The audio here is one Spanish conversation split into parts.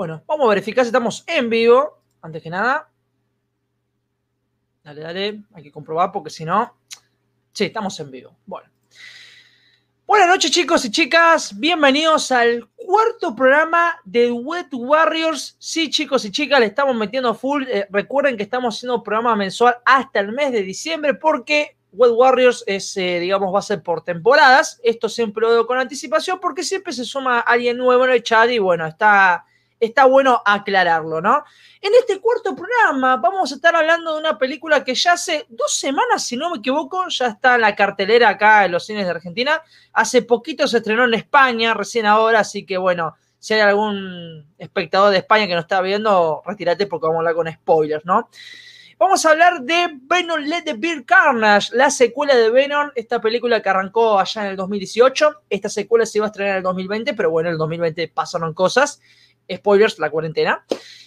Bueno, vamos a verificar si estamos en vivo. Antes que nada. Dale, dale. Hay que comprobar porque si no. Sí, estamos en vivo. Bueno. Buenas noches chicos y chicas, bienvenidos al cuarto programa de Wet Warriors. Sí chicos y chicas, le estamos metiendo full. Eh, recuerden que estamos haciendo programa mensual hasta el mes de diciembre porque Wet Warriors es, eh, digamos, va a ser por temporadas. Esto siempre lo doy con anticipación porque siempre se suma alguien nuevo en el chat y bueno, está está bueno aclararlo, ¿no? En este cuarto programa vamos a estar hablando de una película que ya hace dos semanas, si no me equivoco, ya está en la cartelera acá en los cines de Argentina. Hace poquito se estrenó en España, recién ahora, así que bueno, si hay algún espectador de España que nos está viendo, retírate porque vamos a hablar con spoilers, ¿no? Vamos a hablar de Venom Let the Beer Carnage, la secuela de Venom, esta película que arrancó allá en el 2018. Esta secuela se iba a estrenar en el 2020, pero bueno, en el 2020 pasaron cosas spoilers, la cuarentena.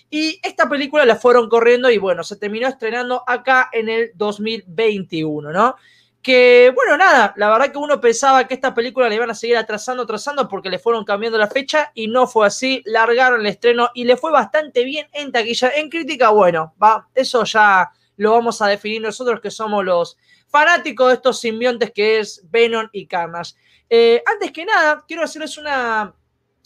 Y esta película la fueron corriendo y bueno, se terminó estrenando acá en el 2021, ¿no? Que bueno, nada, la verdad que uno pensaba que esta película le iban a seguir atrasando, atrasando porque le fueron cambiando la fecha y no fue así, largaron el estreno y le fue bastante bien en taquilla. En crítica, bueno, va, eso ya lo vamos a definir nosotros que somos los fanáticos de estos simbiontes que es Venom y Carnage. Eh, antes que nada, quiero hacerles una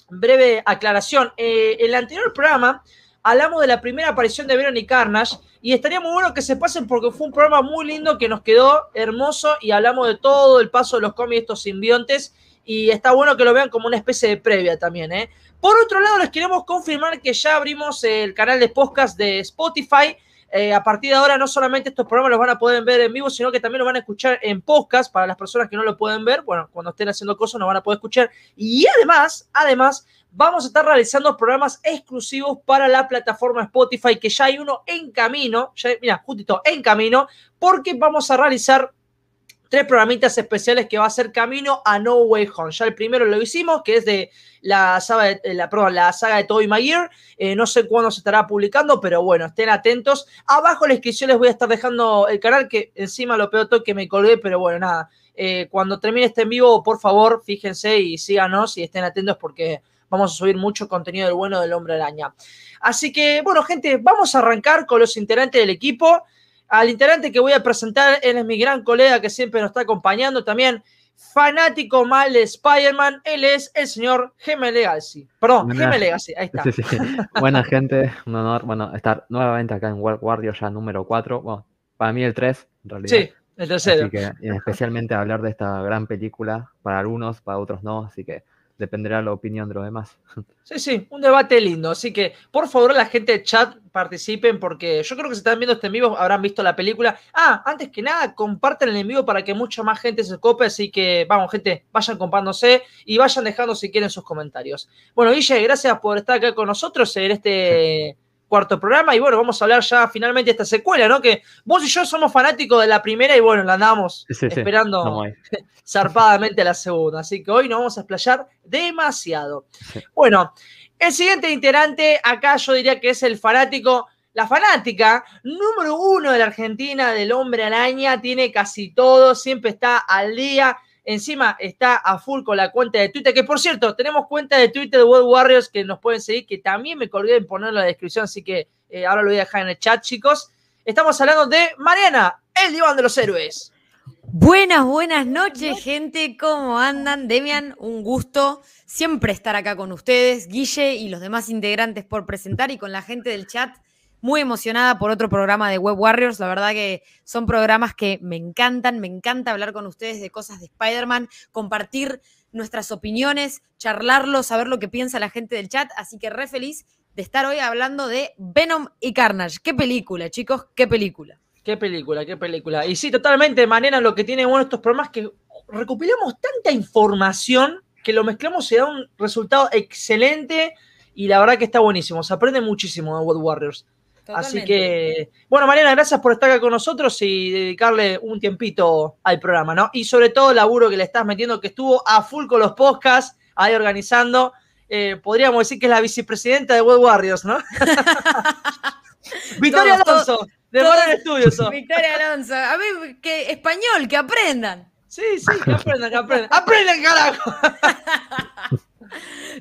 breve aclaración. Eh, en el anterior programa hablamos de la primera aparición de y Carnage y estaría muy bueno que se pasen porque fue un programa muy lindo que nos quedó hermoso y hablamos de todo el paso de los cómics estos simbiontes y está bueno que lo vean como una especie de previa también. ¿eh? Por otro lado, les queremos confirmar que ya abrimos el canal de podcast de Spotify eh, a partir de ahora no solamente estos programas los van a poder ver en vivo, sino que también los van a escuchar en podcast para las personas que no lo pueden ver. Bueno, cuando estén haciendo cosas nos van a poder escuchar. Y además, además, vamos a estar realizando programas exclusivos para la plataforma Spotify, que ya hay uno en camino, ya, mira, justito en camino, porque vamos a realizar tres programitas especiales que va a ser camino a No Way Home. Ya el primero lo hicimos, que es de la saga de, eh, la, saga de Toy Maguire. Eh, no sé cuándo se estará publicando, pero bueno, estén atentos. Abajo en la descripción les voy a estar dejando el canal, que encima lo peor todo que me colgué, pero bueno, nada. Eh, cuando termine este en vivo, por favor, fíjense y síganos y estén atentos porque vamos a subir mucho contenido del bueno del hombre araña. Así que, bueno, gente, vamos a arrancar con los integrantes del equipo. Al integrante que voy a presentar, él es mi gran colega que siempre nos está acompañando también, fanático mal de Spider-Man, él es el señor Geme Legacy. Perdón, Geme Legacy, ahí está. Buena gente, un honor, bueno, estar nuevamente acá en World Warrior ya número 4, bueno, para mí el 3, en realidad. Sí, el tercero. Así que, especialmente hablar de esta gran película, para algunos, para otros no, así que dependerá la opinión de los demás. Sí, sí, un debate lindo. Así que, por favor, la gente de chat participen porque yo creo que si están viendo este en vivo habrán visto la película. Ah, antes que nada, compartan el en vivo para que mucha más gente se cope. Así que, vamos, gente, vayan compándose y vayan dejando si quieren sus comentarios. Bueno, Guille, gracias por estar acá con nosotros en este cuarto programa. Y bueno, vamos a hablar ya finalmente de esta secuela, ¿no? Que vos y yo somos fanáticos de la primera y bueno, la andamos esperando zarpadamente la segunda. Así que hoy nos vamos a explayar demasiado. Bueno, el siguiente integrante, acá yo diría que es el fanático. La fanática número uno de la Argentina del hombre araña tiene casi todo, siempre está al día Encima está a full con la cuenta de Twitter, que por cierto, tenemos cuenta de Twitter de World Warriors que nos pueden seguir, que también me colgué en ponerlo en la descripción, así que eh, ahora lo voy a dejar en el chat, chicos. Estamos hablando de Mariana, el diván de los héroes. Buenas, buenas noches, gente. ¿Cómo andan? Demian, un gusto siempre estar acá con ustedes, Guille y los demás integrantes por presentar y con la gente del chat muy emocionada por otro programa de Web Warriors. La verdad que son programas que me encantan. Me encanta hablar con ustedes de cosas de Spider-Man, compartir nuestras opiniones, charlarlo, saber lo que piensa la gente del chat. Así que re feliz de estar hoy hablando de Venom y Carnage. Qué película, chicos, qué película. Qué película, qué película. Y sí, totalmente, manera lo que tiene bueno estos programas que recopilamos tanta información que lo mezclamos y da un resultado excelente y la verdad que está buenísimo. Se aprende muchísimo de Web Warriors. Así que, bueno, Mariana, gracias por estar acá con nosotros y dedicarle un tiempito al programa, ¿no? Y sobre todo el laburo que le estás metiendo, que estuvo a full con los podcasts, ahí organizando. Eh, podríamos decir que es la vicepresidenta de Web Warriors, ¿no? Victoria Alonso, de Modern Studios. Victoria Alonso. A ver, que español, que aprendan. Sí, sí, que aprendan, que aprendan. ¡Aprendan, carajo!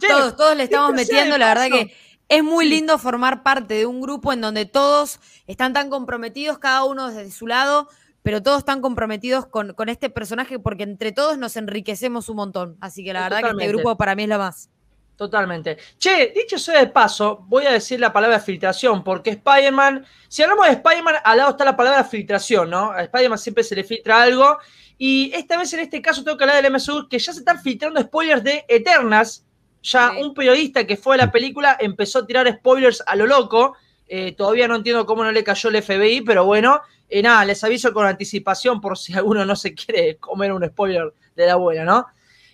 todos, todos le estamos metiendo, la verdad que Es muy lindo formar parte de un grupo en donde todos están tan comprometidos, cada uno desde su lado, pero todos están comprometidos con, con este personaje porque entre todos nos enriquecemos un montón. Así que la verdad que este grupo para mí es lo más. Totalmente. Che, dicho sea de paso, voy a decir la palabra filtración, porque Spider-Man, si hablamos de Spider-Man, al lado está la palabra filtración, ¿no? A Spider-Man siempre se le filtra algo. Y esta vez, en este caso, tengo que hablar del MSU, que ya se están filtrando spoilers de Eternas. Ya un periodista que fue a la película empezó a tirar spoilers a lo loco. Eh, todavía no entiendo cómo no le cayó el FBI, pero bueno, eh, nada, les aviso con anticipación por si alguno no se quiere comer un spoiler de la buena, ¿no?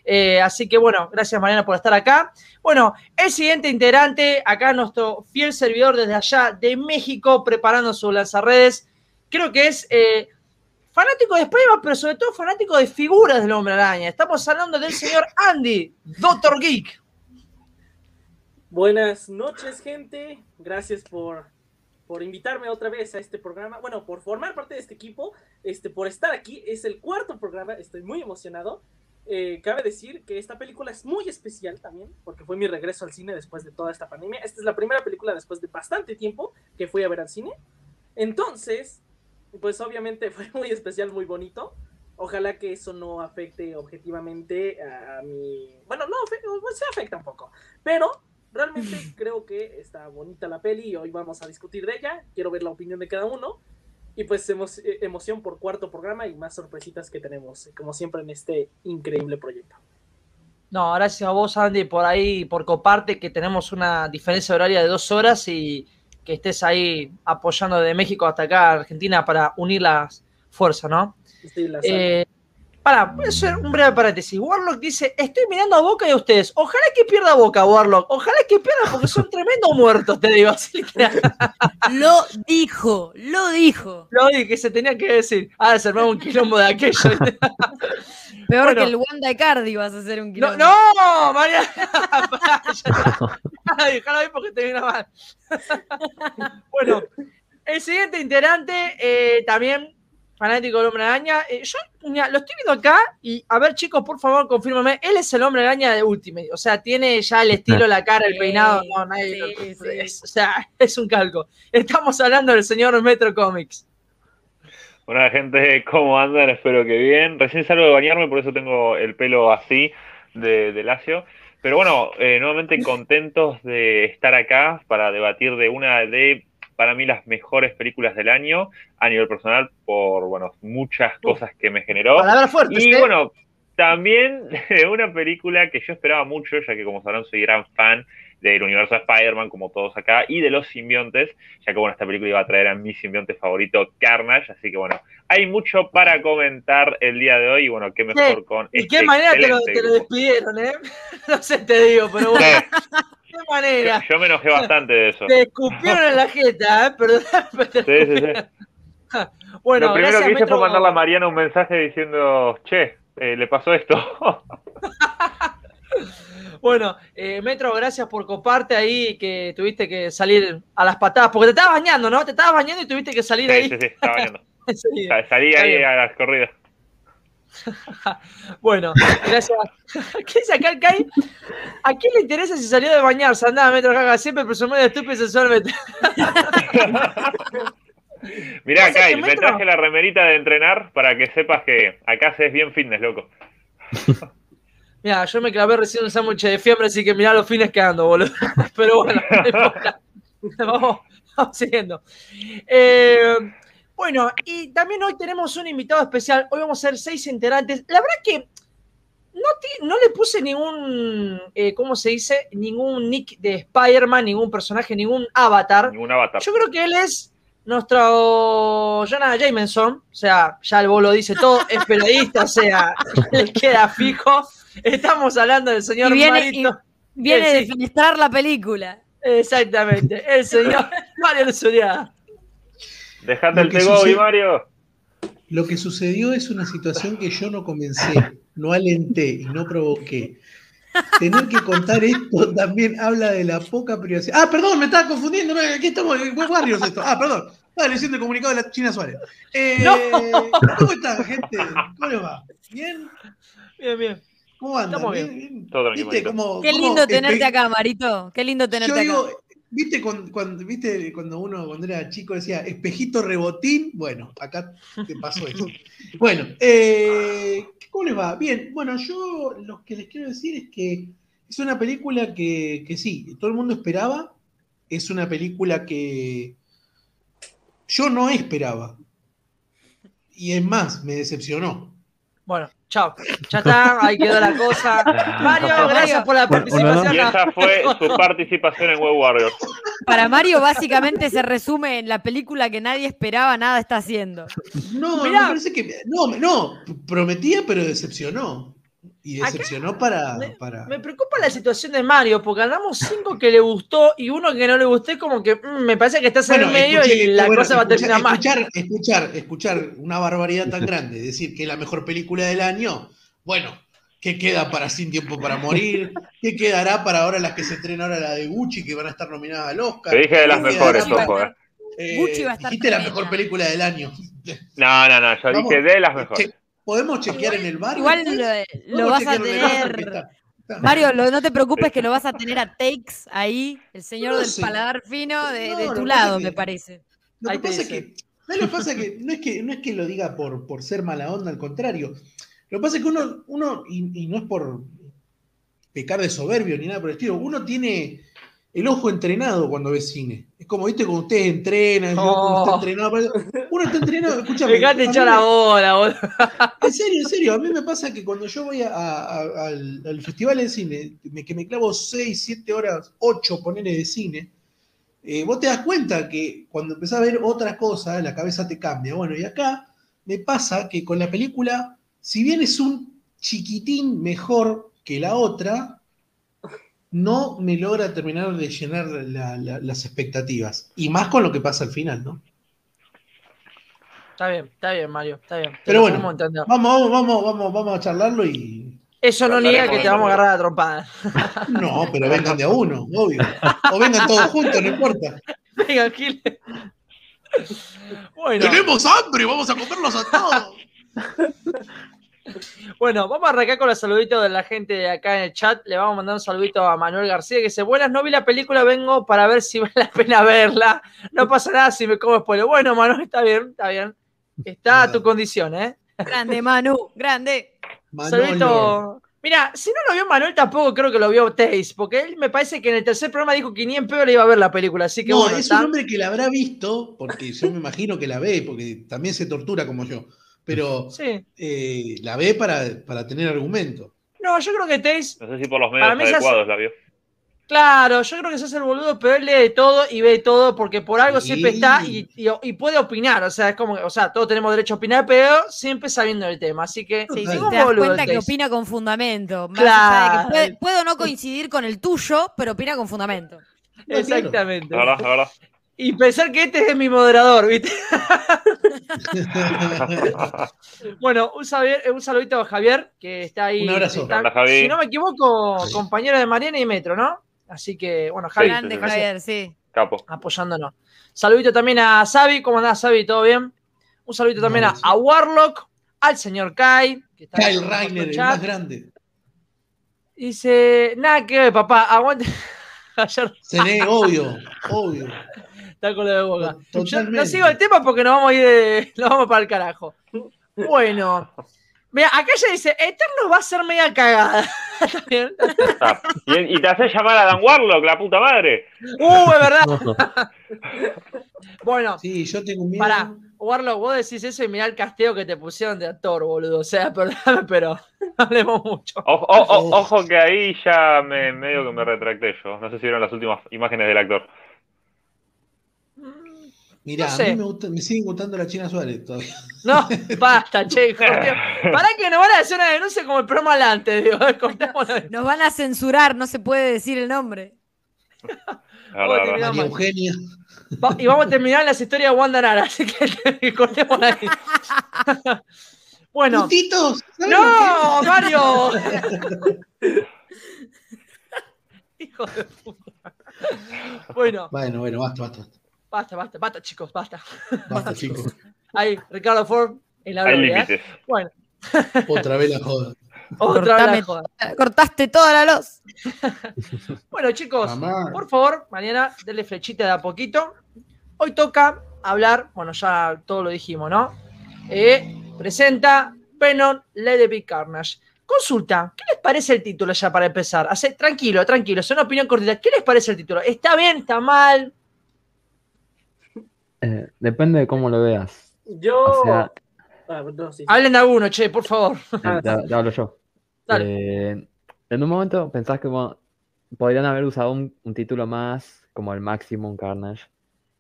Eh, así que bueno, gracias Mariana por estar acá. Bueno, el siguiente integrante, acá nuestro fiel servidor desde allá de México, preparando su lanzarredes, creo que es fanático de Spider-Man, pero sobre todo fanático de figuras del Hombre Araña. Estamos hablando del señor Andy, Doctor Geek. Buenas noches, gente. Gracias por, por invitarme otra vez a este programa. Bueno, por formar parte de este equipo, este, por estar aquí. Es el cuarto programa, estoy muy emocionado. Eh, cabe decir que esta película es muy especial también, porque fue mi regreso al cine después de toda esta pandemia. Esta es la primera película después de bastante tiempo que fui a ver al cine. Entonces, pues obviamente fue muy especial, muy bonito. Ojalá que eso no afecte objetivamente a, mi... Bueno, no, se afecta un poco. Pero realmente creo que está bonita la peli y hoy vamos a discutir de ella. Quiero ver la opinión de cada uno. Y pues emo- eh, emoción por cuarto programa y más sorpresitas que tenemos, como siempre en este increíble proyecto. No, gracias a vos, Andy, por ahí, por coparte, que tenemos una diferencia horaria de dos horas y que estés ahí apoyando de México hasta acá a Argentina para unir las fuerzas, ¿no? Estoy en la Eh, para, voy a hacer un breve paréntesis. Warlock dice: Estoy mirando a Boca y a ustedes. Ojalá que pierda Boca, Warlock. Ojalá que pierda porque son tremendos muertos, te digo. Así. Lo dijo, lo dijo. Lo dije que se tenía que decir. Ah, se armaba un quilombo de aquello. Peor Bueno. que el Wanda de Cardi vas a hacer un No, quilombo. no, María. Ya está. Déjalo ahí porque te viene mal. bueno, el siguiente integrante, eh, también fanático del Hombre Araña. Eh, yo mira, lo estoy viendo acá y a ver, chicos, por favor, confírmame. Él es el Hombre Araña de Ultimate. O sea, tiene ya el estilo, la cara, el peinado. No, nadie sí, lo- sí. es- o sea, es un calco. Estamos hablando del señor Metro Comics. Hola gente, ¿cómo andan? Espero que bien. Recién salgo de bañarme, por eso tengo el pelo así de, de lacio. Pero bueno, eh, nuevamente contentos de estar acá para debatir de una de, para mí, las mejores películas del año a nivel personal por, bueno, muchas cosas que me generó. Palabras fuertes, Y ¿eh? bueno, también de una película que yo esperaba mucho, ya que como sabrán soy gran fan del universo de Spider-Man, como todos acá, y de los simbiontes, ya que bueno, esta película iba a traer a mi simbionte favorito, Carnage, así que bueno, hay mucho para comentar el día de hoy, y bueno, qué mejor Sí, con ¿Y este qué manera te lo, te despidieron, eh? No sé, te digo, pero bueno. Sí, ¿Qué manera? yo, yo me enojé bastante de eso. Te escupieron en la jeta, ¿eh? Perdón. Sí, sí, sí. Bueno, Lo primero que hice Metro. fue mandarle a Mariana un mensaje diciendo, che, eh, le pasó esto. Bueno, eh, Metro, gracias por coparte ahí, que tuviste que salir a las patadas, porque te estabas bañando, ¿no? Te estabas bañando y tuviste que salir sí, ahí. sí, sí, estaba bañando. Salí ahí bien. a las corridas. Bueno, gracias. ¿Qué dice acá el Kai? ¿A quién le interesa si salió de bañarse? Andá, Metro, caga, siempre presumiendo de estúpido sexualmente. Mirá, Kai, me traje la remerita de entrenar para que sepas que acá se es bien fitness, loco. Mira, yo me clavé recién un sándwich de fiambre, así que mirá los fines que ando, boludo. Pero bueno, no importa. vamos, vamos siguiendo. Eh, bueno, y también hoy tenemos un invitado especial. Hoy vamos a ser seis integrantes. La verdad que no, le puse ningún, eh, ¿cómo se dice? Ningún nick de Spider-Man, ningún personaje, ningún avatar. Ningún avatar. Yo creo que él es nuestro Jonah Jameson, o sea, ya el bolo dice todo, es periodista, o sea, le queda fijo. Estamos hablando del señor Y viene- Marito. Viene Sí, de sí. la película. Exactamente, el señor Mario Luzuriaga. Dejate el Tegobi, sucede- Mario. Lo que sucedió es una situación que yo no comencé, no alenté y no provoqué. Tener que contar esto también habla de la poca privacidad. Ah, perdón, me estaba confundiendo. Aquí estamos en Web Warriors esto. Ah, perdón. Estaba leyendo el comunicado de la China Suárez. Eh, No. ¿Cómo están, gente? ¿Cómo les va? ¿Bien? Bien, bien. ¿Cómo andan? Estamos ¿Bien? bien? Todo tranquilo, ¿Viste Marito. cómo- Qué lindo tenerte acá, Marito. Qué lindo tenerte Yo digo, acá. ¿Viste cuando, cuando- viste cuando uno cuando era chico decía espejito rebotín? Bueno, acá te pasó eso. Bueno, eh, ¿cómo les va? Bien, bueno, yo lo que les quiero decir es que es una película que, que sí, todo el mundo esperaba. Es una película que yo no esperaba. Y es más, me decepcionó. Bueno, chao. Ya está, ahí quedó la cosa. Mario, gracias por la participación. Y esa fue su participación en Web Warriors. Para Mario, básicamente se resume en la película que nadie esperaba, nada está haciendo. No, Mirá. me parece que. No, no, prometía, pero decepcionó. Y Acá decepcionó para. me- para... Me preocupa la situación de Mario, porque andamos cinco que le gustó y uno que no le gustó, es como que mm, me parece que estás en el medio escuché- y la bueno, cosa va a escuchar- terminar mal. escuchar, escuchar, escuchar una barbaridad tan grande, decir que es la mejor película del año, bueno, ¿qué queda para Sin Tiempo para Morir? ¿Qué quedará para ahora las que se estrenan ahora la de Gucci, que van a estar nominadas al Oscar? Te dije de las ¿Qué mejores, quedará ojo, eh. Eh, Gucci va a estar dijiste la mejor película del año. No, no, no, yo Vamos. dije de las mejores. Che, ¿Podemos chequear en el bar? Igual lo, vas a tener. Mario, lo- no te preocupes que lo vas a tener a Takes ahí, el señor No del sé. paladar fino de, No, tu lado, me parece. Lo que pasa es que, ¿sabes lo que pasa? Que no es que no es que lo diga por, por ser mala onda, al contrario. Lo que pasa es que uno, uno y, y no es por pecar de soberbio ni nada por el estilo, uno tiene el ojo entrenado cuando ve cine. Es como, viste, cuando ustedes entrenan, yo, uno está Oh. entrenado uno está entrenado, escúchame. Dejate echar la bola, boludo. en serio, en serio, a mí me pasa que cuando yo voy a- a- al, al festival de cine, me- que me clavo 6, 7 horas, 8 ponele de cine, eh, vos te das cuenta que cuando empezás a ver otras cosas, la cabeza te cambia. Bueno, y acá me pasa que con la película, si bien es un chiquitín mejor que la otra, no me logra terminar de llenar la- la- las expectativas. Y más con lo que pasa al final, ¿no? Está bien, está bien, Mario, está bien. Te Pero bueno. Vamos, vamos, vamos, vamos a charlarlo y, Eso no niega que te vamos a agarrar a trompada. No, pero vengan de a uno, obvio. O vengan todos juntos, no importa. Venga, Gil. Bueno, hambre, vamos a comerlos a todos. bueno, vamos a arrancar con los saluditos de la gente de acá en el chat. Le vamos a mandar un saludito a Manuel García que dice: Buenas, no vi la película, vengo para ver si vale la pena verla. No pasa nada si me como spoiler. Bueno, Manuel, está bien, está bien. Está a tu condición, ¿eh? Grande, Manu, grande. Manolo. Saludito. Mira, si no lo vio Manuel, tampoco creo que lo vio Taze, porque él me parece que en el tercer programa dijo que ni en peor le iba a ver la película, así que No, bueno, es está- un hombre que la habrá visto, porque yo me imagino que la ve, porque también se tortura como yo. Pero Sí. eh, la ve para, para tener argumento. No, yo creo que Taze, No sé si por los medios adecuados la vio. claro, yo creo que se hace el boludo, pero él lee de todo y ve de todo, porque por algo Sí. siempre está y, y- y puede opinar, o sea, es como, que- o sea, todos tenemos derecho a opinar, pero siempre sabiendo el tema, así que Sí, te das boludo cuenta que opina con fundamento. Más Claro. que puede- puedo no coincidir con el tuyo, pero opina con fundamento. Exactamente. La verdad, la verdad. Y pensar que este es mi moderador, ¿viste? Bueno, un, saber- un saludito a Javier, que está ahí. Un abrazo. está- Hola, Javi. si no me equivoco, compañero de Mariana y Metro, ¿no? Así que, bueno, Javi, Sí, sí, Grande, Javier, sí. Capo. apoyándonos. Saludito también a Xavi, ¿cómo andás, Xavi? ¿Todo bien? Un saludito también a, Warlock, al señor Kai, que está Kyle el más grande. Dice, nada que ver, papá, aguante. Ayer obvio, obvio. Está con lo de boca. Yo no sigo el tema porque nos vamos a ir de- nos vamos para el carajo. Bueno. Mira, acá ya dice, Eterno va a ser media cagada. Ah, y, y te haces llamar a Dan Warlock, la puta madre. Uh, es verdad. Bueno, Sí, yo tengo miedo. Pará. Warlock, vos decís eso y mirá el casteo que te pusieron de actor, boludo. O sea, perdóname, pero no hablemos mucho. Ojo, o- o- ojo que ahí ya me medio que me retracté yo. No sé si vieron las últimas imágenes del actor. Mirá, no a mí me, gusta, me sigue gustando la China Suárez todavía. No, basta, che, Jorge. Pará que nos van a hacer una denuncia como el programa adelante, digo. Nos van a censurar, no se puede decir el nombre. La verdad, la verdad. Mira, María mal. Eugenia. Va- y vamos a terminar las historias de Wanda Nara, así que cortémosla ahí. Bueno. Putitos, ¿sabes ¡No, Mario! Hijo de puta. Bueno, Bueno, bueno, basta, basta. basta, basta, basta, chicos, basta. Basta, chicos. Ahí, Ricardo Ford en la Hay gloria. ¿eh? Bueno, Otra vez la joda. Otra Cortame- la joda. Cortaste toda la luz. Bueno, chicos, Mamá. por favor, mañana denle flechita de a poquito. Hoy toca hablar, bueno, ya todo lo dijimos, ¿no? Eh, presenta Venom It Be Carnage. Consulta, ¿qué les parece el título ya para empezar? Hace, tranquilo, tranquilo, es una opinión cortita. ¿Qué les parece el título? ¿Está bien? ¿Está mal? Eh, depende de cómo lo veas. Yo. O sea, Ah, no, sí. Hablen de alguno, che, por favor. Ya, ya hablo yo. Dale. Eh, en un momento pensás que bueno, podrían haber usado un, un título más como el Maximum Carnage,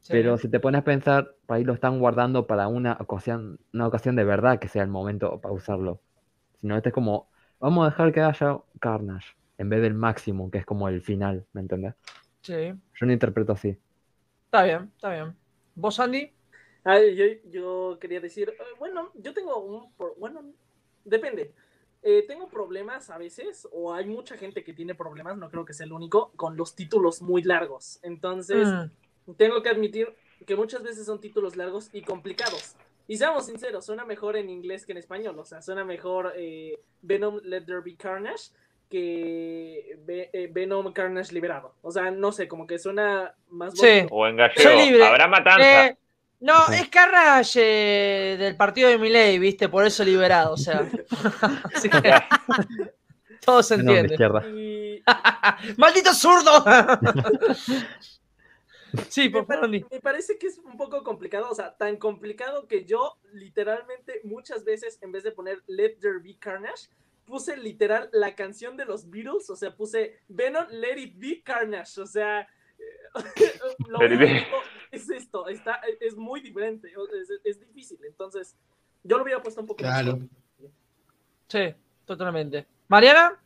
pero si te pones a pensar, por ahí lo están guardando para una ocasión, una ocasión de verdad que sea el momento para usarlo. Si no, este es como, vamos a dejar que haya Carnage en vez del Maximum, que es como el final, ¿me entendés? Sí, Yo lo interpreto así. está bien, está bien. ¿Vos, Andy? Ah, yo, yo quería decir, eh, bueno, yo tengo un, bueno, depende. Eh, tengo problemas a veces, o hay mucha gente que tiene problemas, no creo que sea el único, con los títulos muy largos. Entonces, Mm, tengo que admitir que muchas veces son títulos largos y complicados. Y seamos sinceros, suena mejor en inglés que en español. O sea, suena mejor eh, Venom Let There Be Carnage que Ve- eh, Venom Carnage Liberado. O sea, no sé, como que suena más Sí. O en Soy gallego, libre. habrá matanza. Eh, no, Sí. es Carnage eh, del partido de Milei, ¿viste? Por eso liberado, o sea. Así que todo se entiende. izquierda. Y ¡Maldito zurdo! sí, me, por favor, Andy. me parece que es un poco complicado, o sea, tan complicado que yo literalmente muchas veces en vez de poner Let There Be Carnage, puse literal la canción de los Beatles, o sea, puse Venom Let It Be Carnage, o sea, lo Let it be. único es esto, está, es muy diferente, es, es difícil, entonces yo lo hubiera puesto un poco más Claro. Sí, totalmente. ¿Mariana?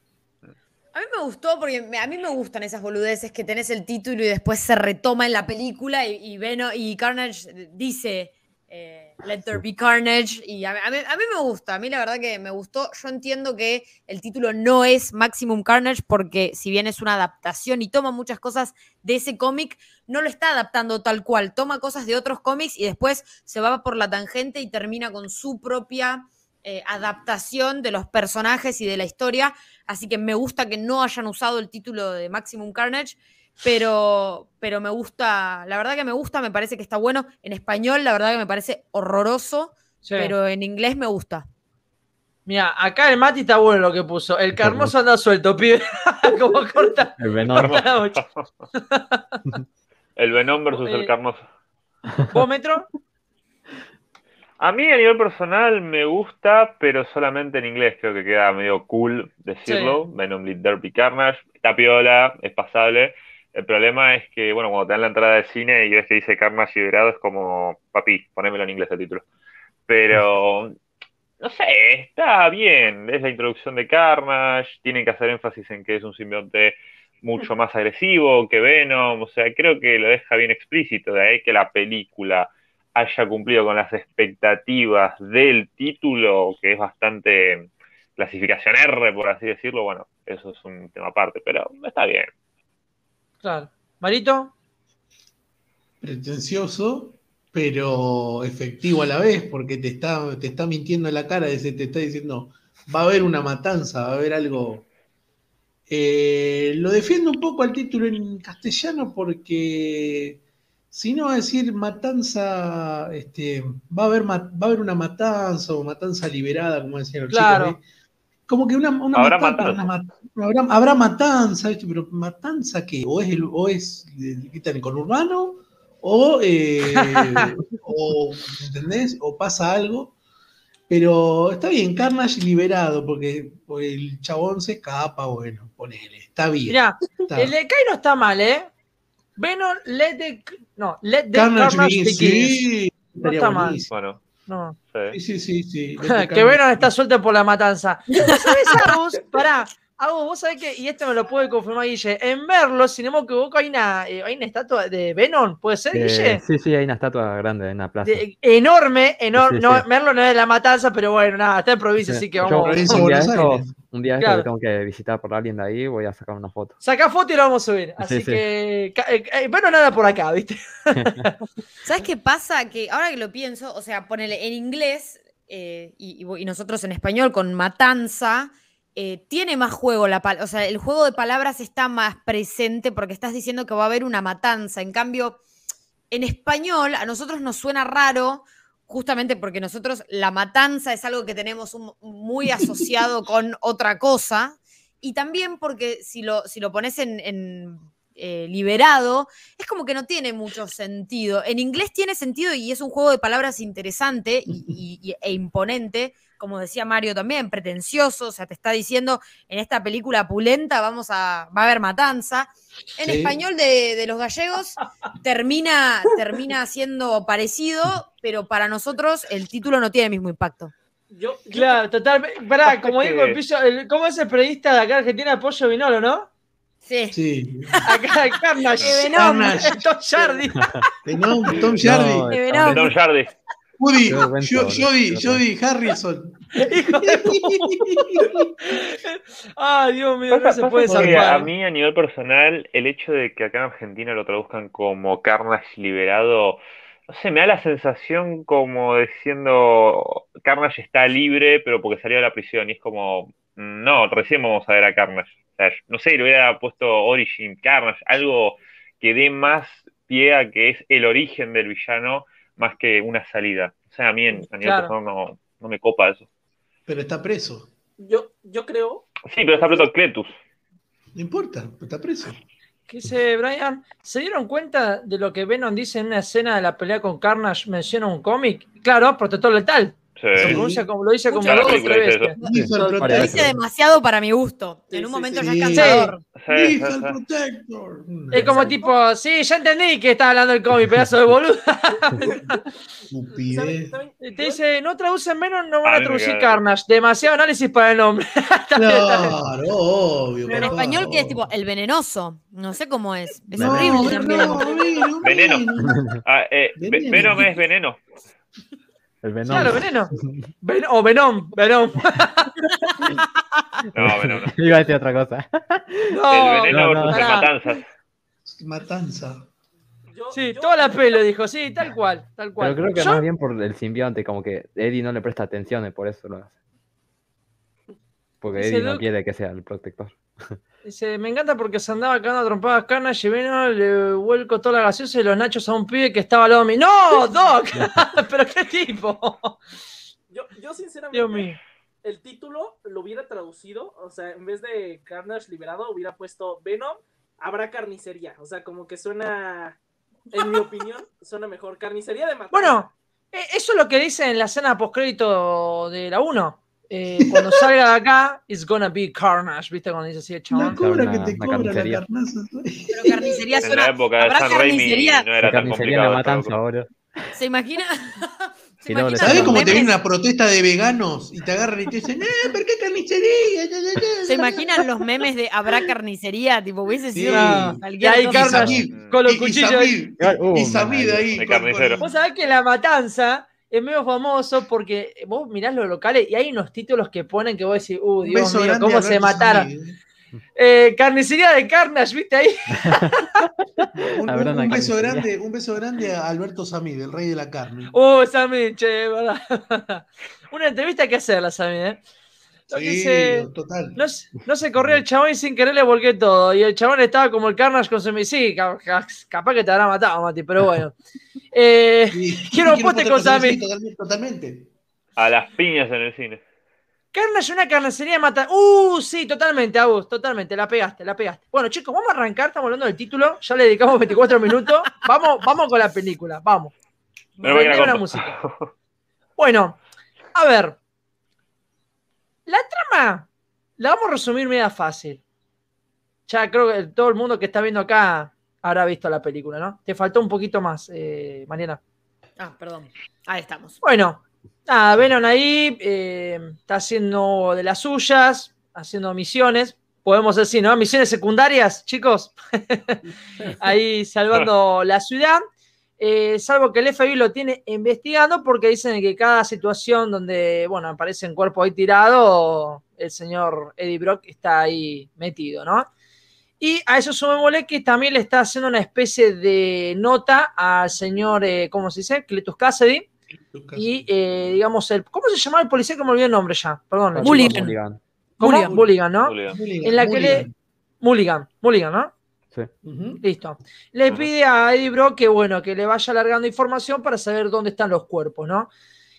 A mí me gustó porque me- a mí me gustan esas boludeces que tenés el título y después se retoma en la película y, y, Veno- y Carnage dice eh, Let there be Carnage y a, mí- a mí, a mí me gusta, a mí la verdad que me gustó. Yo entiendo que el título no es Maximum Carnage porque si bien es una adaptación y toma muchas cosas de ese cómic, no lo está adaptando tal cual, toma cosas de otros cómics y después se va por la tangente y termina con su propia eh, adaptación de los personajes y de la historia. Así que me gusta que no hayan usado el título de Maximum Carnage, pero, pero me gusta, la verdad que me gusta, me parece que está bueno. En español, la verdad que me parece horroroso, Sí. pero en inglés me gusta. Mira, acá el Mati está bueno lo que puso. El carnoso anda suelto, pibe. Como corta. El Venom. corta. El Venom versus Eh, el Carnoso. ¿Vos, Metro? A mí a nivel personal me gusta, pero solamente en inglés creo que queda medio cool decirlo. Venom Let There Be Carnage. Está piola, es pasable. El problema es que, bueno, cuando te dan la entrada de cine y ves que dice Carnage liberado, es como, papi, ponémelo en inglés el título. Pero, no sé, está bien. Es la introducción de Carnage. Tienen que hacer énfasis en que es un simbionte mucho más agresivo que Venom. O sea, creo que lo deja bien explícito. De ahí que la película haya cumplido con las expectativas del título, que es bastante clasificación R, por así decirlo, bueno, eso es un tema aparte, pero está bien. Claro. ¿Marito? Pretencioso, pero efectivo a la vez, porque te está, te está mintiendo en la cara, te está diciendo, va a haber una matanza, va a haber algo. Eh, lo defiendo un poco al título en castellano porque si no va a decir matanza, este, va a haber va a haber una matanza o matanza liberada, como decían los Claro. chicos. ¿eh? Como que una, una Habrá matan- matanza. una habrá, habrá matanza, ¿viste? pero matanza qué? O es el, o es el conurbano, o, eh, o ¿entendés? O pasa algo. Pero está bien, Carnage liberado, porque el chabón se escapa, bueno, ponele, está bien. Mirá, está- el de Kai no está mal, ¿eh? Venom, let the. No, let the Carnage, Carnage sí, estaría está mal. Bueno, No. Sí. Sí, sí, sí, que Venom está suelto por la matanza. ¿Vos sabés, Agus? Pará. Agus, vos sabés que, y esto me lo puede confirmar Guille, en Merlo, si no me equivoco, hay una, eh, hay una estatua de Venom, ¿puede ser, Eh, Guille? sí, sí, hay una estatua grande en la plaza. De- enorme, enorme. Sí, no, sí. Merlo no es de la matanza, pero bueno, nada, está en provincia, Sí. así que Yo, vamos. Provincia un día un día Claro. que tengo que visitar por alguien de ahí, voy a sacar una foto. Saca foto y lo vamos a subir. Así Sí, sí. que. eh, eh, Venom nada por acá, ¿viste? ¿Sabes qué pasa? Que ahora que lo pienso, o sea, ponele en inglés eh, y, y- y nosotros en español con matanza, eh, tiene más juego la palabra, o sea, el juego de palabras está más presente porque estás diciendo que va a haber una matanza. En cambio, en español a nosotros nos suena raro justamente porque nosotros la matanza es algo que tenemos un- muy asociado con otra cosa y también porque si lo, si lo pones en, en, eh, liberado, es como que no tiene mucho sentido. En inglés tiene sentido y es un juego de palabras interesante y- y- y- e imponente, como decía Mario también, pretencioso, o sea, te está diciendo en esta película pulenta vamos a, va a haber matanza. En Sí. español de, de los gallegos termina, termina siendo parecido, pero para nosotros el título no tiene el mismo impacto. Yo, Claro, totalmente. Pará, como digo, el piso, el- ¿cómo es el periodista de acá Argentina, Pollo Vinolo, no? Sí. Sí. Acá, Carnage. Venom. Carnage. Tom. Venom, Tom De. De Tom Hardy. Woody. Jody, Jody Harrison. Hijo de Ay, Dios mío, no se puede salvar. a mí, a nivel personal, el hecho de que acá en Argentina lo traduzcan como Carnage liberado, no sé, me da la sensación como diciendo Carnage está libre, pero porque salió de la prisión. Y es como, no, recién vamos a ver a Carnage. O sea, no sé, le hubiera puesto Origin, Carnage, algo que dé más pie a que es el origen del villano más que una salida. O sea, a mí en, a nivel Claro. personal no, no me copa eso. Pero está preso. yo, yo creo. Sí, pero está preso Cletus. No importa, pero está preso. ¿Qué dice Brian? ¿Se dieron cuenta de lo que Venom dice en una escena de la pelea con Carnage? Menciona un cómic. Claro, protector letal. Sí. Se pronuncia como, lo dice como dos o tres veces. Lo dice demasiado para mi gusto. En un sí, momento sí. ya es cansador. Protector. Es como tipo, sí, ya entendí que está hablando el cómic, pedazo de boludo. Te dice, no traducen menos, no van A traducir. Carnage. Demasiado análisis para el nombre. Claro, obvio. Pero en español que es tipo el venenoso. No sé cómo es. Es No, horrible No, también. Ah, eh, Ve- Veneno. Venom es veneno. El Venom. Claro, veneno. Ven- o Venom, Venom. No, Venom no. Iba a decir otra cosa. No, el veneno no, no. versus matanzas. Matanza. yo- Sí, yo- toda la pelo dijo, sí, tal cual, tal cual. Pero creo que Yo- más bien por el simbionte, como que Eddie no le presta atención y por eso lo hace. Porque Eddie no quiere que sea el protector. Dice, me encanta porque se andaba cagando a trompadas Carnage y Venom le vuelco toda la gaseosa y los nachos a un pibe que estaba al lado mío. ¡No, Doc! ¿Pero qué tipo? Yo, yo sinceramente, Dios mío. el título lo hubiera traducido, o sea, en vez de Carnage liberado, hubiera puesto Venom, habrá carnicería. O sea, como que suena, en mi opinión, suena mejor. Carnicería de matar. Bueno, eh, eso es lo que dice en la escena postcrédito de la 1. Eh, cuando salga de acá, it's gonna be Carnage, ¿viste? Cuando dice así el La chabón. cobra Una- que te cobra la carnicería. carnaza. Pero carnicería En la suena. época de ¿Habrá San Raimi no era La tan carnicería en la complicado. matanza, boludo. ¿Se imagina? ¿Se Si no, le imagina ¿Sabes los cómo te viene una protesta de veganos y te agarran y te dicen, ¡eh, ¿por qué carnicería? Ya, ya, ya". ¿Se imaginan los memes de habrá carnicería? Tipo, hubiese Sí. sido. Carnage Samir, con los y- y cuchillos. Uh, y Samir man, ahí. de con- carnicero. Vos sabés que la matanza es medio famoso porque vos mirás los locales y hay unos títulos que ponen que vos decís, uh, Dios mío, cómo se mataron. ¿eh? Eh, carnicería de Carnage, ¿viste ahí? Un, beso grande, un beso grande a Alberto Samid, el rey de la carne. Uh, Sammy, che, verdad. Una entrevista hay que hacerla, Sammy, ¿eh? Lo Sí, total. No, se- no se corrió el chabón y sin querer le volqué todo. Y el chabón estaba como el Carnage con su ca- capaz que te habrá matado, Mati, pero bueno. Eh, Sí, quiero un pote con Samir. Totalmente. totalmente. A las piñas en el cine. Carnage, una carnicería mata. Uh, sí, totalmente, Agus, totalmente, la pegaste, la pegaste. Bueno, chicos, vamos a arrancar, estamos hablando del título, ya le dedicamos 24 minutos. Vamos, vamos con la película, vamos. La música. Bueno, a ver. La trama la vamos a resumir media fácil. Ya creo que todo el mundo que está viendo acá habrá visto la película, ¿no? Te faltó un poquito más, eh, Mariana. Ah, perdón. Ahí estamos. Bueno, nada, Venom ahí eh, está haciendo de las suyas, haciendo misiones. Podemos decir, ¿no? Misiones secundarias, chicos. ahí salvando la ciudad. Eh, salvo que el FBI lo tiene investigando porque dicen que cada situación donde, bueno, aparece un cuerpo ahí tirado, el señor Eddie Brock está ahí metido, ¿no? Y a eso sumémosle que también le está haciendo una especie de nota al señor, eh, ¿cómo se dice? Cletus Cassidy. Y, eh, digamos, el, ¿cómo se llamaba el policía que me olvidé el nombre ya? Perdón. Mulligan. chicos. Mulligan. ¿Cómo? Mulligan, ¿no? Mulligan. Mulligan, En la que le. Mulligan. Mulligan, Mulligan, ¿no? Sí. Listo. Le pide a Eddie Brock que, bueno, que le vaya alargando información para saber dónde están los cuerpos, ¿no?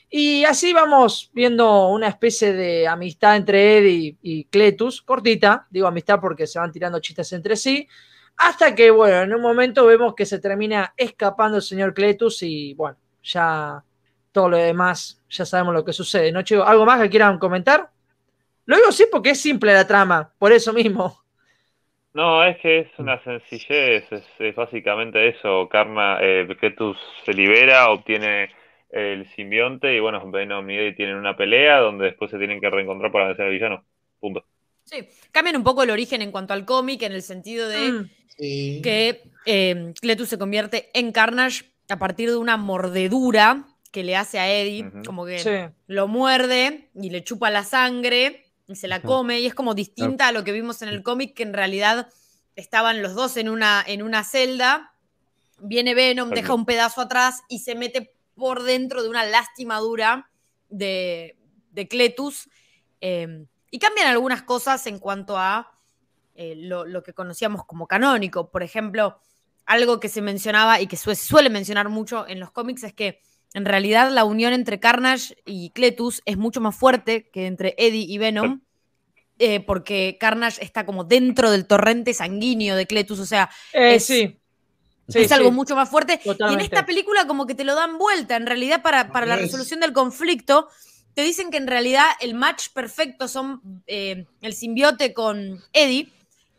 Y así vamos viendo una especie de amistad entre Eddie y Cletus, cortita, digo amistad porque se van tirando chistes entre sí, hasta que, bueno, en un momento vemos que se termina escapando el señor Cletus y, bueno, ya todo lo demás, ya sabemos lo que sucede, ¿no, chicos? ¿Algo más que quieran comentar? Lo digo sí porque es simple la trama, por eso mismo. No, es que es una sencillez, es, es básicamente eso. Karma, eh, Ketus se libera, obtiene el simbionte y bueno, Venom y Eddie tienen una pelea donde después se tienen que reencontrar para vencer al villano. Punto. Sí, cambian un poco el origen en cuanto al cómic, en el sentido de Mm, Sí. que eh, Cletus se convierte en Carnage a partir de una mordedura que le hace a Eddie, como que sí. lo muerde y le chupa la sangre y se la come, y es como distinta a lo que vimos en el cómic, que en realidad estaban los dos en una, en una celda, viene Venom, deja un pedazo atrás y se mete por dentro de una lastimadura de, de Cletus. eh, y cambian algunas cosas en cuanto a eh, lo, lo que conocíamos como canónico. Por ejemplo, algo que se mencionaba y que sue- suele mencionar mucho en los cómics es que en realidad la unión entre Carnage y Cletus es mucho más fuerte que entre Eddie y Venom. eh, porque Carnage está como dentro del torrente sanguíneo de Cletus, o sea, Eh, Es- sí. Sí, es algo sí. mucho más fuerte. Y en esta película como que te lo dan vuelta, en realidad para, para la Es. resolución del conflicto, te dicen que en realidad el match perfecto son eh, el simbiote con Eddie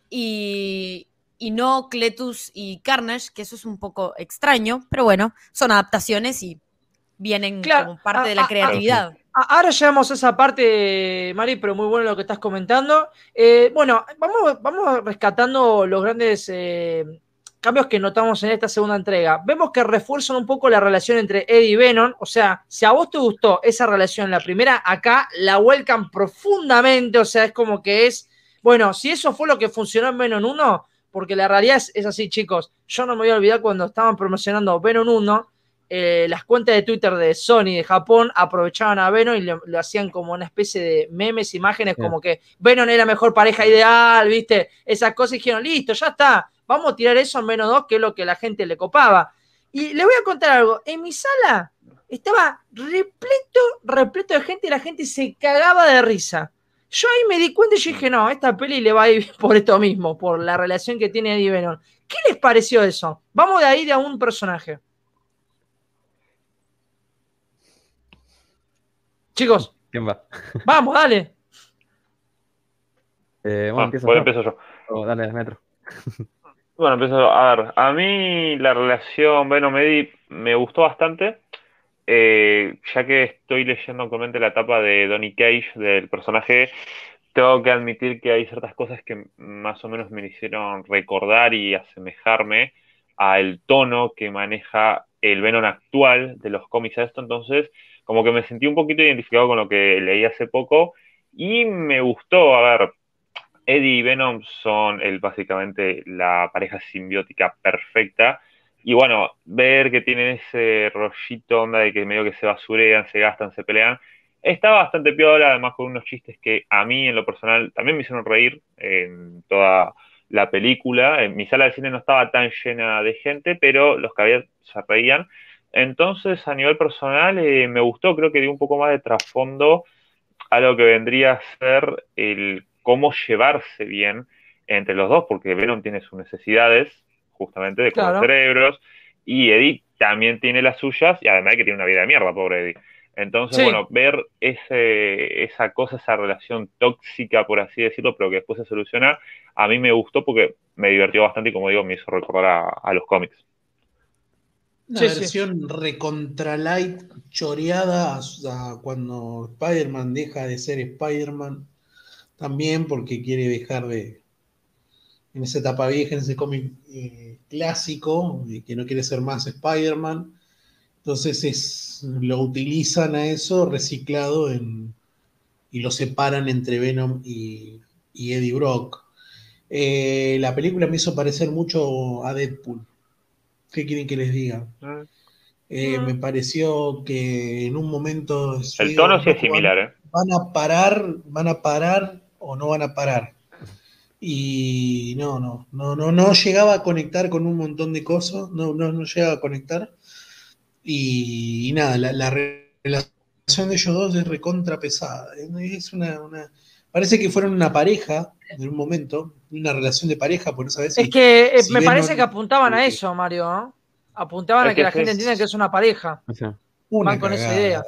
y, y no Cletus y Carnage, que eso es un poco extraño, pero bueno, son adaptaciones y vienen Claro, como parte de la creatividad. A- Ahora llegamos a esa parte, Mari, pero muy bueno lo que estás comentando. Eh, bueno, vamos, vamos rescatando los grandes eh, cambios que notamos en esta segunda entrega. Vemos que refuerzan un poco la relación entre Eddie y Venom. O sea, si a vos te gustó esa relación la primera, acá la vuelcan profundamente. O sea, es como que es. Bueno, si eso fue lo que funcionó en Venom 1, porque la realidad es, es así, chicos. Yo no me voy a olvidar cuando estaban promocionando Venom 1 eh, las cuentas de Twitter de Sony de Japón aprovechaban a Venom y lo, lo hacían como una especie de memes, imágenes, Sí. como que Venom era la mejor pareja ideal, ¿viste? Esas cosas y dijeron, listo, ya está, vamos a tirar eso en Venom 2, que es lo que la gente le copaba. Y les voy a contar algo, en mi sala estaba repleto, repleto de gente y la gente se cagaba de risa. Yo ahí me di cuenta y yo dije, no, esta peli le va a ir por esto mismo, por la relación que tiene Eddie Venom. ¿Qué les pareció eso? Vamos de ahí de a un personaje. Chicos, ¿Quién va? vamos, dale. Eh, bueno, Ah, empiezo bueno, yo. empiezo yo. O dale, Metro. Bueno, empiezo a ver. A mí la relación Venom-Eddie me gustó bastante, eh, ya que estoy leyendo actualmente la etapa de Donny Cage del personaje. Tengo que admitir que hay ciertas cosas que más o menos me hicieron recordar y asemejarme al tono que maneja el Venom actual de los cómics a esto. Entonces, como que me sentí un poquito identificado con lo que leí hace poco y me gustó. A ver, Eddie y Venom son el, básicamente la pareja simbiótica perfecta. Y bueno, ver que tienen ese rollito onda de que medio que se basurean, se gastan, se pelean, está bastante piola, además con unos chistes que a mí en lo personal también me hicieron reír en toda la película. En mi sala de cine no estaba tan llena de gente, pero los que había se reían. Entonces, a nivel personal, eh, me gustó, creo que dio un poco más de trasfondo a lo que vendría a ser el cómo llevarse bien entre los dos, porque Venom tiene sus necesidades, justamente, de comer Claro. cerebros, y Eddie también tiene las suyas, y además que tiene una vida de mierda, pobre Eddie. Entonces, Sí. bueno, ver ese, esa cosa, esa relación tóxica, por así decirlo, pero que después se soluciona, a mí me gustó porque me divirtió bastante y, como digo, me hizo recordar a, a los cómics. Una Sí, sí. versión recontra light, choreada a, a cuando Spider-Man deja de ser Spider-Man. También porque quiere dejar de. En esa etapa vieja, en ese cómic eh, clásico, que no quiere ser más Spider-Man. Entonces es, lo utilizan a eso reciclado en, y lo separan entre Venom y, y Eddie Brock. Eh, la película me hizo parecer mucho a Deadpool. ¿Qué quieren que les diga? Eh, Mm. Me pareció que en un momento. El tono sí es "Loco, similar, ¿eh? Van a parar, van a parar o no van a parar. Y no, no, no, no, no llegaba a conectar con un montón de cosas, no, no, no llegaba a conectar. Y, nada, la, relación de ellos dos es recontra pesada. Es una, parece que fueron una pareja en un momento, una relación de pareja, por esa vez. Es que eh, me parece que apuntaban a eso, Mario. Apuntaban a que, la gente entienda que es una pareja. Van con esa idea.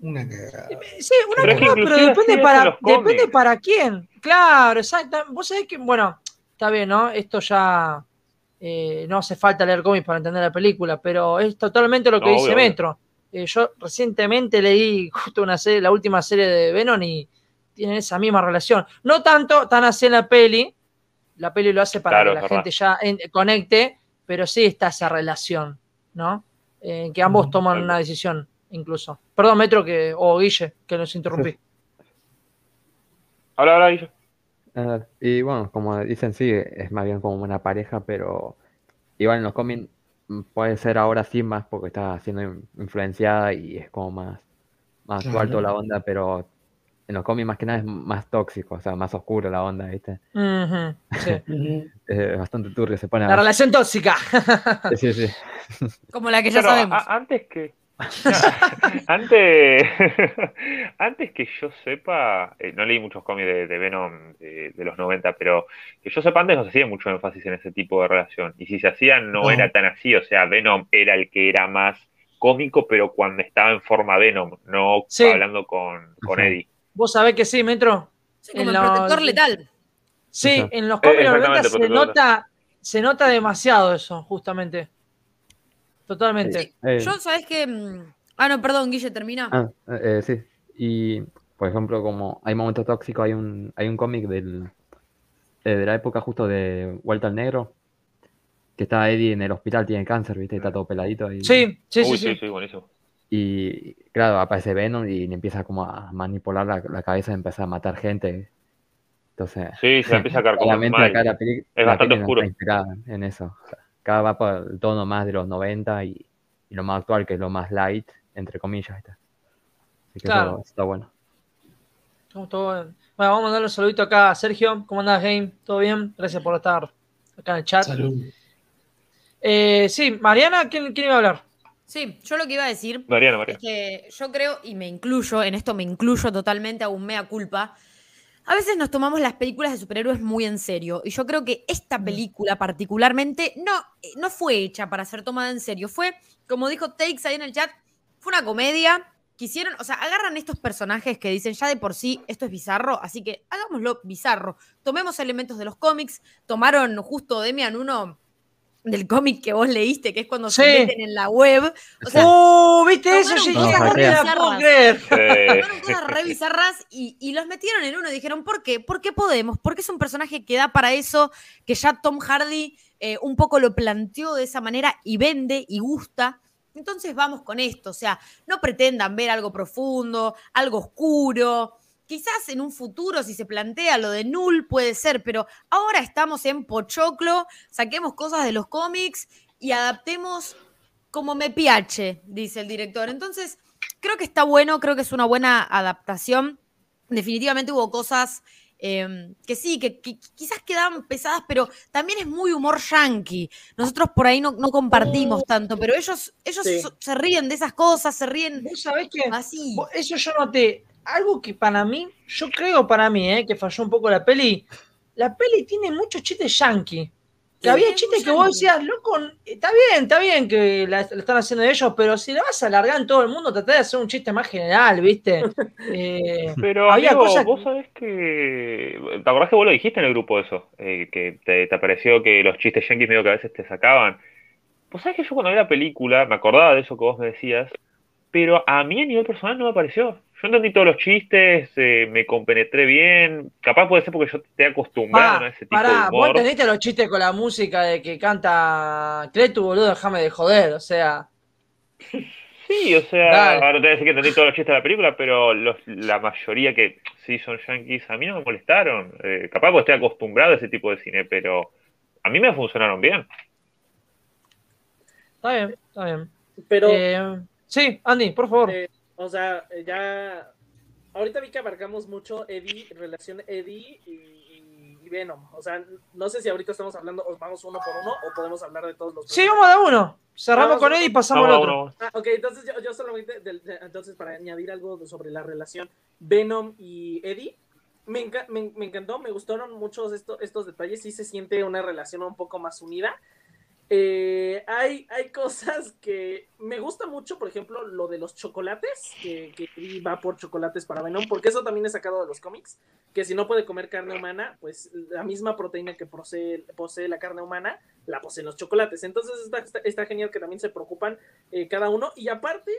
Una cagada. Sí, una pero cagada, pero depende para, depende para quién. Claro, exacto. Vos sabés que, bueno, está bien, ¿no? Esto ya eh, no hace falta leer cómics para entender la película, pero es totalmente lo que dice Metro. Eh, yo recientemente leí justo una serie, la última serie de Venom y tienen esa misma relación. No tanto, tan así en la peli. La peli lo hace para que la gente ya conecte, pero sí está esa relación, ¿no? En que ambos toman una decisión incluso. Perdón, Metro, que, o Guille, que nos interrumpí. Hola, hola, Guille. Ah, y bueno, como dicen, sí, es más bien como una pareja, pero igual en los cómics puede ser ahora sí más porque está siendo influenciada y es como más, más toda la onda, pero en los cómics más que nada es más tóxico, o sea, más oscuro la onda, ¿viste? sí. es bastante turbio se pone. La relación tóxica. sí, sí. Como la que ya sabemos. antes que antes, antes que yo sepa, eh, no leí muchos cómics de, Venom de, los 90, pero que yo sepa, antes no se hacía mucho énfasis en ese tipo de relación. Y si se hacía, no, era tan así. O sea, Venom era el que era más cómico, pero cuando estaba en forma Venom, no hablando con, con Eddie. ¿Vos sabés que sí, Metro? en el protector letal. Sí, en los cómics de se nota, se nota demasiado eso, justamente. Totalmente. Eh, Yo, ¿sabes que mm, Ah, no, perdón, Guille, termina. Ah, eh, sí. Y, por ejemplo, como hay momentos tóxicos, hay un, hay un cómic del, eh, de la época justo de Vuelta al Negro, que está Eddie en el hospital, tiene cáncer, ¿viste? Está todo peladito. Y, sí, sí, sí, sí, sí, buenísimo. Y claro, aparece Venom y le empieza como a manipular la, cabeza y empieza a matar gente. Entonces, sí, se empieza a cargar la es bastante oscuro. en eso cada va por el tono más de los 90 y, lo más actual, que es lo más light, entre comillas. Así que claro. está bueno. Bueno, vamos a mandarle un saludito acá a Sergio. ¿Cómo andás, Game? ¿Todo bien? Gracias por estar acá en el chat. Salud. Eh, sí, Mariana, ¿quién, iba a hablar? Sí, yo lo que iba a decir Mariana, Mariana. es que yo creo, y me incluyo, en esto me incluyo totalmente, a un mea culpa, a veces nos tomamos las películas de superhéroes muy en serio. Y yo creo que esta mm. película particularmente no, eh, no fue hecha para ser tomada en serio. Fue, como dijo Takes ahí en el chat, fue una comedia. Quisieron, o sea, agarran estos personajes que dicen ya de por sí esto es bizarro, así que hagámoslo bizarro. Tomemos elementos de los cómics. Tomaron justo Demian uno del cómic que vos leíste, que es cuando se meten en la web. O sea, ¡Oh! ¿Viste eso? Yo no, no cosas re bizarras y, y, los metieron en uno y dijeron, ¿por qué? ¿Por qué podemos? Porque es un personaje que da para eso, que ya Tom Hardy eh, un poco lo planteó de esa manera y vende y gusta. Entonces vamos con esto, o sea, no pretendan ver algo profundo, algo oscuro, Quizás en un futuro, si se plantea lo de Null, puede ser, pero ahora estamos en Pochoclo, saquemos cosas de los cómics y adaptemos como me piache, dice el director. Entonces, creo que está bueno, creo que es una buena adaptación. Definitivamente hubo cosas em, que sí, que, quizás quedaban pesadas, pero también es muy humor yankee. Nosotros por ahí no, compartimos tanto, pero ellos, ellos se ríen de esas cosas, se ríen ¿Vos sabés que así. Eso yo noté algo que para mí, yo creo para mí, eh, que falló un poco la peli, la peli tiene muchos chistes yankee. Que había chistes que vos decías, loco, está bien, está bien que la, están haciendo ellos, pero si la vas a alargar en todo el mundo, tratá de hacer un chiste más general, ¿viste? Eh, pero había cosas vos sabés que. ¿Te acordás que vos lo dijiste en el grupo eso? Eh, que te, te, pareció que los chistes yankees medio que a veces te sacaban. Vos sabés que yo cuando vi la película me acordaba de eso que vos me decías, pero a mí a nivel personal no me pareció. Yo entendí todos los chistes, eh, me compenetré bien. Capaz puede ser porque yo te he acostumbrado a ese tipo de humor. vos entendiste los chistes con la música de que canta Cletu, boludo, déjame de joder, o sea. Sí, o sea, ahora te voy a decir que entendí todos los chistes de la película, pero la mayoría que sí son yankees a mí no me molestaron. Eh, capaz porque estoy acostumbrado a ese tipo de cine, pero a mí me funcionaron bien. Está bien, está bien. Pero. Eh, sí, Andy, por favor. O sea, ya ahorita vi que abarcamos mucho Eddie, relación Eddie y, y Venom. O sea, no sé si ahorita estamos hablando, o vamos uno por uno, o podemos hablar de todos los. Sí, vamos de uno. Cerramos Vamos con a- Eddie y pasamos al otro. Ah, ok, entonces yo, yo solamente, del- de- entonces para añadir algo sobre la relación Venom y Eddie, me, enca- me, me encantó, me gustaron muchos estos, estos detalles, sí se siente una relación un poco más unida. Eh, hay, hay cosas que me gusta mucho, por ejemplo, lo de los chocolates, que, va por chocolates para Venom, porque eso también es sacado de los cómics, que si no puede comer carne humana, pues la misma proteína que posee, posee la carne humana, la poseen los chocolates. Entonces está, está- está genial que también se preocupan eh, cada uno. Y aparte,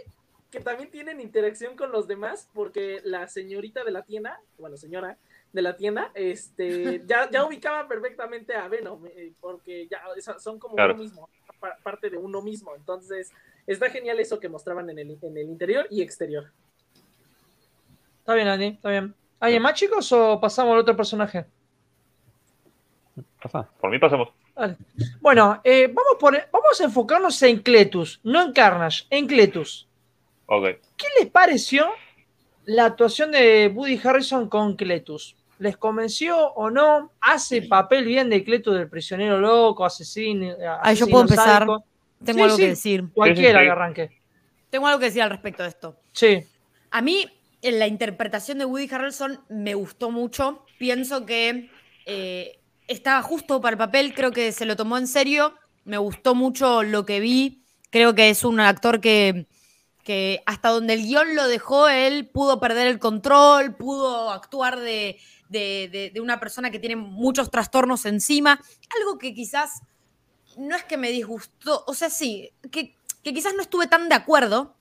que también tienen interacción con los demás, porque la señorita de la tienda, bueno, señora de la tienda, este, ya, ya ubicaba perfectamente a Venom, eh, porque ya son como Claro. uno mismo, pa- parte de uno mismo. Entonces, está genial eso que mostraban en el, en el interior y exterior. Está bien, Andy, está bien. ¿Alguien más, chicos, o pasamos al otro personaje? Pasa. Por mí pasamos. Bueno, eh, vamos, por, vamos a enfocarnos en Cletus, no en Carnage, en Cletus. Ok. ¿Qué les pareció la actuación de Woody Harrison con Cletus? ¿Les convenció o no? ¿Hace papel bien de Cletus del prisionero loco, asesino? Ah, yo puedo empezar. sádico? Tengo Sí, algo sí. que decir. Cualquiera que arranque. Tengo algo que decir al respecto de esto. Sí. A mí, en la interpretación de Woody Harrelson me gustó mucho. Pienso que eh, estaba justo para el papel, creo que se lo tomó en serio. Me gustó mucho lo que vi. Creo que es un actor que, que hasta donde el guion lo dejó, él pudo perder el control, pudo actuar de, de- de- de una persona que tiene muchos trastornos encima. Algo que quizás no es que me disgustó, o sea, sí, que, que quizás no estuve tan de acuerdo,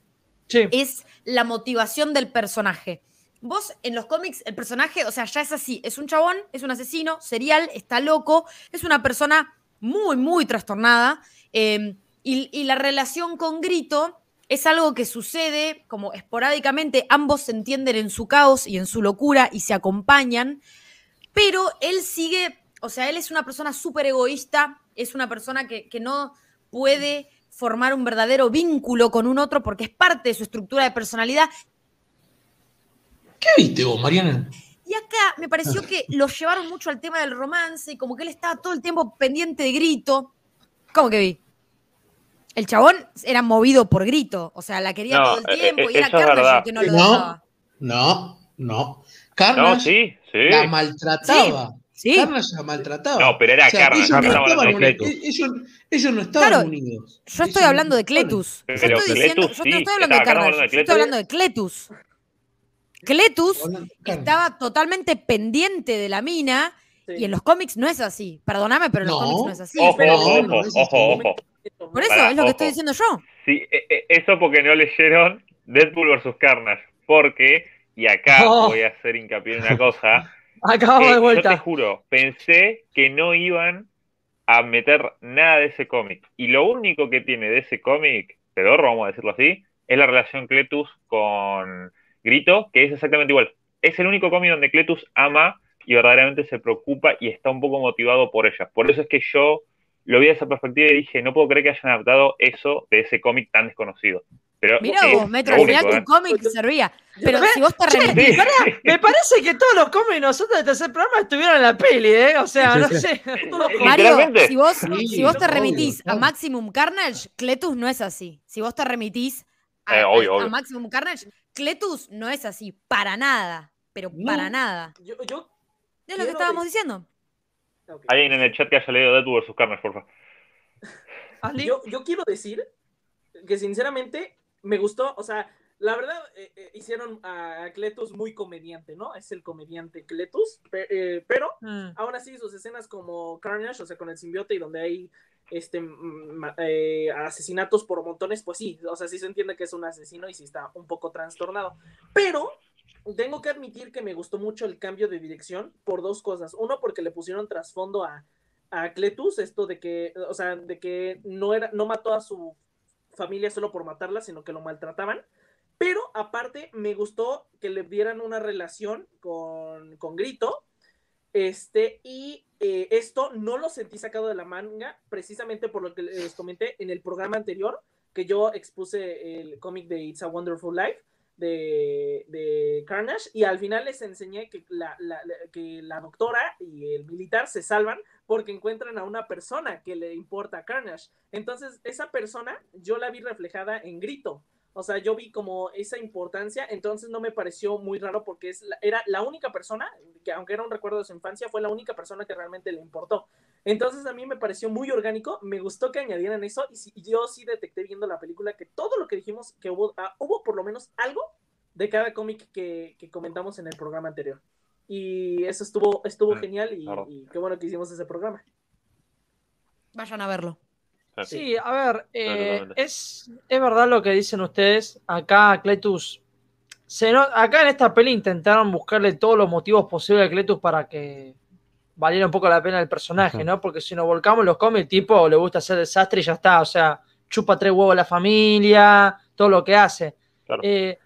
Sí. es la motivación del personaje. Vos en los cómics, el personaje, o sea, ya es así, es un chabón, es un asesino, serial, está loco, es una persona muy, muy trastornada, eh, y, y la relación con Grito es algo que sucede como esporádicamente, ambos se entienden en su caos y en su locura y se acompañan, pero él sigue, o sea, él es una persona súper egoísta, es una persona que, que no puede formar un verdadero vínculo con un otro porque es parte de su estructura de personalidad. ¿Qué viste vos, Mariana? Y acá me pareció que lo llevaron mucho al tema del romance y como que él estaba todo el tiempo pendiente de grito. ¿Cómo que vi? El chabón era movido por grito, o sea, la quería No, todo el eh, tiempo eh, y era eso es Carnage verdad. el que no lo No. dejaba. No, no. No, Carnage sí, sí. la maltrataba. Sí, Carnage la maltrataba. No, pero era Carnage, ellos, no estaban ellos, ellos no estaban Claro, unidos. yo estoy Ellos hablando de Cletus. Yo estoy diciendo, Cletus, yo no estoy hablando de Carnage, hablando de yo estoy Cletus. hablando de Cletus. Cletus estaba totalmente pendiente de la mina Sí. y en los cómics no es así. Perdóname, pero en los No. cómics no es así. Ojo, pero- ojo, no, ojo, ojo. Por eso es lo que estoy diciendo yo. Sí, e- e- eso porque no leyeron Deadpool vs. Carnage. Porque, y acá Oh. voy a hacer hincapié en una cosa, Acabamos eh, de yo te vuelta. juro, pensé que no iban a meter nada de ese cómic. Y lo único que tiene de ese cómic, pedorro, vamos a decirlo así, es la relación Cletus con Grito, que es exactamente igual. Es el único cómic donde Cletus ama y verdaderamente se preocupa y está un poco motivado por ella. Por eso es que yo lo vi de esa perspectiva y dije, no puedo creer que hayan adaptado eso de ese cómic tan desconocido. Pero Mira vos, Metro, al final tu ¿eh? cómic servía. Pero si vos te Sí. Me parece que todos los cómics nosotros del tercer programa estuvieron en la peli, ¿eh? O sea, no sé. Mario, si vos, Sí, si vos te obvio, remitís a. Maximum Carnage, Cletus no es así. Si vos te remitís a, Eh, obvio, a-. Maximum Carnage, Cletus no es así, para nada. Pero No. para nada. Yo, yo, Es lo que estábamos de- diciendo. ok. Alguien en el chat que haya leído Deadpool vs. Carnage, por favor. Yo, yo quiero decir que sinceramente me gustó, o sea, la verdad eh, eh, hicieron a Cletus muy comediante, ¿no? Es el comediante Cletus, pe- eh, pero Mm. aún así sus escenas como Carnage, o sea, con el simbiote y donde hay este asesinatos por montones, pues sí, o sea, sí se entiende que es un asesino y sí está un poco trastornado. Pero tengo que admitir que me gustó mucho el cambio de dirección por dos cosas. Uno, porque le pusieron trasfondo a, a Cletus, esto de que, o sea, de que no era, no mató a su familia solo por matarla, sino que lo maltrataban. Pero aparte, me gustó que le dieran una relación con, con Grito. Este, y eh, esto no lo sentí sacado de la manga, precisamente por lo que les comenté en el programa anterior, que yo expuse el cómic de It's a Wonderful Life, de, de Carnage y al final les enseñé que la, que la doctora y el militar se salvan porque encuentran a una persona que le importa a Carnage. Entonces, esa persona yo la vi reflejada en Grito. O sea, yo vi como esa importancia, entonces no me pareció muy raro porque es era la única persona, que aunque era un recuerdo de su infancia, fue la única persona que realmente le importó. Entonces a mí me pareció muy orgánico, me gustó que añadieran eso y, yo sí detecté viendo la película que todo lo que dijimos, que hubo, ah, hubo por lo menos algo de cada cómic que, comentamos en el programa anterior. Y eso estuvo, estuvo genial y, y qué bueno que hicimos ese programa. Vayan a verlo. Sí, a ver, eh, es, es verdad lo que dicen ustedes. Acá Cletus, se acá en esta peli intentaron buscarle todos los motivos posibles a Cletus para que valiera un poco la pena el personaje, ¿no? Porque si nos volcamos los cómics, el tipo le gusta hacer desastre y ya está. O sea, chupa tres huevos a la familia, todo lo que hace. Eh,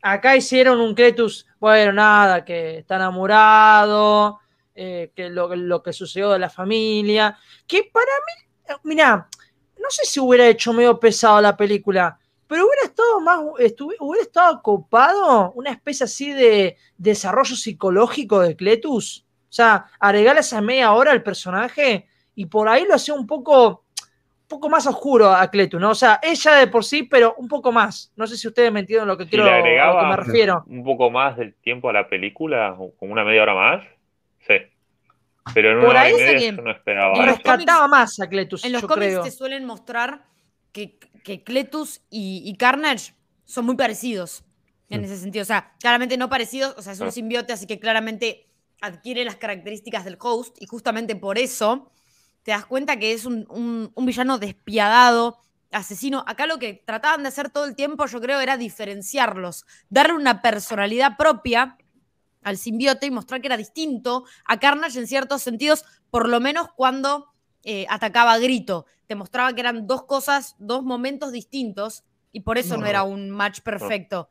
acá hicieron un Cletus, bueno, nada, que está enamorado, eh, que lo, lo que sucedió de la familia, que para mí, mira, no sé si hubiera hecho medio pesado la película, pero hubiera estado más, hubiera estado copado una especie así de desarrollo psicológico de Cletus. O sea, agregarle esa media hora al personaje y por ahí lo hacía un poco, un poco más oscuro a Cletus, ¿no? O sea, ella de por sí, pero un poco más. No sé si ustedes me entienden lo que quiero, a lo que me refiero. Un poco más del tiempo a la película, como una media hora más. Sí. Pero en Por ahí no esperaba. rescataba más a Cletus. En los cómics te suelen mostrar que, que Cletus y, Carnage son muy parecidos en ese sentido. O sea, claramente no parecidos, o sea, es un simbiote, así que claramente adquiere las características del host y justamente por eso te das cuenta que es un, un, villano despiadado, asesino. Acá lo que trataban de hacer todo el tiempo, yo creo, era diferenciarlos, darle una personalidad propia al simbiote y mostrar que era distinto a Carnage en ciertos sentidos, por lo menos cuando eh, atacaba a Grito. Te mostraba que eran dos cosas, dos momentos distintos y por eso no, era un match perfecto.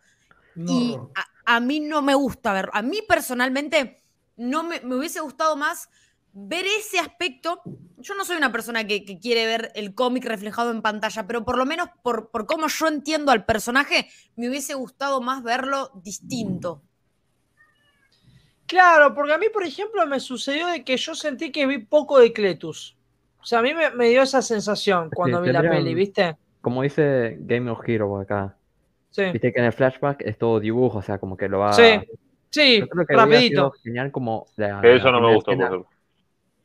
Y a, mí no me gusta ver, a mí personalmente no me, hubiese gustado más ver ese aspecto. Yo no soy una persona que, quiere ver el cómic reflejado en pantalla, pero por lo menos por, por cómo yo entiendo al personaje, me hubiese gustado más verlo distinto. Claro, porque a mí, por ejemplo, me sucedió de que yo sentí que vi poco de Cletus. O sea, a mí me, dio esa sensación cuando vi la peli, ¿viste? Como dice Game of Heroes acá. Sí. Viste que en el flashback es todo dibujo, o sea, como que lo va. Sí, sí, rapidito. Genial como. eso no me gustó,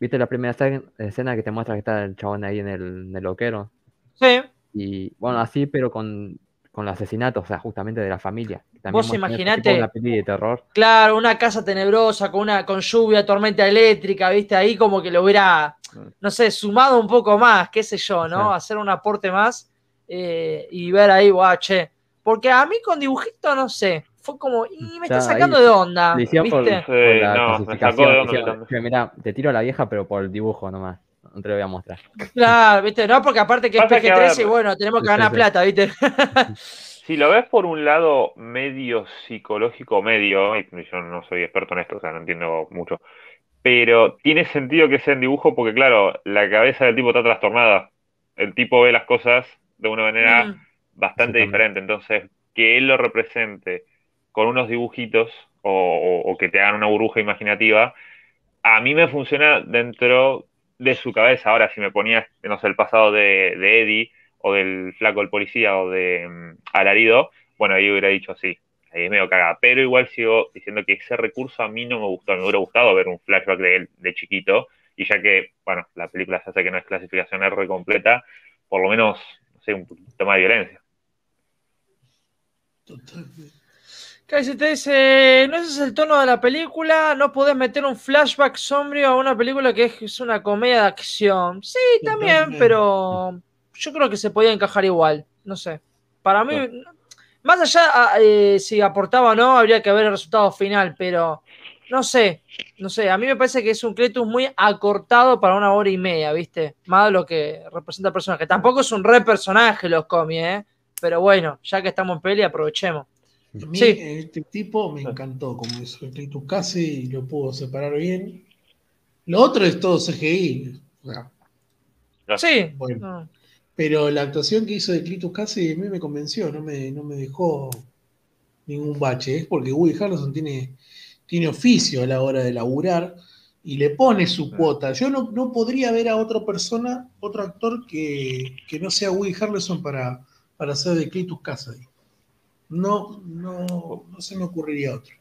¿Viste la primera escena que te muestra que está el chabón ahí en el, en el loquero? Sí. Y bueno, así, pero con con los asesinatos, o sea, justamente de la familia. Vos imaginate. Una peli de terror. Claro, una casa tenebrosa con una con lluvia, tormenta eléctrica, viste, ahí como que lo hubiera, no sé, sumado un poco más, qué sé yo, ¿no? Hacer un aporte más eh, y ver ahí, guau, che. Porque a mí con dibujito, no sé, fue como, y me está sacando de onda. ¿viste? no, me sacó de onda. mira, te tiro a la vieja, pero por el dibujo nomás no te lo voy a mostrar. Claro, viste, no, porque aparte que es PG-13 y bueno, tenemos que ganar plata, viste. si lo ves por un lado medio psicológico, medio, y yo no soy experto en esto, o sea, no entiendo mucho, pero tiene sentido que sea en dibujo porque, claro, la cabeza del tipo está trastornada. El tipo ve las cosas de una manera mm. bastante diferente, entonces que él lo represente con unos dibujitos o, que te hagan una burbuja imaginativa, a mí me funciona dentro de su cabeza. Ahora, si me ponías, no sé, el pasado de, Eddie o del flaco del policía o de mm, Alarido, bueno, ahí hubiera dicho sí, ahí es medio cagada. Pero igual sigo diciendo que ese recurso a mí no me gustó. Me hubiera gustado ver un flashback de él de chiquito. Y ya que, bueno, la película se hace que no es clasificación R completa, por lo menos, no sé, un más de violencia. Totalmente. Si te dice, no ese es el tono de la película, no podés meter un flashback sombrío a una película que es una comedia de acción. Sí, también, pero yo creo que se podía encajar igual. No sé. Para mí, más allá eh, si aportaba o no, habría que ver el resultado final, pero no sé, no sé. A mí me parece que es un Cletus muy acortado para una hora y media, ¿viste? Más de lo que representa el personaje. Tampoco es un re personaje los cómics, ¿eh? Pero bueno, ya que estamos en peli, aprovechemos. A mí este tipo me encantó, como hizo Cletus casi lo pudo separar bien. Lo otro es todo CGI. sí. Bueno. Pero la actuación que hizo de Clitus casi a mí me convenció, no me, no me dejó. ningún bache, es porque Woody Harrelson tiene, tiene oficio a la hora de laburar y le pone su cuota. Yo no, no podría ver a otra persona, otro actor que, que no sea Woody Harrelson para, para hacer de Cletus Cassidy. No, no, no se me ocurriría otro.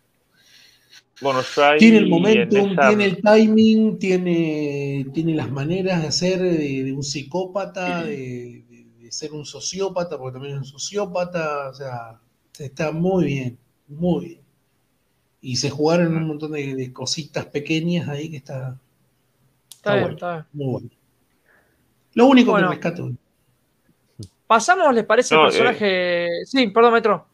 Tiene el momentum, esa- tiene el timing, tiene, tiene las maneras de hacer de, de un psicópata, de, de- de ser un sociópata, porque también es un sociópata, o sea, está muy bien, muy bien. Y se jugaron un montón de, de cositas pequeñas ahí que está, Está bien, bueno. está bien. muy bueno. Lo único Bueno. que rescato. Pasamos, ¿les parece el personaje? Sí, perdón, Metro.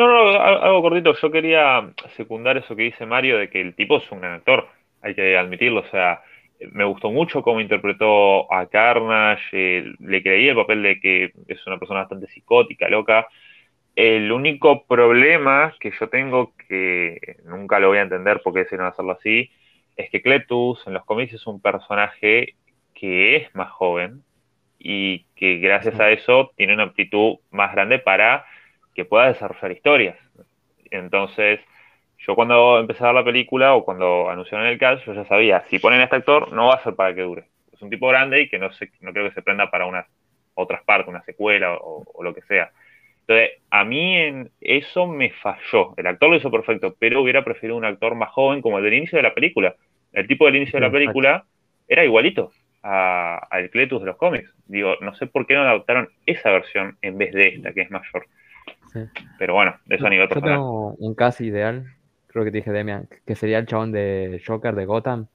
No, no, al- algo cortito. Yo quería secundar eso que dice Mario de que el tipo es un gran actor. Hay que admitirlo. O sea, me gustó mucho cómo interpretó a Carnage. eh, le creí el papel de que es una persona bastante psicótica, loca. El único problema que yo tengo, que nunca lo voy a entender por qué decidieron hacerlo así, es que Cletus en los cómics es un personaje que es más joven y que gracias a eso tiene una aptitud más grande para que pueda desarrollar historias. Entonces, yo cuando empecé a ver la película o cuando anunciaron el cast, yo ya sabía, si ponen a este actor, no va a ser para que dure. Es un tipo grande y que no, se, no creo que se prenda para unas otras partes, una secuela o, o lo que sea. Entonces, a mí en eso me falló. El actor lo hizo perfecto, pero hubiera preferido un actor más joven como el del inicio de la película. El tipo del inicio de la película era igualito a- al Cletus de los cómics. Digo, no sé por qué no adaptaron esa versión en vez de esta, que es mayor. Sí. Pero bueno, eso a nivel Yo personal. tengo un casi ideal, creo que te dije Demian, que sería el chabón de Joker de Gotham.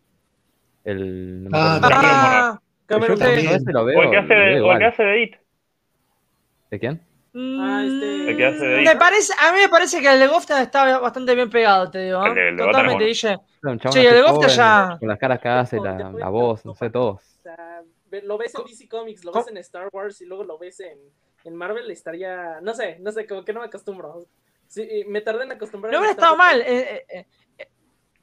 El, no me Ah, nombre. Ah, Cameron lo O veo, el que hace de, o el que hace de It. ¿De quién? Ah, este- El que hace de me It. parece, a mí me parece que el de Gotham está bastante bien pegado, te digo. ¿eh? El de- Totalmente, bueno. Chabón Sí, el de Gotham ya- Con las caras que hace, la, la voz, no sé, todo. O sea, lo ves en DC Comics, lo ves en Star Wars y luego lo ves en, en Marvel, estaría. No sé, no sé, como que no me acostumbro. Sí, me tardé en acostumbrar. No hubiera estado mal. eh, eh, eh, eh,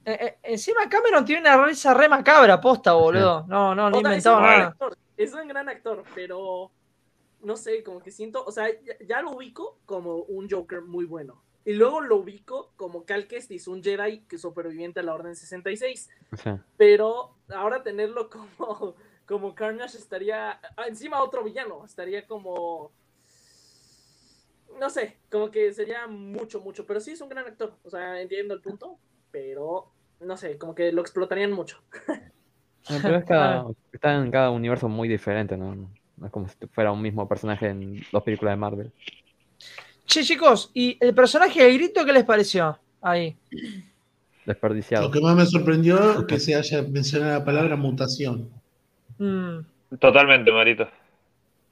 eh, encima Cameron tiene una risa re macabra, posta, boludo. No, no, no inventaba es un gran nada. actor, es un gran actor, pero no sé, como que siento, o sea, ya, ya lo ubico como un Joker muy bueno. Y luego lo ubico como Cal Kestis, un Jedi que superviviente a la Orden 66. O sea, Pero ahora tenerlo como, como Carnage estaría. ah, Encima otro villano. Estaría como. No sé, como que sería mucho, mucho. Pero sí es un gran actor. O sea, entiendo el punto. Pero no sé, como que lo explotarían mucho. pero es cada, está en cada universo muy diferente, ¿no? No es como si fuera un mismo personaje en dos películas de Marvel. Che, chicos, ¿y el personaje de Grito qué les pareció? Ahí. Desperdiciado. Lo que más me sorprendió es que se haya mencionado la palabra mutación. Mm, Totalmente, Marito.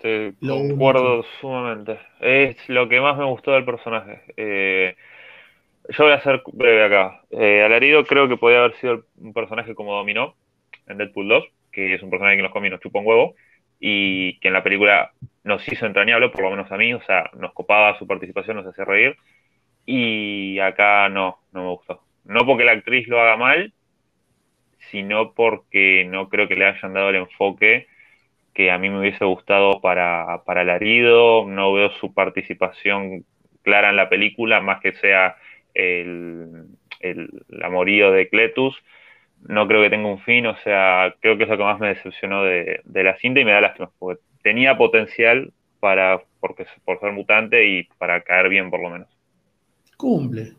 Te Lo concuerdo sumamente. Es lo que más me gustó del personaje. Eh, yo voy a ser breve acá. Eh, Alarido creo que podía haber sido un personaje como Dominó en Deadpool 2, que es un personaje que en los cómics nos chupa un huevo, y que en la película nos hizo entrañable, por lo menos a mí, o sea, nos copaba su participación, nos hacía reír, y acá no, no me gustó. No porque la actriz lo haga mal, sino porque no creo que le hayan dado el enfoque que a mí me hubiese gustado para, para Alarido, no veo su participación clara en la película, más que sea el, el amorío de Cletus, no creo que tenga un fin, o sea, creo que es lo que más me decepcionó de, de la cinta y me da lástima, porque tenía potencial para, porque, por ser mutante y para caer bien por lo menos. Cumple.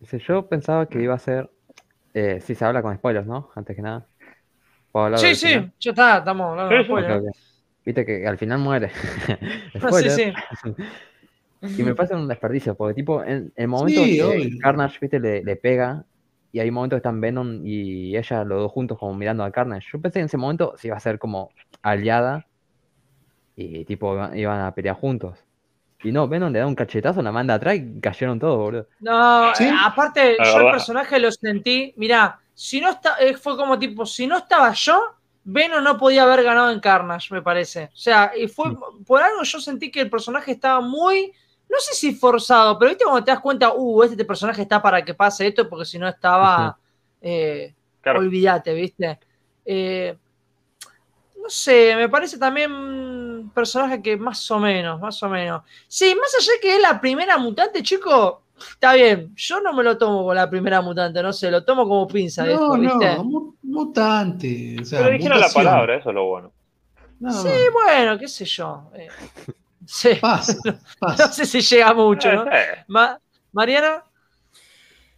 Dice, yo pensaba que iba a ser. Eh, sí, se habla con spoilers, ¿no? Antes que nada. ¿Puedo hablar Sí, sí, final? ya está, estamos hablando de spoiler. Viste que al final muere. Ah, sí, sí. Y me parece un desperdicio, porque tipo, en el momento Sí, que obvio. Carnage, viste, le, le pega, y hay momentos que están Venom y ella, los dos juntos, como mirando a Carnage. Yo pensé que en ese momento se iba a ser como aliada, y tipo, iba- iban a pelear juntos. Y no, Venom le da un cachetazo, la manda atrás y cayeron todos, boludo. No, ¿Sí? eh, aparte, La yo el personaje lo sentí. Mirá, si no está, eh, fue como tipo, si no estaba yo, Venom no podía haber ganado en Carnage, me parece. O sea, y fue por algo yo sentí que el personaje estaba muy, no sé si forzado, pero viste cuando te das cuenta, uh, este personaje está para que pase esto, porque si no estaba, eh, Claro, olvídate, ¿viste? Eh, no sé, me parece también un personaje que más o menos, más o menos. Sí, más allá que es la primera mutante, chico, está bien, yo no me lo tomo con la primera mutante, no sé, lo tomo como pinza. No, esto, ¿viste? no, mu- mutante. O sea, Pero dijeron la palabra, eso es lo bueno. No, Sí, bueno, qué sé yo. eh, sí, Pasa, no pasa. sé si llega mucho, ¿no? Eh, Ma- Mariana,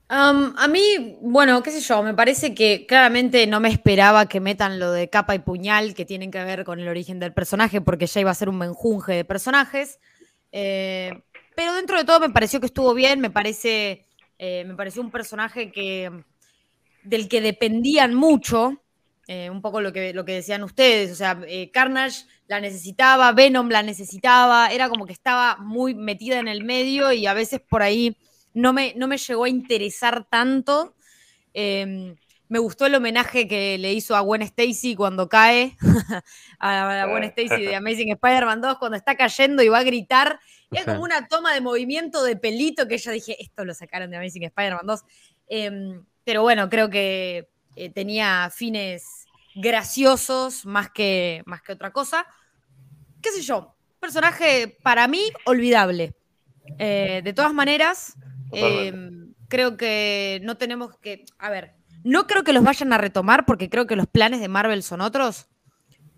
a mí, bueno, qué sé yo, me parece que claramente no me esperaba que metan lo de capa y puñal que tienen que ver con el origen del personaje, porque ya iba a ser un menjunje de personajes. Eh, pero dentro de todo me pareció que estuvo bien, me parece, eh, me pareció un personaje que, del que dependían mucho, eh, un poco lo que, lo que decían ustedes, o sea, eh, Carnage la necesitaba, Venom la necesitaba, era como que estaba muy metida en el medio y a veces por ahí no me, no me llegó a interesar tanto. Eh, me gustó el homenaje que le hizo a Gwen Stacy cuando cae, a Gwen Stacy de Amazing Spider-Man 2, cuando está cayendo y va a gritar. Era Sí. como una toma de movimiento de pelito que yo dije, esto lo sacaron de Amazing Spider-Man 2. Eh, pero bueno, creo que eh, tenía fines graciosos más que, más que otra cosa. ¿Qué sé yo? Personaje para mí olvidable. Eh, de todas maneras, eh, creo que no tenemos que. A ver, no creo que los vayan a retomar porque creo que los planes de Marvel son otros,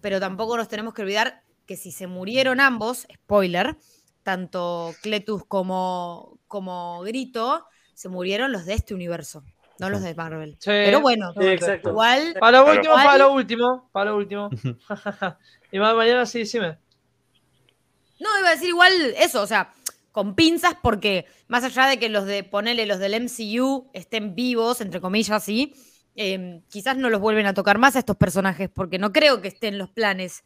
pero tampoco nos tenemos que olvidar que si se murieron ambos, spoiler, tanto Cletus como, como Grito, se murieron los de este universo, no los de Marvel. Sí. Pero bueno, Sí, exacto. igual. para lo último, Igual- para lo último, para lo último. y Ma- Mariana, sí, decime. No, iba a decir igual eso, o sea, con pinzas, porque más allá de que los de, ponele, los del MCU estén vivos, entre comillas, sí, eh, quizás no los vuelven a tocar más a estos personajes, porque no creo que estén en los planes.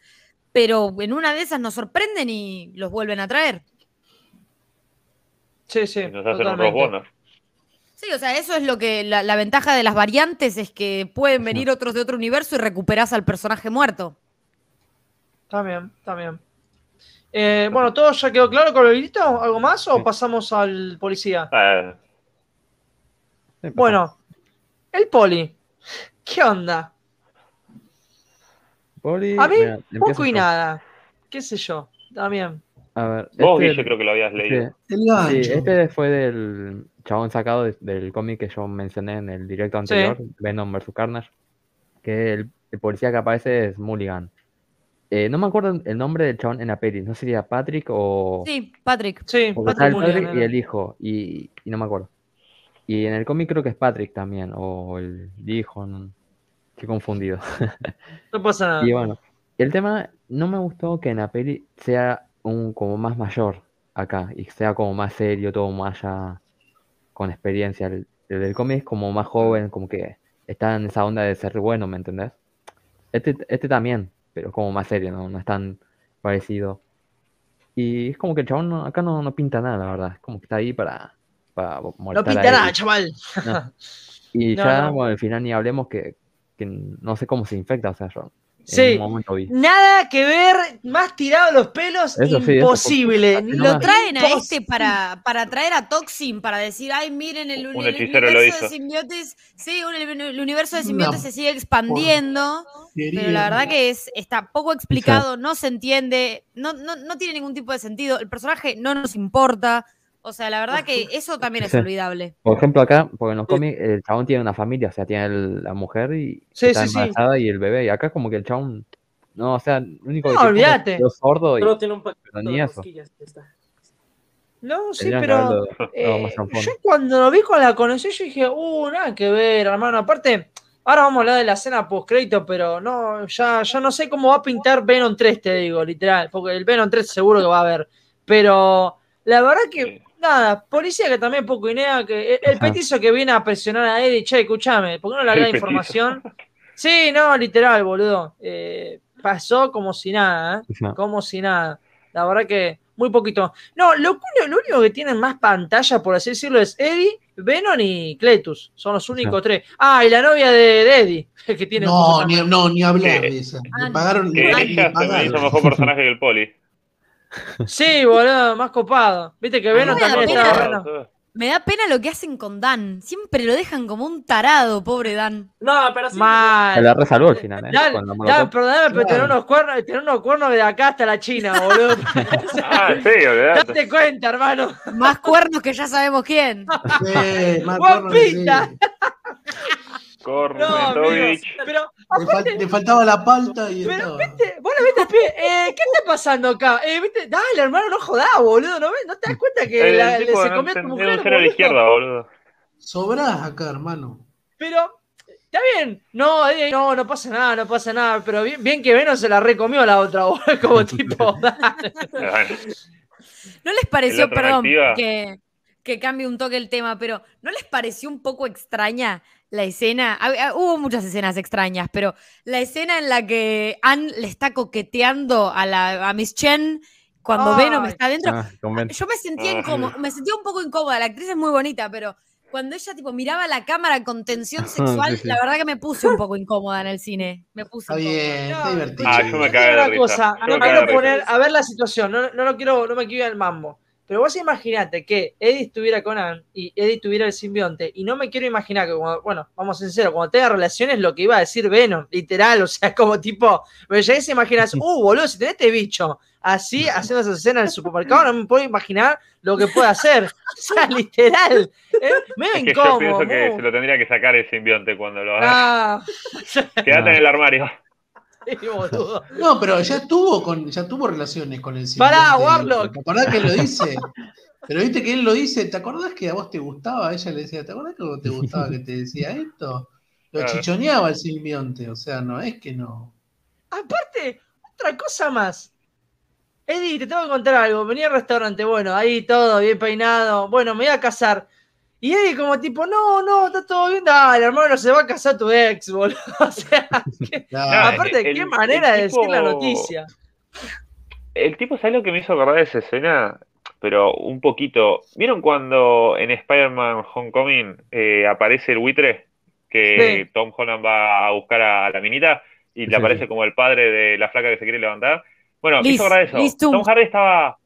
Pero en una de esas nos sorprenden y los vuelven a traer. Sí, sí. y nos hacen un totalmente. rosbono. Sí, o sea, eso es lo que la, la ventaja de las variantes es que pueden venir otros de otro universo y recuperás al personaje muerto. Está bien, está bien. Eh, bueno, ¿todo ya quedó claro con el grito? ¿Algo más o Sí. pasamos al policía? Eh. Bueno, el poli. ¿Qué onda? Poli, A mí, mira, poco y yo. nada. ¿Qué sé yo? También. A ver, vos, este- Guille, creo que lo habías leído. sí, El sí, gancho. este fue del chabón sacado de- del cómic que yo mencioné en el directo anterior, Venom vs. Carnage, que el, el policía que aparece es Mulligan. Eh, no me acuerdo el nombre del chabón en la peli, no sé si sería Patrick o... Sí, Patrick. Sí, está Patrick el Mulligan y el hijo, y, y no me acuerdo. Y en el cómic creo que es Patrick también, o el hijo, no, estoy confundido. No pasa nada. Y bueno, el tema no me gustó que en la peli sea un como más mayor acá, y sea como más serio, todo más ya con experiencia. El, el del cómic es como más joven, como que está en esa onda de ser bueno, ¿me entendés? Este, este también, pero como más serio, ¿no? No es tan parecido. Y es como que el chabón no- acá no, no pinta nada, la verdad. Es como que está ahí para, para No pinta nada, chaval. No. Y ya, no. bueno, al final ni hablemos que, que no sé cómo se infecta, o sea, yo Sí. Nada que ver, más tirado los pelos, Eso sí, eso imposible. Lo traen a este para, para traer a Toxin, para decir, ay, miren, el, Un el hechicero lo universo de simbiotes, sí, un- el, el universo de simbiotes se sigue expandiendo, pero la verdad que es, está poco explicado, no se entiende, no, no, no tiene ningún tipo de sentido, el personaje no nos importa, o sea, la verdad que eso también es Sí. olvidable. Por ejemplo, acá, porque en los cómics el chabón tiene una familia, o sea, tiene el- la mujer y Sí, está sí, sí. embarazada y el bebé. Y acá como que el chabón, no, o sea, lo único que No, tiene es olvídate. quedó sordo y Pero tiene un paquete pero ni de eso. No, sí, tendrían que pero eh, yo cuando lo vi con la conocí, yo dije, uh, nada que ver, hermano. Aparte, ahora vamos a hablar de la escena post-crédito, pero no, ya, ya no sé cómo va a pintar Venom 3, te digo, literal. Porque el Venom 3 seguro que va a haber. Pero la verdad que. Nada, policía que también poco y nada, que el, el petizo que viene a presionar a Eddie, che, escúchame, ¿por qué no le petizo. información? Sí, no, literal, boludo. Eh, pasó como si nada, ¿eh? Como si nada. La verdad que muy poquito. No, lo, único- lo único que tienen más pantalla, por así decirlo, es Eddie, Venom y Cletus. Son los únicos tres. Ah, y la novia de, de Eddie, que tiene No, ni, no, ni hablar Que- de esa. Ah, Le pagaron, Que le, ella se me hizo pagaron. mejor personaje que el poli. Sí, boludo, más copado. Viste que Venom también estaba bueno. Me da pena lo que hacen con Dan. Siempre lo dejan como un tarado, pobre Dan. No, pero sí. Se Mal. la resalvó al final, ¿eh? Dan, Dan, perdóname, pero tener unos cuernos, tener unos cuernos de acá hasta la China, boludo. Ah, sí, olvidate. Date cuenta, hermano. Más cuernos que ya sabemos quién. Sí, más sí. No, amigos, pero Le, fal- le faltaba la palta y Pero, estaba. viste, vos lo viste, eh, ¿qué está pasando acá? Eh, viste, dale, hermano, no jodá, boludo, ¿no, ves? ¿No te das cuenta que la- se no comió a tu mujer, a la izquierda, boludo. Sobrás acá, hermano. Pero, está bien, no, eh, no, no pasa nada, no pasa nada, pero bien, bien que Venom se la recomió la otra, boludo, como tipo, bueno, ¿No les pareció, perdón, que, que cambie un toque el tema, pero ¿no les pareció un poco extraña la escena? Ah, Hubo muchas escenas extrañas, pero la escena en la que Anne le está coqueteando a, la, a Miss Chen cuando Ay. Venom está adentro. Ah, Yo me sentía Ah. incómoda, me sentía un poco incómoda. La actriz es muy bonita, pero cuando ella tipo miraba la cámara con tensión sexual, Sí, sí. la verdad que me puse un poco incómoda en el cine. Me puse bien, está No, divertido. Ah, yo me Yo cagué quiero de una risa. cosa, Yo no me cagué quiero de poner, risa. a ver la situación, no, no lo quiero, no me quiero ir al mambo. Pero vos imaginate que Eddie estuviera con Anne y Eddie tuviera el simbionte, y no me quiero imaginar que, cuando, bueno, vamos sinceros, cuando tenga relaciones, lo que iba a decir Venom, literal, o sea, como tipo, me llegué a imaginar, uh, boludo, si tenés este bicho así, haciendo esa escena en el supermercado, no me puedo imaginar lo que puede hacer. O sea, literal, ¿eh? medio Es que yo incómodo. pienso que se lo tendría que sacar el simbionte cuando lo haga. Ah, Quédate en el armario. Sí, boludo. No, pero ya tuvo con, ya tuvo relaciones con el Pará, simbionte. Warlock. ¿Te acordás que lo dice? Pero viste que él lo dice, ¿te acordás que a vos te gustaba? Ella le decía, ¿te acordás que a vos te gustaba que te decía esto? Lo Claro. chichoneaba el simbionte, o sea, no es que no. Aparte, otra cosa más. Eddie, te tengo que contar algo. Venía al restaurante, bueno, ahí todo bien peinado. Bueno, me voy a casar. Y Eddie como tipo, no, no, está todo bien. Dale, hermano, se va a casar tu ex, boludo. O sea, que- aparte, el- qué el manera de decir la tipo- noticia. El tipo, ¿sabes lo que me hizo acordar de esa escena? Pero un poquito. ¿Vieron cuando en Spider-Man Homecoming eh, aparece el buitre? Que Sí. Tom Holland va a buscar a la minita y le Sí, aparece sí. como el padre de la flaca que se quiere levantar. Bueno, me Liz, hizo acordar eso. Tom. Hardy estaba.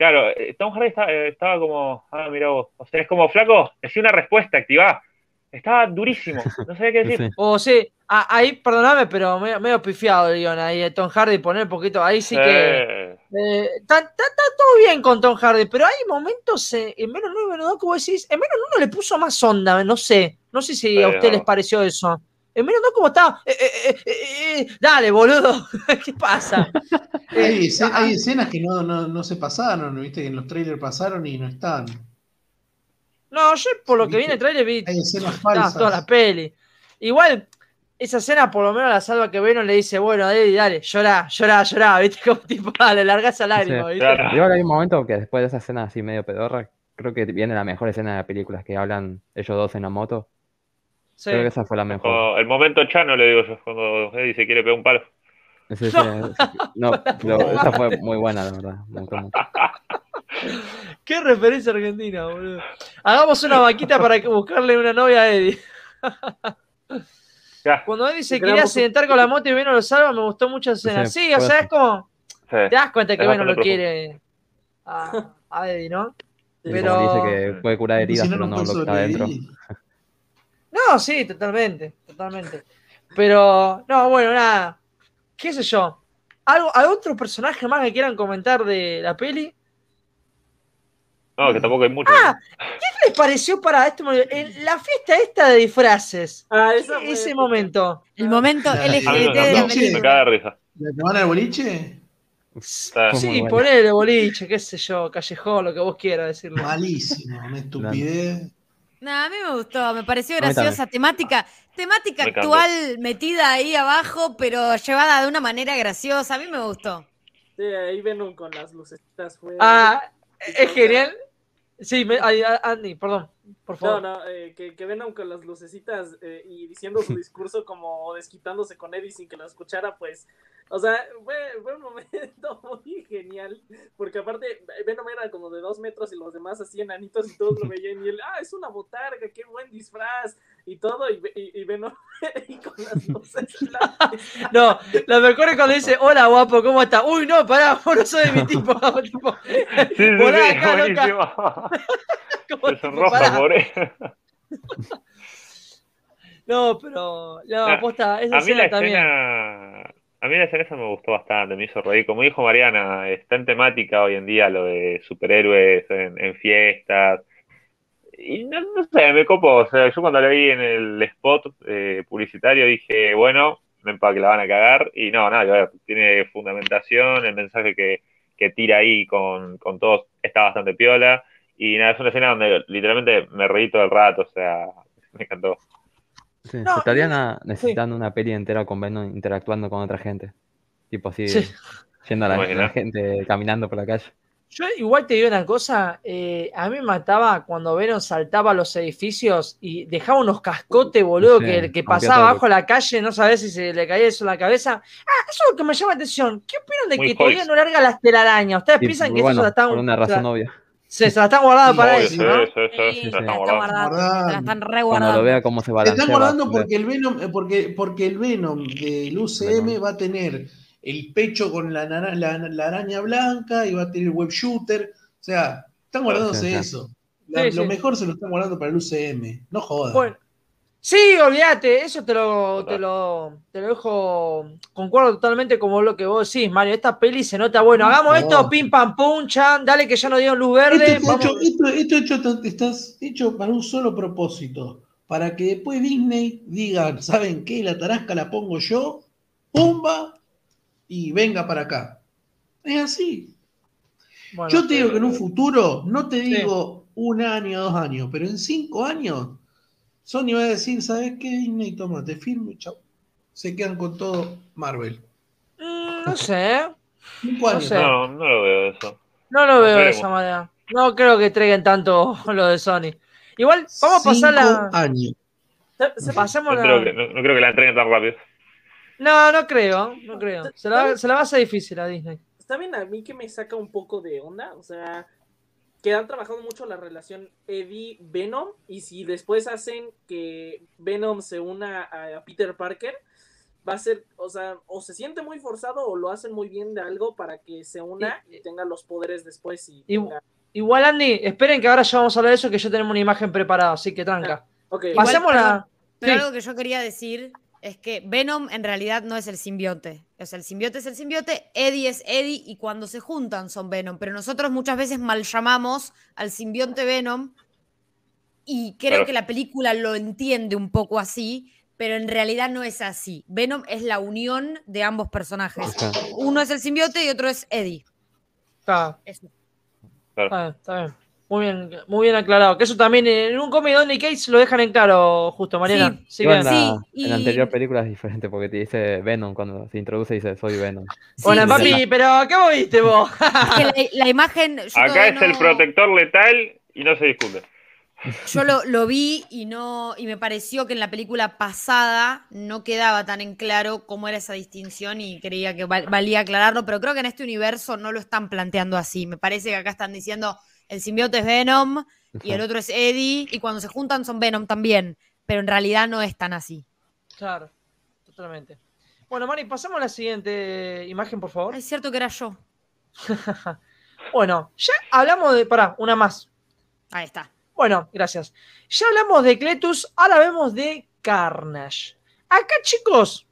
Claro, eh, Tom Hardy estaba, eh, estaba como. Ah, mira vos. O sea, es como flaco. Decía una respuesta, activá. Estaba durísimo. No sabía qué Sí, decir. sí. O sí, a- ahí, perdóname, pero medio, medio pifiado el guion ahí de Tom Hardy, poner un poquito, ahí sí que... Eh, Eh, Está todo bien con Tom Hardy, pero hay momentos eh, en menos 9 menos 2 como decís, en menos 1 le puso más onda, no sé, no sé si a Pero- usted les pareció eso. En menos 2 como estaba, eh, eh, eh, eh, eh, dale boludo, ¿qué pasa? Eh, Hay, ah, hay escenas que no, no, no se pasaron, viste que en los trailers pasaron y no están. no, yo por lo que viene el trailer vi Hay escenas falsas. toda la peli. Igual, esa escena por lo menos la salva que Venom le dice, bueno, Eddie, dale, llorá, llorá, llorá, viste, como tipo, dale, larga esa lágrima, Sí. ¿viste? Claro. Digo que hay un momento que después de esa escena así medio pedorra, creo que viene la mejor escena de la película, que hablan ellos dos en la moto. Sí. Creo que esa fue la mejor. como el momento chano, le digo yo, cuando Eddie se quiere pegar un palo. Sí, sí, sí. No, pero esa fue muy buena, la verdad. Me gustó mucho. Qué referencia argentina, boludo. Hagamos una vaquita para buscarle una novia a Eddie. Ya. Cuando Eddie se quería accidentar con la moto y Venom lo salva, me gustó mucho esa escena. Sí, Sí, o sea, es como. Sí. Te das cuenta que Es Venom lo quiere a, a Eddie, ¿no? Y Pero- dice que puede curar heridas, Si no, pero no no lo que está adentro. No, sí, totalmente, totalmente. Pero, no, bueno, nada. ¿Qué sé yo? ¿Algo, ¿Hay otro personaje más que quieran comentar de la peli? No, que tampoco hay mucho. Ah, ¿Qué les pareció para este momento? En la fiesta esta de disfraces. Ah, Ese momento. El momento Ya, A mí LGBT me de la encantó, sí, me película. caga de risa. ¿La que van al boliche? Sí, bueno. ponele boliche, qué sé yo, callejón, lo que vos quieras decirlo. Malísimo, una estupidez. No, a mí me gustó, me pareció graciosa, temática, temática Me actual metida ahí abajo, pero llevada de una manera graciosa. A mí me gustó. Sí, ahí Venom con las lucecitas fue. Ah, es genial. Sí, me- ay, a- Andy, perdón, por No, favor. no, eh, que, que Venom con las lucecitas eh, y diciendo su discurso como desquitándose con Eddie sin que lo escuchara, pues, o sea, fue, fue un momento muy genial, porque aparte Venom era como de dos metros y los demás así enanitos y todos lo veían y él, ah, es una botarga, qué buen disfraz y todo, y, y, y Venom y con las luces. No, lo mejor es cuando dice, hola guapo, ¿cómo estás? Uy, no, pará, vos no sos de mi tipo. tipo Sí, sí, volá sí, acá, loca. buenísimo. Como tipo, pobre. No, pero. No, Ah, aposta, esa A mí la escena también. escena, a mí la esa me gustó bastante, me hizo reír. Como dijo Mariana, está en temática hoy en día lo de superhéroes en, en fiestas. Y no, no sé, me copó. O sea, yo cuando la vi en el spot eh, publicitario dije, bueno, ven para que la van a cagar. Y no, nada, tiene fundamentación, el mensaje que, que tira ahí con, con todos está bastante piola. Y nada, es una escena donde literalmente me reí todo el rato, o sea, me encantó. Sí, No, se estarían a- necesitando una peli entera con Venom interactuando con otra gente. Tipo así, Sí. yendo a la, gente caminando por la calle. Yo igual te digo una cosa, eh, a mí me mataba cuando Venom saltaba a los edificios y dejaba unos cascotes, boludo, Sí, que, que pasaba abajo la calle, no sabes si se le caía eso en la cabeza. Ah, eso es lo que me llama la atención. ¿Qué opinan de Muy que todavía no larga las telarañas? ¿Ustedes Y, piensan que bueno, eso se la están, por una razón obvia. Se, se la están guardando para eso, se se la están están guardando. Se la están Cuando lo vea cómo se Se balancea. están va a guardando porque el Venom, eh, porque, porque el Venom del UCM Venom. va a tener el pecho con la, nara- la- la araña blanca y va a tener web shooter. O sea, están guardándose Sí, sí. eso. La- Sí, lo mejor se lo están guardando para el UCM. No jodas. Bueno, sí, olvídate, eso te lo, te lo, te lo dejo, concuerdo totalmente como lo que vos decís, Mario. Esta peli se nota, bueno, hagamos esto, pim pam pum, chan, dale que ya nos dieron luz esto, verde. está vamos- hecho, esto, esto hecho estás hecho para un solo propósito. Para que después Disney diga, ¿saben qué? La tarasca la pongo yo, pumba, y venga para acá. Es así. Bueno, Yo te digo que en un futuro, no te Sí. digo un año, dos años, pero en cinco años, Sony va a decir, ¿sabes qué, Disney? Toma, te firmo y chau. Se quedan con todo Marvel. mm, no sé, No sé. No, no lo veo eso. no lo veo de esa manera. No creo que traigan tanto lo de Sony. Igual, vamos a pasar la. años. Se- se- Pasemos No la. creo que, no, no creo que la entreguen tan rápido. No, no creo, no creo. Se la, se la va a hacer difícil a Disney. ¿Saben a mí que me saca un poco de onda? O sea, que han trabajado mucho la relación Eddie-Venom y si después hacen que Venom se una a, a Peter Parker, va a ser, o sea, o se siente muy forzado o lo hacen muy bien de algo para que se una y tenga los poderes después y... Igual, Andy, esperen que ahora ya vamos a hablar de eso, que ya tenemos una imagen preparada, así que tranca. Ok, Igual, Pasemos la. Pero Sí. algo que yo quería decir es que Venom en realidad no es el simbionte. O sea, el simbionte es el simbionte, Eddie es Eddie y cuando se juntan son Venom. Pero nosotros muchas veces mal llamamos al simbionte Venom y creo Claro. que la película lo entiende un poco así, pero en realidad no es así. Venom es la unión de ambos personajes. Uno es el simbionte y otro es Eddie. Está, Eso. está bien, está bien. Muy bien, muy bien aclarado. Que eso también en un cómic de Donny Cates lo dejan en claro, justo, Mariana. Sí, Sí, en, la, Sí, en la y- anterior película es diferente porque te dice Venom cuando se introduce dice soy Venom. Sí, Hola, sí. papi, pero ¿qué vos viste vos? Es que la, la imagen. Acá es el protector letal y no se discute. Yo lo, lo vi y no y me pareció que en la película pasada no quedaba tan en claro cómo era esa distinción y creía que val- valía aclararlo, pero creo que en este universo no lo están planteando así. Me parece que acá están diciendo el simbionte es Venom y el otro es Eddie y cuando se juntan son Venom también, pero en realidad no es tan así. Claro, totalmente. Bueno, Mari, pasamos a la siguiente imagen, por favor. Es cierto que era yo. Bueno, ya hablamos de. Pará, una más. Ahí está. Bueno, gracias. Ya hablamos de Cletus, ahora vemos de Carnage. Acá, chicos,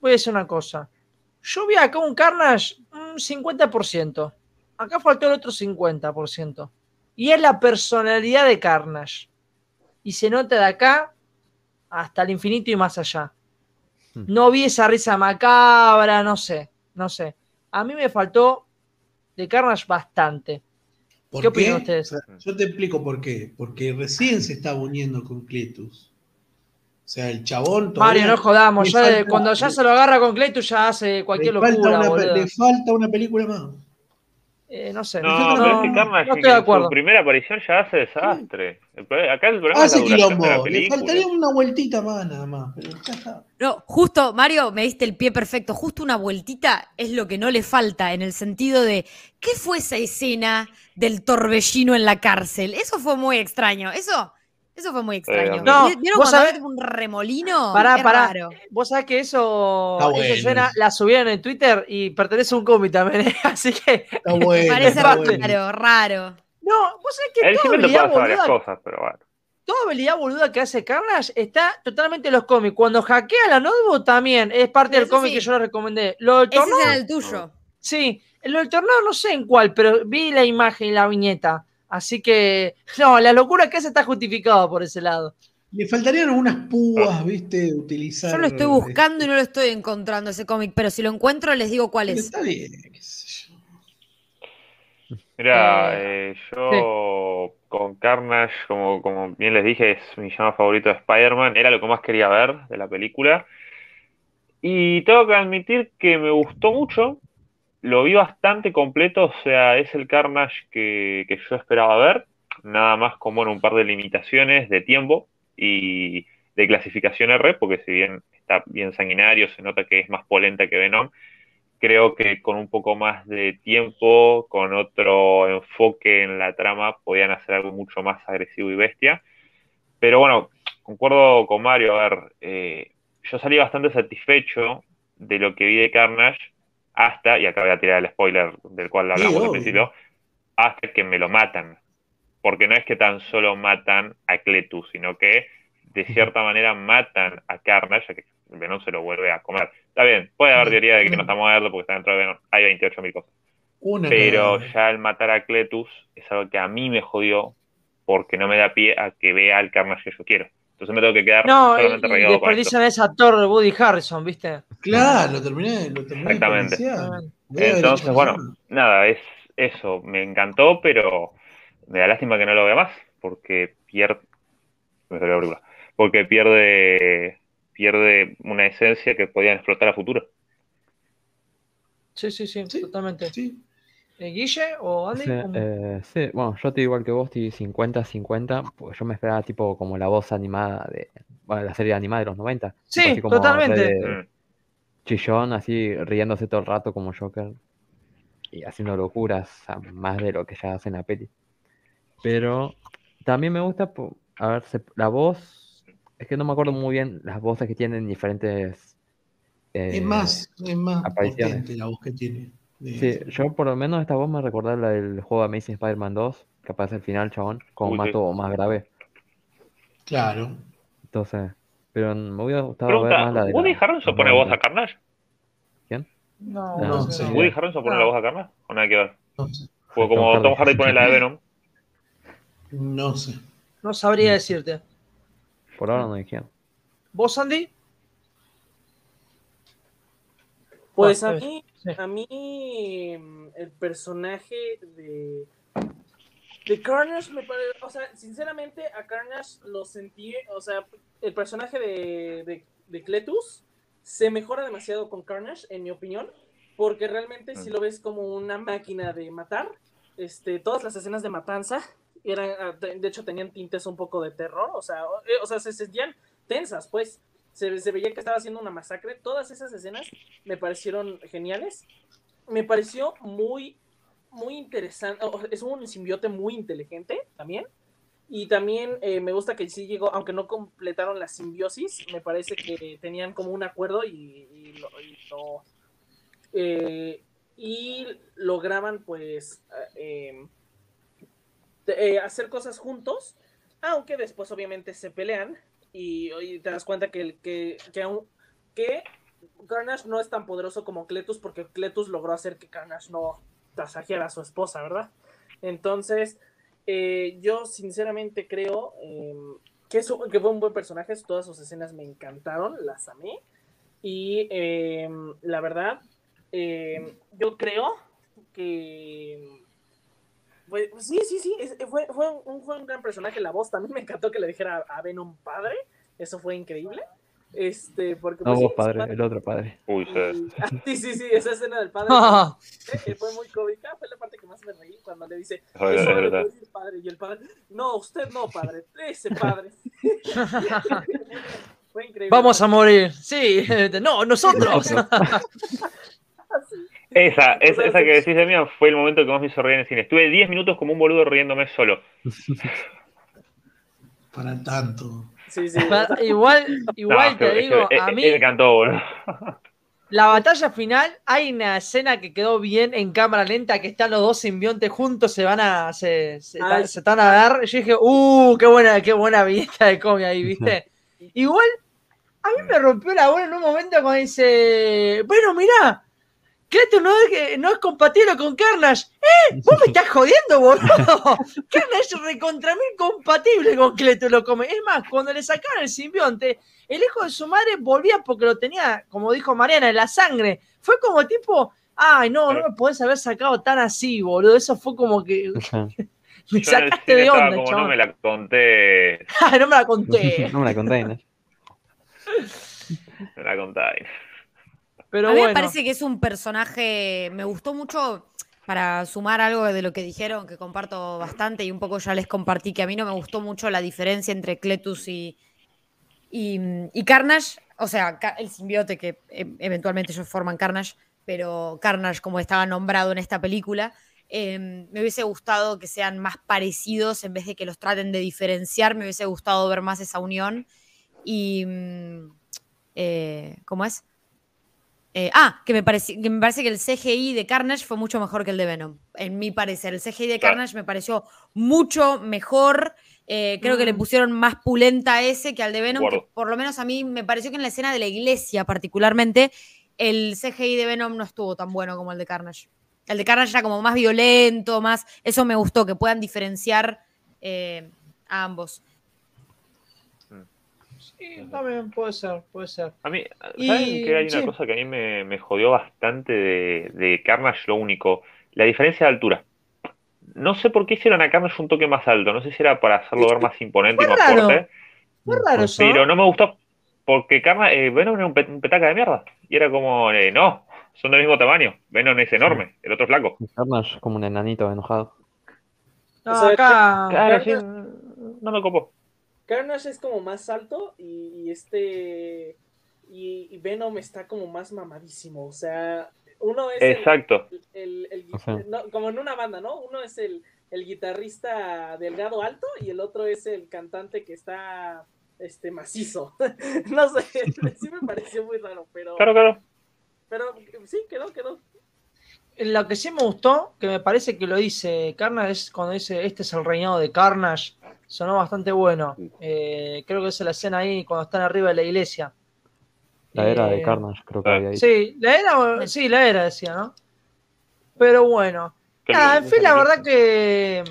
voy a decir una cosa. Yo vi acá un Carnage un 50%. Acá faltó el otro 50%. Y es la personalidad de Carnage. Y se nota de acá hasta el infinito y más allá. Hmm. No vi esa risa macabra, no sé, no sé. A mí me faltó de Carnage bastante. ¿Por ¿Qué opinan ustedes? Yo te explico por qué. Porque recién se está uniendo con Cletus. O sea, el chabón todavía Mario, no jodamos. ya de- falta- cuando ya se lo agarra con Cletus ya hace cualquier le, falta locura, una, boludo. le falta una película más. Eh, no sé. No, no, pero no, es que Carnage no estoy de acuerdo. su primera aparición ya hace desastre. El acá el problema es Hace la de la quilombo. Le faltaría una vueltita más nada más. Pero ya está. No, justo, Mario, me diste el pie perfecto. Justo una vueltita es lo que no le falta en el sentido de, ¿qué fue esa escena del torbellino en la cárcel? Eso fue muy extraño. Eso, eso fue muy extraño. No, ¿Vieron vos cuando sabés- un remolino? Pará, Es pará. raro. Vos sabés que eso, Está bueno. escena la subieron en Twitter y pertenece a un cómic también, ¿eh? así que Está bueno. Parece está parte. bueno. raro, raro. No, vos sabés que El toda cimiento habilidad, puede hacer varias boluda, cosas, pero bueno. toda habilidad boluda que hace Carnage está totalmente en los cómics. Cuando hackea la notebook también es parte del cómic sí. que yo le recomendé. Lo del Ese tornado, era el tuyo. sí. Lo del tornado no sé en cuál, pero vi la imagen y la viñeta. Así que, no, la locura que hace está justificada por ese lado. Le faltarían algunas púas, ¿viste? Utilizar. Yo lo estoy buscando y no lo estoy encontrando ese cómic, pero si lo encuentro les digo cuál Pero es. Está bien, qué sé yo. Mira, eh, yo con Carnage, como, como bien les dije, es mi llama favorito de Spider-Man. Era lo que más quería ver de la película. Y tengo que admitir que me gustó mucho. Lo vi bastante completo, o sea, es el Carnage que, yo esperaba ver. Nada más como en un par de limitaciones de tiempo y de clasificación R, porque si bien está bien sanguinario, se nota que es más polenta que Venom creo que con un poco más de tiempo, con otro enfoque en la trama, podían hacer algo mucho más agresivo y bestia. Pero bueno, concuerdo con Mario, a ver, eh, yo salí bastante satisfecho de lo que vi de Carnage hasta, y acá voy a tirar el spoiler del cual hablamos al principio, hasta que me lo matan. Porque no es que tan solo matan a Cletus, sino que de cierta manera matan a Carnage, ya que Venom se lo vuelve a comer. Está bien, puede haber teoría de que no está muerto porque está dentro de Venom. Hay 28.000 cosas. Una Pero ya el matar a Cletus es algo que a mí me jodió porque no me da pie a que vea el Carnage que yo quiero. Entonces me tengo que quedar No, solamente y regado con esto. de Woody Harrison, ¿viste? Claro, lo terminé, lo terminé. Exactamente. Entonces, bueno, nada, es eso. Me encantó, pero me da lástima que no lo vea más porque pierde. Me salió la. Porque pierde pierde una esencia que podían explotar a futuro. Sí, sí, sí, Sí, totalmente. Sí. Eh, ¿Guille o Andy? Sí, eh, sí, bueno, yo estoy igual que vos, estoy 50-50, porque yo me esperaba tipo como la voz animada de, bueno, la serie animada de los 90. tipo Sí, así como totalmente. Mm. chillón, así riéndose todo el rato como Joker y haciendo locuras, a más de lo que ya hace en la peli. Pero también me gusta, a ver, la voz, es que no me acuerdo muy bien las voces que tienen diferentes... Es eh, más, es más potente la voz que tiene. Sí, yo por lo menos esta voz me recordaba la del juego de Amazing Spider-Man 2, que aparece al final, chabón, con Uy, sí. mato más grave. Claro. Entonces, pero me hubiera gustado ver Pregunta, más la de ¿Woody Harrelson pone voz a 90. Carnage? No, No, no, sí. no. ¿Woody Harrelson pone No. la voz a Carnage? ¿O nada que ver? No sé. Porque como. Tom Hardy pone la de Venom, No sé. No sabría decirte. Por ahora no dijeron. ¿Vos, Andy? Pues a mí, a mí mm, el personaje de de Carnage me parece, o sea, sinceramente a Carnage lo sentí, o sea, el personaje de, de, de Cletus se mejora demasiado con Carnage, en mi opinión, porque realmente si Mm. lo ves como una máquina de matar, este, todas las escenas de matanza eran, ah, de de hecho tenían tintes un poco de terror, o sea, o, eh, o sea, se sentían tensas, pues, se, veía que estaba haciendo una masacre, todas esas escenas me parecieron geniales, me pareció muy, muy interesante, es un simbiote muy inteligente también, y también eh, me gusta que sí llegó, aunque no completaron la simbiosis, me parece que tenían como un acuerdo y, y lo, y eh, y lograban pues eh, hacer cosas juntos, aunque después obviamente se pelean y, y te das cuenta que, que, que, aún- que Carnage no es tan poderoso como Cletus porque Cletus logró hacer que Carnage no tasajeara a su esposa, ¿verdad? Entonces, eh, yo sinceramente creo eh, que, es un- que fue un buen personaje, todas sus escenas me encantaron, las amé. Y eh, la verdad, eh, yo creo que... pues, sí, sí, sí, es- fue, fue un, fue un gran personaje. La voz también me encantó que le dijera a Venom padre. Eso fue increíble. Este, porque No pues, vos sí, padre, el otro padre. uy, y- ah, sí, sí, sí, esa escena del padre que fue muy cómica, fue la parte que más me reí cuando le dice, Eso es "Es hora de verdad. morir, padre, y el padre, no, usted no, padre, ese padre. fue increíble. Vamos a morir. Sí, no, nosotros. Esa, es- esa que decís de mí fue el momento que más me hizo reír en el cine. Estuve 10 minutos como un boludo riéndome solo. Para tanto. Sí, sí, igual, igual No, te que- digo, es- a mí, Me encantó, boludo. La batalla final, hay una escena que quedó bien en cámara lenta, que están los dos simbiontes juntos, se van a, se, se están a dar. Yo dije, uh, qué buena, qué buena vista de cómic ahí, ¿viste? Igual, a mí me rompió la bola en un momento cuando dice, bueno, mirá, Cletus no es, no es compatible con Carnage. ¿Eh? ¿Vos me estás jodiendo, boludo? Carnage es recontra mil compatible con Cletus, lo come. Es más, cuando le sacaron el simbionte, el hijo de su madre volvía porque lo tenía, como dijo Mariana, en la sangre. Fue como tipo, ay, no, no me podés haber sacado tan así, boludo. Eso fue como que me sacaste de onda, como, no me la conté, Ay, no me la conté. no me la conté, ¿no? me la conté. Pero a mí bueno. me parece que es un personaje, me gustó mucho para sumar algo de lo que dijeron, que comparto bastante y un poco ya les compartí, que a mí no me gustó mucho la diferencia entre Cletus y, y, y Carnage, o sea, el simbiote que eh, eventualmente ellos forman Carnage, pero Carnage como estaba nombrado en esta película, eh, me hubiese gustado que sean más parecidos en vez de que los traten de diferenciar, me hubiese gustado ver más esa unión y... mm, eh, ¿Cómo es? Eh, ah, que me, parece, que me parece que el CGI de Carnage fue mucho mejor que el de Venom. En mi parecer, el CGI de Claro. Carnage me pareció mucho mejor. eh, creo que le Mm. pusieron más pulenta a ese que al de Venom, que por lo menos a mí me pareció que en la escena de la iglesia particularmente, el CGI de Venom no estuvo tan bueno como el de Carnage. El de Carnage era como más violento, más... Eso me gustó, que puedan diferenciar eh, a ambos. Sí, también puede ser, puede ser. A mí, ¿saben Y- que hay una sí. cosa que a mí me, me jodió bastante de, de Carnage? Lo único, la diferencia de altura. No sé por qué hicieron a Carnage un toque más alto. No sé si era para hacerlo ver más imponente y más raro. fuerte. Fue raro eso. Pero ¿no? me gustó porque Carnage, eh, Venom era un, pe- un petaca de mierda. Y era como, eh, no, son del mismo tamaño. Venom es enorme, el otro es flaco. Carnage como un enanito enojado. No, O sea, acá. Claro, Carnage- sí, no me copó. Carnage es como más alto y, y este. Y, y Venom está como más mamadísimo. O sea, uno es. el- Exacto. el- el- O sea. no, como en una banda, ¿no? Uno es el, el guitarrista delgado alto y el otro es el cantante que está este macizo. no sé, sí me pareció muy raro, pero, Claro, claro. pero sí, quedó, quedó. Lo que sí me gustó, que me parece que lo dice Carnage, es cuando dice este es el reinado de Carnage. Sonó bastante bueno. Eh, creo que es la escena ahí cuando están arriba de la iglesia. La era de Eh, Carnage, creo que ah, había dicho. Sí, la era, sí, la era, decía, ¿no? Pero bueno. Nada, en fin, la verdad que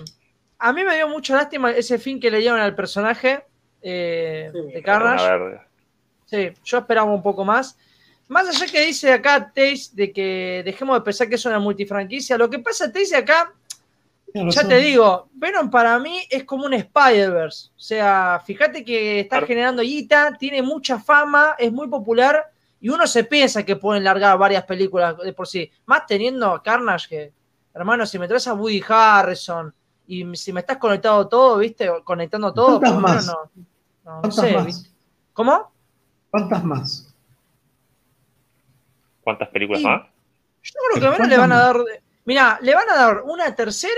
a mí me dio mucha lástima ese fin que le dieron al personaje eh, Sí, de Carnage. Sí, yo esperaba un poco más. Más allá que dice acá Taze de que dejemos de pensar que es una multifranquicia, lo que pasa Taze acá, ya razón. te digo, Venom para mí es como un Spider-Verse. O sea, fíjate que está Claro. generando guita, tiene mucha fama, es muy popular y uno se piensa que pueden largar varias películas de por sí. Más teniendo a Carnage que, hermano, si me traes a Woody Harrison y si me estás conectado todo, ¿viste? Conectando todo, ¿Cuántas por lo menos más? no, no, no ¿Cuántas sé, más? ¿viste? ¿Cómo? ¿Cuántas más? ¿Cuántas películas Y- más? Yo creo que menos le van a dar. Mira, le van a dar una tercera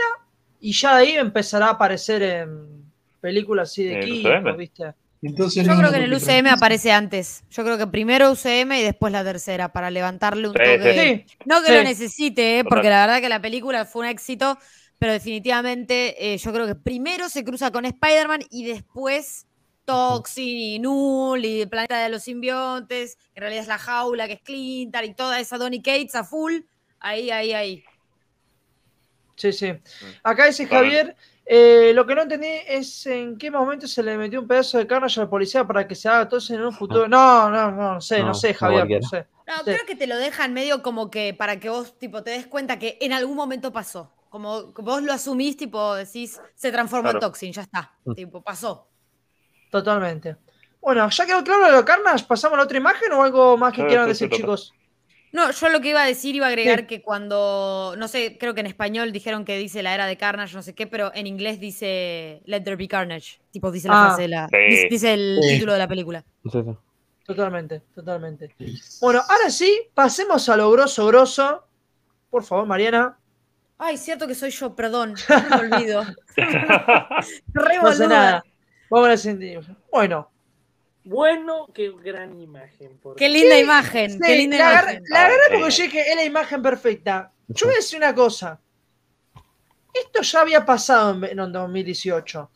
y ya de ahí empezará a aparecer en películas así de ¿En el equipos, UCM? ¿viste? Entonces Yo no creo que en el UCM aparece antes. Yo creo que primero UCM y después la tercera para levantarle un Sí, toque. Sí, No que Sí. lo necesite, ¿eh? porque la verdad que la película fue un éxito, pero definitivamente eh, yo creo que primero se cruza con Spider-Man y después Toxin y Null y el planeta de los simbiontes, que en realidad es la jaula, que es Clintar y toda esa Donny Cates a full. Ahí, ahí, ahí. Sí, sí. Acá dice Vale. Javier. eh, lo que no entendí es en qué momento se le metió un pedazo de carne a la policía para que se haga todo eso en un futuro. No, no, no, no sé, no, No, sé, Javier, no cualquiera. sé. No, Sí. creo que te lo dejan medio como que para que vos tipo te des cuenta que en algún momento pasó. Como vos lo asumís, tipo decís, se transformó en. Toxin, ya está. Mm. Tipo, pasó. Totalmente. Bueno, ya quedó claro lo de Carnage. ¿Pasamos a la otra imagen o algo más que quieran decir, sí, toca. No, yo lo que iba a decir, iba a agregar Sí. que cuando, no sé, creo que en español dijeron que dice la era de Carnage, no sé qué, pero en inglés dice Let there be Carnage. Tipo, dice la Ah. frase de la. Sí. Dice, dice el Sí. título de la película. Totalmente, totalmente. Bueno, ahora sí, pasemos a lo grosso, grosso. Por favor, Mariana. Ay, cierto que soy yo, perdón. No me olvido. Re No hace boluda. nada. Vamos a la. Bueno, Bueno, qué gran imagen. por Qué linda imagen, Sí, qué linda la, imagen. agarré- la agarré Ah, porque yo dije, es la imagen perfecta. Yo voy a decir una cosa. Esto ya había pasado en, en 2018.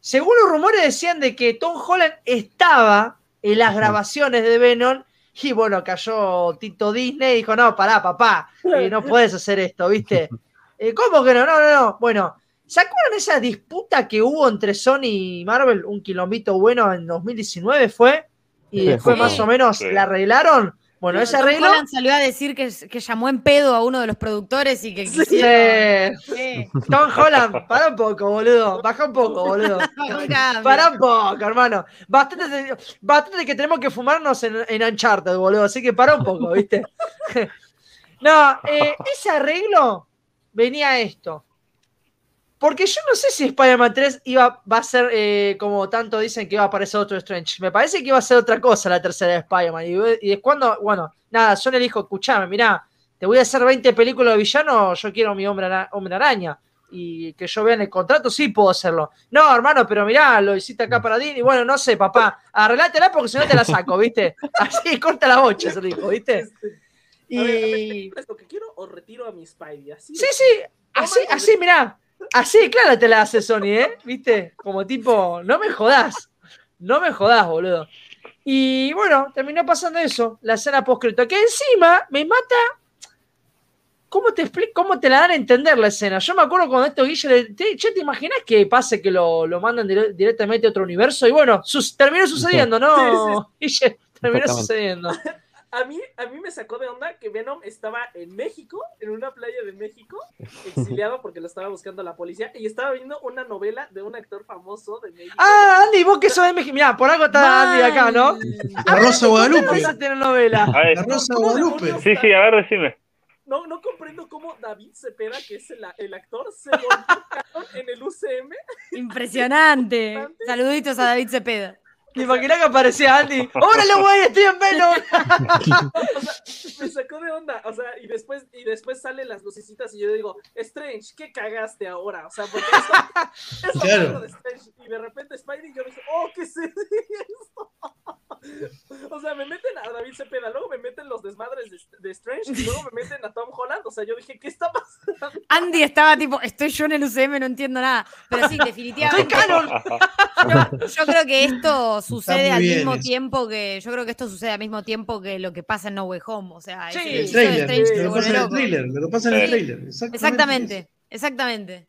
Según los rumores decían de que Tom Holland estaba en las grabaciones de Venom y bueno, cayó Tito Disney y dijo, no, pará, papá, eh, no puedes hacer esto, ¿viste? Eh, ¿Cómo que no? No, no, no. Bueno, ¿se acuerdan esa disputa que hubo entre Sony y Marvel? Un quilombito bueno en 2019 fue. Y Sí, después sí. más o menos Sí. la arreglaron. Bueno, ese Tom arreglo. Holland salió a decir que, que llamó en pedo a uno de los productores y que Sí. Tom Holland, para un poco, boludo. Baja un poco, boludo. Para un poco, hermano. Bastante, de- bastante de que tenemos que fumarnos en, en Uncharted, boludo. Así que para un poco, ¿viste? no, eh, ese arreglo venía a esto. Porque yo no sé si Spider-Man 3 iba, va a ser eh, como tanto dicen que iba a aparecer otro Strange. Me parece que iba a ser otra cosa la tercera de Spider-Man. Y, y es cuando, bueno, nada, Sony le dijo, escuchame, mirá, te voy a hacer 20 películas de villano, yo quiero mi hombre, ara- hombre araña. Y que yo vea en el contrato, sí puedo hacerlo. No, hermano, pero mirá, lo hiciste acá para Disney. Bueno, no sé, papá, arreglátela porque si no te la saco, ¿viste? Así, corta la bocha, se lo dijo, ¿viste? A ver, a ver, Y... ¿es lo que quiero o retiro a mi Spidey? Así Sí, sí, así, así, mirá. Así, claro, te la hace Sony, ¿eh? ¿Viste? Como tipo, no me jodás. No me jodás, boludo. Y bueno, terminó pasando eso, la escena post-crédito, que encima me mata. ¿Cómo te explico? ¿Cómo te la dan a entender la escena? Yo me acuerdo cuando esto Guille, le- te, che, ¿te imaginas que pase que lo, lo mandan dire- directamente a otro universo? Y bueno, sus- terminó sucediendo, ¿no? Guille, terminó sucediendo. A mí, a mí me sacó de onda que Venom estaba en México, en una playa de México, exiliado porque lo estaba buscando la policía, y estaba viendo una novela de un actor famoso de México. Ah, Andy, vos que sos de México. Mirá, por algo está Andy acá, ¿no? La Rosa Guadalupe. Esa telenovela. A ver, La Rosa de ¿Cómo Guadalupe. sí, sí, a ver, decime. No, no comprendo cómo David Cepeda, que es el, el actor, se volvió en el UCM. Impresionante. Saluditos a David Cepeda. ¿Te imaginas que aparecía Andy? ¡Órale, güey! ¡Estoy en Venom! O sea, me sacó de onda. O sea, y después, y después salen las lucecitas y yo digo, Strange, ¿qué cagaste ahora? O sea, porque esto, esto Claro. de Strange. Y de repente Spidey yo dije, oh, ¿qué es esto? O sea, me meten a David Cepeda, luego me meten los desmadres de, de Strange y luego me meten a Tom Holland. O sea, yo dije, ¿qué está pasando? Andy estaba tipo, estoy yo en el UCM, no entiendo nada. Pero sí, ¡Soy definitivamente. canon! Yo, yo creo que esto sucede al mismo eso. tiempo que. Yo creo que esto sucede al mismo tiempo que lo que pasa en No Way Home. O sea, Sí, El episodio de trailer, Strange se lo que pasa vuelve en el loco. trailer, lo que pasa en el Sí. trailer. Exactamente, exactamente.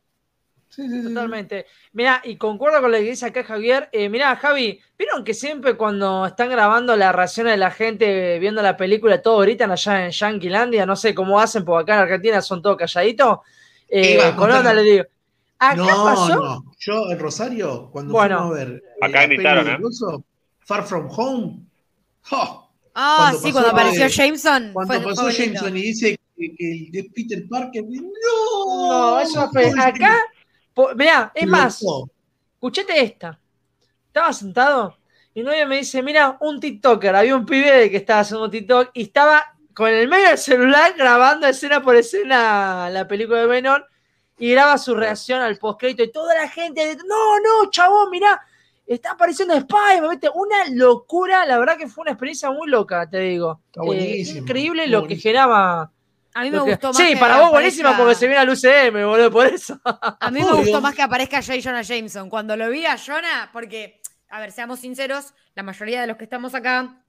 Sí, sí, sí, sí. Totalmente. Mira, y concuerdo con lo que dice acá Javier. Eh, Mira, Javi, ¿vieron que siempre cuando están grabando la reacción de la gente viendo la película, todo gritan allá en Yanquilandia? No sé cómo hacen, porque acá en Argentina son todos calladitos. Eh, con onda le digo. Acá No, pasó. no. Yo en Rosario, cuando Bueno. fuimos a ver. eh, Acá la gritaron, ¿eh? Far From Home. ¡oh! Ah, Cuando sí, pasó cuando de- apareció Jameson. Cuando fue- pasó. Jameson y dice que, que el de Peter Parker. ¡No! No, eso fue. Acá, po- mirá, es más, escuchate esta. Estaba sentado y novia me dice, mira, un TikToker, había un pibe que estaba haciendo TikTok y estaba con el medio del celular grabando escena por escena la película de Venom y graba su reacción al postcrédito y toda la gente, no, no, chabón, mirá, está apareciendo Spider-Man, ¿viste? Una locura, la verdad que fue una experiencia muy loca, te digo. Está Eh, increíble está lo que generaba. A mí me que- gustó más. Sí, que para vos buenísima aparezca- porque se viene al UCM, boludo, por eso. A mí me gustó más que aparezca J. Jonah Jameson. Cuando lo vi a Jonah, porque, a ver, seamos sinceros, la mayoría de los que estamos acá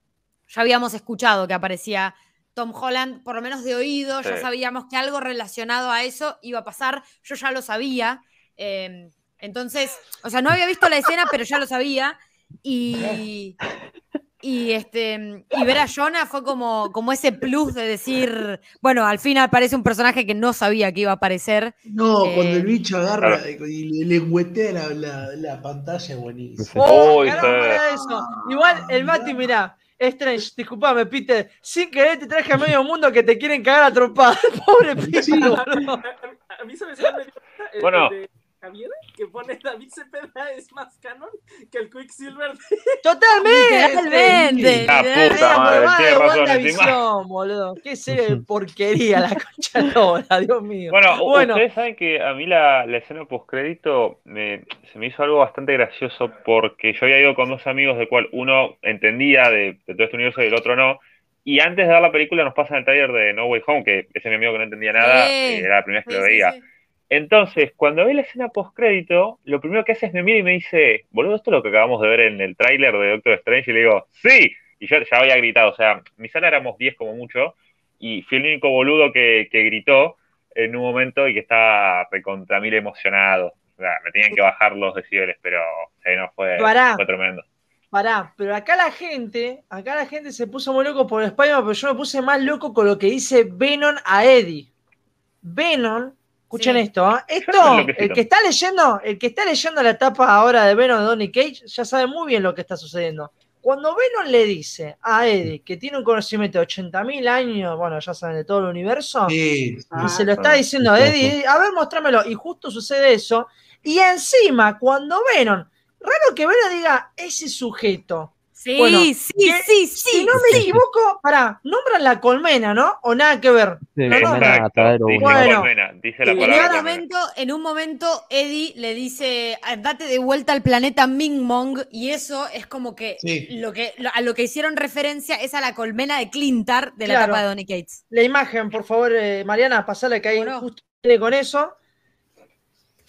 ya habíamos escuchado que aparecía Tom Holland, por lo menos de oído, ya sabíamos que algo relacionado a eso iba a pasar. Yo ya lo sabía. eh, entonces, o sea, no había visto la escena, pero ya lo sabía. Y. Y, este, y ver a Jonah fue como, como ese plus de decir, bueno, al fin aparece un personaje que no sabía que iba a aparecer. No, Eh, cuando el bicho agarra Claro. y le lengüetea la, la, la pantalla, es buenísimo. Oh, eso. Igual el Mati, mirá, Strange, disculpame, Peter, sin querer te traje a medio mundo que te quieren cagar a trompadas. Pobre Peter, Sí. A, a- a mí, ¿sabes qué me risa? El- Bueno. de Javier, que pone David Cepeda es más canon que el Quicksilver. Totalmente. La puta madre, tiene razón boludo. Qué serie de porquería la concha Dios mío. Bueno, ustedes saben que a mí la, la escena postcrédito me, se me hizo algo bastante gracioso porque yo había ido con dos amigos del cual uno entendía de, de todo este universo y el otro no. Y antes de ver la película nos pasan el taller de No Way Home, que ese mi amigo que no entendía nada, eh, era la primera vez que Sí, lo sí, veía. sí. Entonces, cuando ve la escena postcrédito, lo primero que hace es me mira y me dice, boludo, esto es lo que acabamos de ver en el tráiler de Doctor Strange, y le digo, sí, y yo ya había gritado, o sea, mi sala éramos 10 como mucho, y fui el único boludo que, que gritó en un momento y que estaba recontra mil emocionado. O sea, me tenían que bajar los decibeles, pero sí, no, fue, Pará. fue tremendo. Pará, pero acá la gente, acá la gente se puso muy loco por Spider-Man, pero yo me puse más loco con lo que dice Venom a Eddie. Venom, escuchen Sí. esto, ¿ah? esto, el que está leyendo, el que está leyendo la etapa ahora de Venom de Donny Cage, ya sabe muy bien lo que está sucediendo. Cuando Venom le dice a Eddie que tiene un conocimiento de 80.000 años, bueno, ya saben, de todo el universo, Sí, sí. y se lo está diciendo a. Eddie, a ver, mostrámelo. Y justo sucede eso. Y encima, cuando Venom, raro que Venom diga ese sujeto. Sí, Bueno, sí, que- sí, sí. si no me equivoco, pará, nombran la colmena, ¿no? O nada que ver. Sí, No, no, como una Exacto, atadero, dice boludo. Bueno. colmena, dice la En un, momento, en un momento, Eddie le dice, "Ah, date de vuelta al planeta Ming Mong, y eso es como que, Sí. lo que lo- a lo que hicieron referencia es a la colmena de Clintar de la etapa de Donny Cates. La imagen, por favor, eh, Mariana, pasale que ahí Bueno. justo con eso.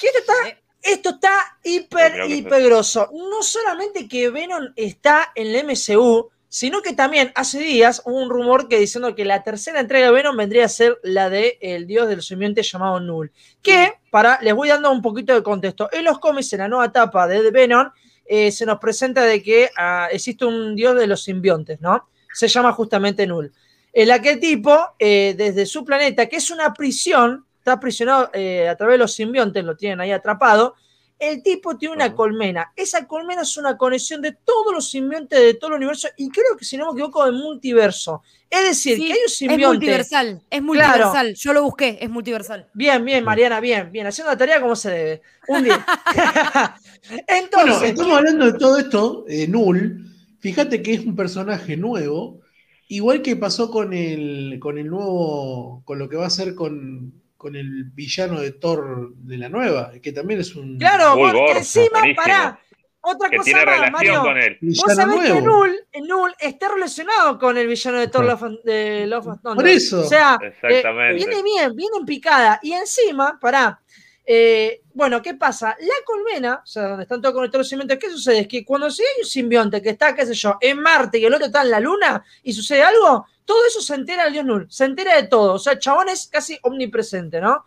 Esto está, Eh, esto está hiper, hiper grosso. No solamente que Venom está en el MCU, sino que también hace días hubo un rumor que diciendo que la tercera entrega de Venom vendría a ser la de el dios de los simbiontes llamado Null. Que, para, les voy dando un poquito de contexto. En los cómics, en la nueva etapa de Venom, eh, se nos presenta de que ah, existe un dios de los simbiontes, ¿no? Se llama justamente Null. En la que el tipo, eh, desde su planeta, que es una prisión, está aprisionado eh, a través de los simbiontes, lo tienen ahí atrapado, el tipo tiene una colmena. Esa colmena es una conexión de todos los simbiontes de todo el universo y creo que, si no me equivoco, del multiverso. Es decir, Sí, que hay un Es simbionte. multiversal, es multiversal. Yo lo busqué, es multiversal. Bien, bien, Mariana, bien, bien. Haciendo la tarea como se debe. Un día. Bueno, Entonces, estamos hablando de todo esto, eh, Null. Fíjate que es un personaje nuevo, igual que pasó con el, con el nuevo, con lo que va a hacer con, con el villano de Thor de la nueva, que también es un claro, Muy porque encima, buenísimo. pará. Otra Que cosa tiene más, relación Mario. con él. Vos villano sabés que. Null, Null está relacionado con el villano de Thor. Love, de Love and Thunder. Por eso. O sea, eh, viene bien, viene en picada. Y encima, pará. eh, bueno, ¿qué pasa? La colmena, o sea, donde están todos conectados los simbiontes, ¿qué sucede? Es que cuando si hay un simbionte que está, qué sé yo, en Marte y el otro está en la Luna y sucede algo, todo eso se entera el dios Null, se entera de todo. O sea, el chabón es casi omnipresente, ¿no?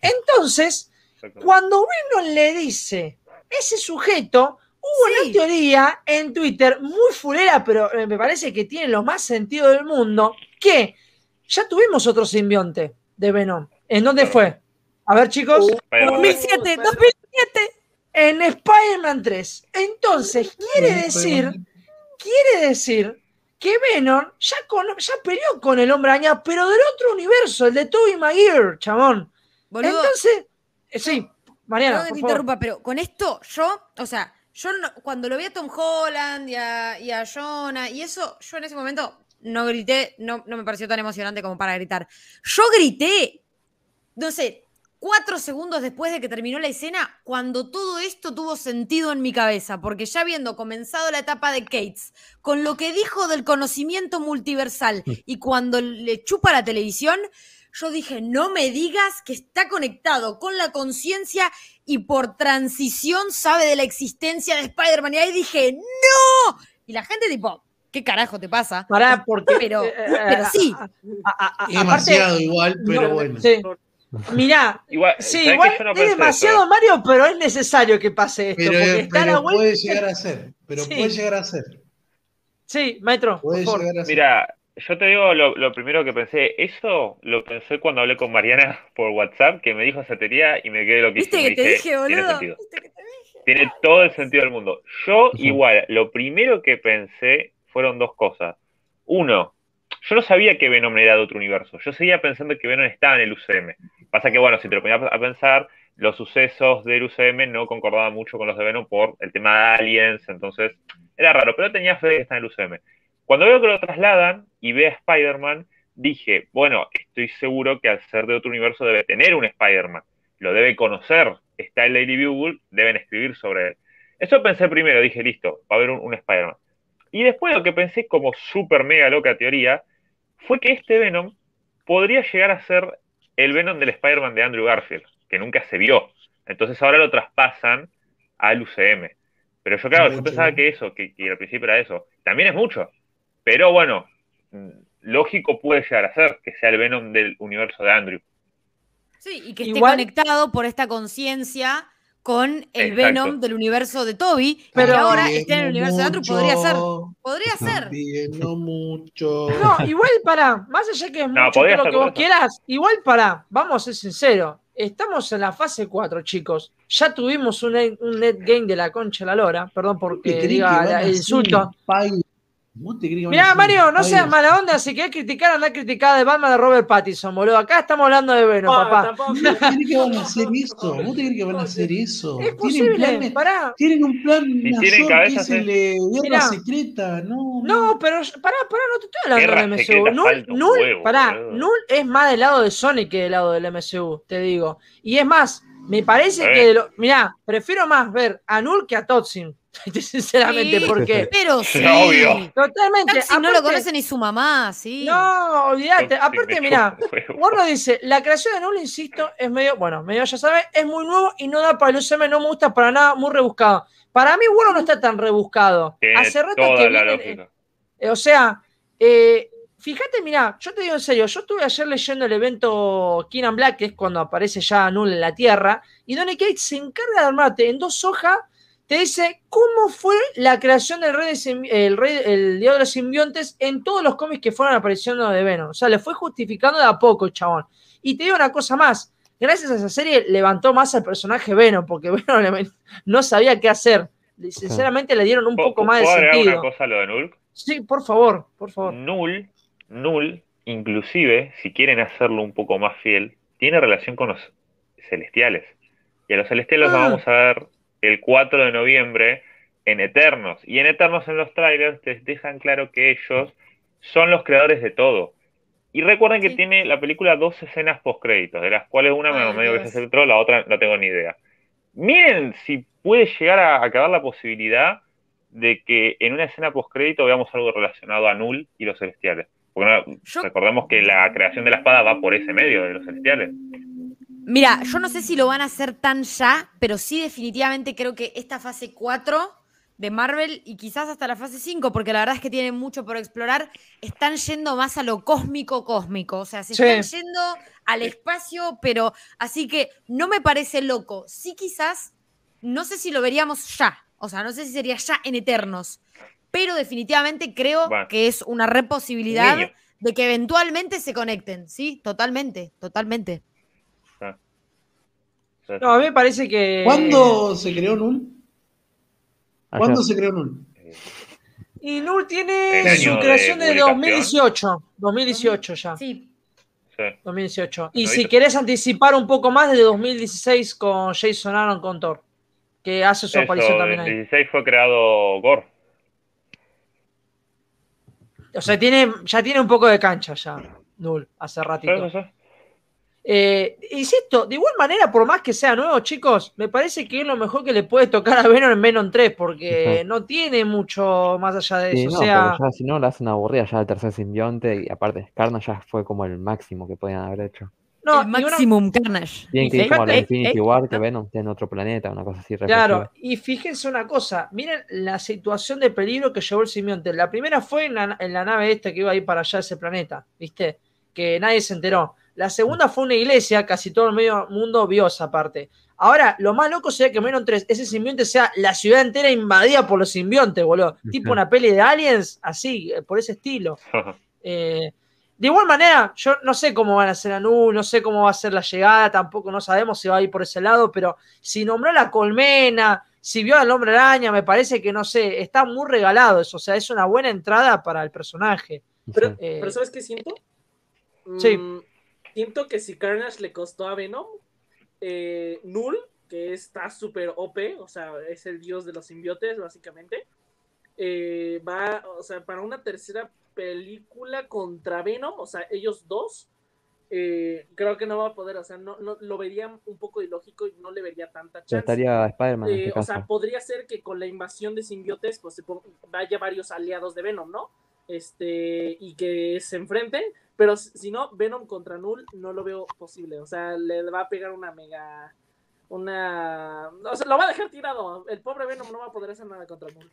Entonces, cuando Venom le dice ese sujeto, hubo Sí. una teoría en Twitter muy fulera, pero eh, me parece que tiene lo más sentido del mundo, que ya tuvimos otro simbionte de Venom. ¿En dónde fue? A ver, chicos. Spider-Man. 2007, 2007. En Spider-Man 3. Entonces, quiere decir, quiere decir que Venom ya, con- ya peleó con el hombre araña, pero del otro universo, el de Tobey Maguire, chabón. Boludo, Entonces, eh, sí, Mariana, perdón que te favor. interrumpa, pero con esto, yo, o sea, yo no- cuando lo vi a Tom Holland y a, y a Jonah y eso, yo en ese momento no grité, no, no me pareció tan emocionante como para gritar. Yo grité, no sé, cuatro segundos después de que terminó la escena, cuando todo esto tuvo sentido en mi cabeza, porque ya habiendo comenzado la etapa de Cates, con lo que dijo del conocimiento multiversal y cuando le chupa la televisión, yo dije, no me digas que está conectado con la conciencia y por transición sabe de la existencia de Spider-Man. Y ahí dije, ¡no! Y la gente tipo, ¿qué carajo te pasa? Pará, porque. Pero- eh, pero eh, sí. a- a- a- Es aparte, demasiado igual, pero no, bueno. sí. Mirá, Igual, sí, ¿sabés que igual no es demasiado eso? Mario, pero es necesario que pase esto. Pero, porque está pero la vuelta. puede llegar a ser. Pero Sí. puede llegar a ser. Sí, maestro, por Puede favor. llegar a ser. Mira, yo te digo lo, lo primero que pensé. Eso lo pensé cuando hablé con Mariana por WhatsApp, que me dijo esa teoría y me quedé loquísimo. ¿Viste que te Dije, Tiene boludo? sentido. ¿Viste que te dije? Tiene todo el sentido del mundo. Yo igual, lo primero que pensé fueron dos cosas. Uno, yo no sabía que Venom era de otro universo. Yo seguía pensando que Venom estaba en el UCM. Pasa que, bueno, si te lo ponías a pensar, los sucesos del UCM no concordaban mucho con los de Venom por el tema de aliens, entonces era raro, pero tenía fe que está en el UCM. Cuando veo que lo trasladan y ve a Spider-Man, dije, bueno, estoy seguro que al ser de otro universo debe tener un Spider-Man, lo debe conocer, está en Lady Bugle, deben escribir sobre él. Eso pensé primero, dije, listo, va a haber un, Spider-Man. Y después lo que pensé como súper mega loca teoría fue que este Venom podría llegar a ser el Venom del Spider-Man de Andrew Garfield, que nunca se vio. Entonces ahora lo traspasan al UCM. Pero yo, claro, yo pensaba que eso, que, que al principio era eso. También es mucho. Pero bueno, mm, lógico puede llegar a ser que sea el Venom del universo de Andrew. Sí, y que esté conectado por esta conciencia con el Venom del universo de Toby, pero ahora esté en el universo de Andrew, podría ser. Podría ser. No mucho. No, igual para, más allá que es mucho lo que vos quieras, igual para, vamos a ser sinceros, estamos en la fase 4, chicos. Ya tuvimos un, un net game de la concha de la lora, perdón porque diga el insulto. Mira, Mario, no seas mala onda. Si querés criticar, anda a criticar de Batman de Robert Pattinson, boludo. Acá estamos hablando de Venom, ah, papá. ¿Vos te crees que van a hacer eso? ¿Vos te crees que van a hacer eso? Es posible, ¿Tienen, pará. Tienen un plan y tienen cabeza de guerra secreta, no, no. pero pará, pará, no te estoy hablando del MCU. Null, Null, pará, Null es más del lado de Sonic que del lado del MCU, te digo. Y es más, me parece que, lo, mirá, prefiero más ver a Null que a Totsin. Sinceramente, porque. Pero sí. Totalmente. Si no lo conoce ni su mamá, sí. No, olvídate. Aparte, mira, Warner dice: la creación de Null, insisto, es medio, bueno, medio ya sabes, es muy nuevo y no da para el UCM, no me gusta para nada, muy rebuscado. Para mí, Warner no está tan rebuscado. Hace rato que viene, eh, o sea, eh, fíjate, mira, yo te digo en serio, yo estuve ayer leyendo el evento King Black, que es cuando aparece ya Null en la Tierra, y Donny Cates se encarga de armarte en dos hojas te dice cómo fue la creación del rey, de, el rey el dios de los simbiontes en todos los cómics que fueron apareciendo de Venom. O sea, le fue justificando de a poco, chabón. Y te digo una cosa más. Gracias a esa serie levantó más al personaje Venom, porque Venom no sabía qué hacer. Sinceramente le dieron un poco más de sentido. una cosa a lo de Null? Sí, por favor, por favor. Null, Null, inclusive, si quieren hacerlo un poco más fiel, tiene relación con los celestiales. Y a los celestiales los ah. vamos a ver el 4 de noviembre en Eternos. Y en Eternos en los trailers te dejan claro que ellos son los creadores de todo. Y recuerden que tiene la película dos escenas post créditos, de las cuales una me medio que se centró, la otra no tengo ni idea. Miren si puede llegar a acabar la posibilidad de que en una escena post crédito veamos algo relacionado a Null y los celestiales. Porque recordemos que la creación de la espada va por ese medio de los celestiales. Mira, yo no sé si lo van a hacer tan ya, pero sí definitivamente creo que esta fase 4 de Marvel y quizás hasta la fase 5, porque la verdad es que tienen mucho por explorar, están yendo más a lo cósmico cósmico, o sea, se están yendo al espacio, pero así que no me parece loco. Sí quizás, no sé si lo veríamos ya, o sea, no sé si sería ya en Eternos, pero definitivamente creo que es una reposibilidad de que eventualmente se conecten, ¿sí? Totalmente, totalmente. No, a mí me parece que. ¿Cuándo se creó Null? ¿Cuándo se creó Null? Y Null tiene su creación de, 2018. 2018 ya. Sí. 2018. Y si querés anticipar un poco más, de 2016 con Jason Aaron con Thor, que hace su aparición también ahí. 2016 fue creado Gore. O sea, tiene, ya tiene un poco de cancha ya, Null, hace ratito. Eh, insisto, de igual manera, por más que sea nuevo, chicos, me parece que es lo mejor que le puede tocar a Venom en Venom 3, porque no tiene mucho más allá de eso. o sea... si no, le hacen aburrida ya el tercer simbionte, y aparte, Carnage ya fue como el máximo que podían haber hecho. No, el maximum Carnage. Bien que como la Infinity War, que Venom tiene otro planeta, una cosa así. Claro, y fíjense una cosa, miren la situación de peligro que llevó el simbionte. La primera fue en la, en la nave esta que iba a ir para allá ese planeta, ¿viste? Que nadie se enteró. La segunda fue una iglesia, casi todo el medio mundo vio esa parte. Ahora, lo más loco sería que menos tres, ese simbionte sea la ciudad entera invadida por los simbiontes, boludo. Tipo una peli de aliens, así, eh, por ese estilo. Eh, de igual manera, yo no sé cómo van a ser Anu, no sé cómo va a ser la llegada, tampoco no sabemos si va a ir por ese lado, pero si nombró la colmena, si vio al hombre araña, me parece que no sé, está muy regalado eso, o sea, es una buena entrada para el personaje. Pero, eh, ¿sabes qué siento? Sí. Mm, siento que si Carnage le costó a Venom, eh, Null, que está súper OP, o sea, es el dios de los simbiotes, básicamente. Eh, va, o sea, para una tercera película contra Venom, o sea, ellos dos, eh, creo que no va a poder, o sea, no, no lo vería un poco ilógico y no le vería tanta chance. Estaría Spider-Man Eh, este o sea, podría ser que con la invasión de simbiotes, pues vaya varios aliados de Venom, ¿no? Este, y que se enfrenten, pero si no, Venom contra Null no lo veo posible. O sea, le va a pegar una mega. Una. O sea, lo va a dejar tirado. El pobre Venom no va a poder hacer nada contra Null.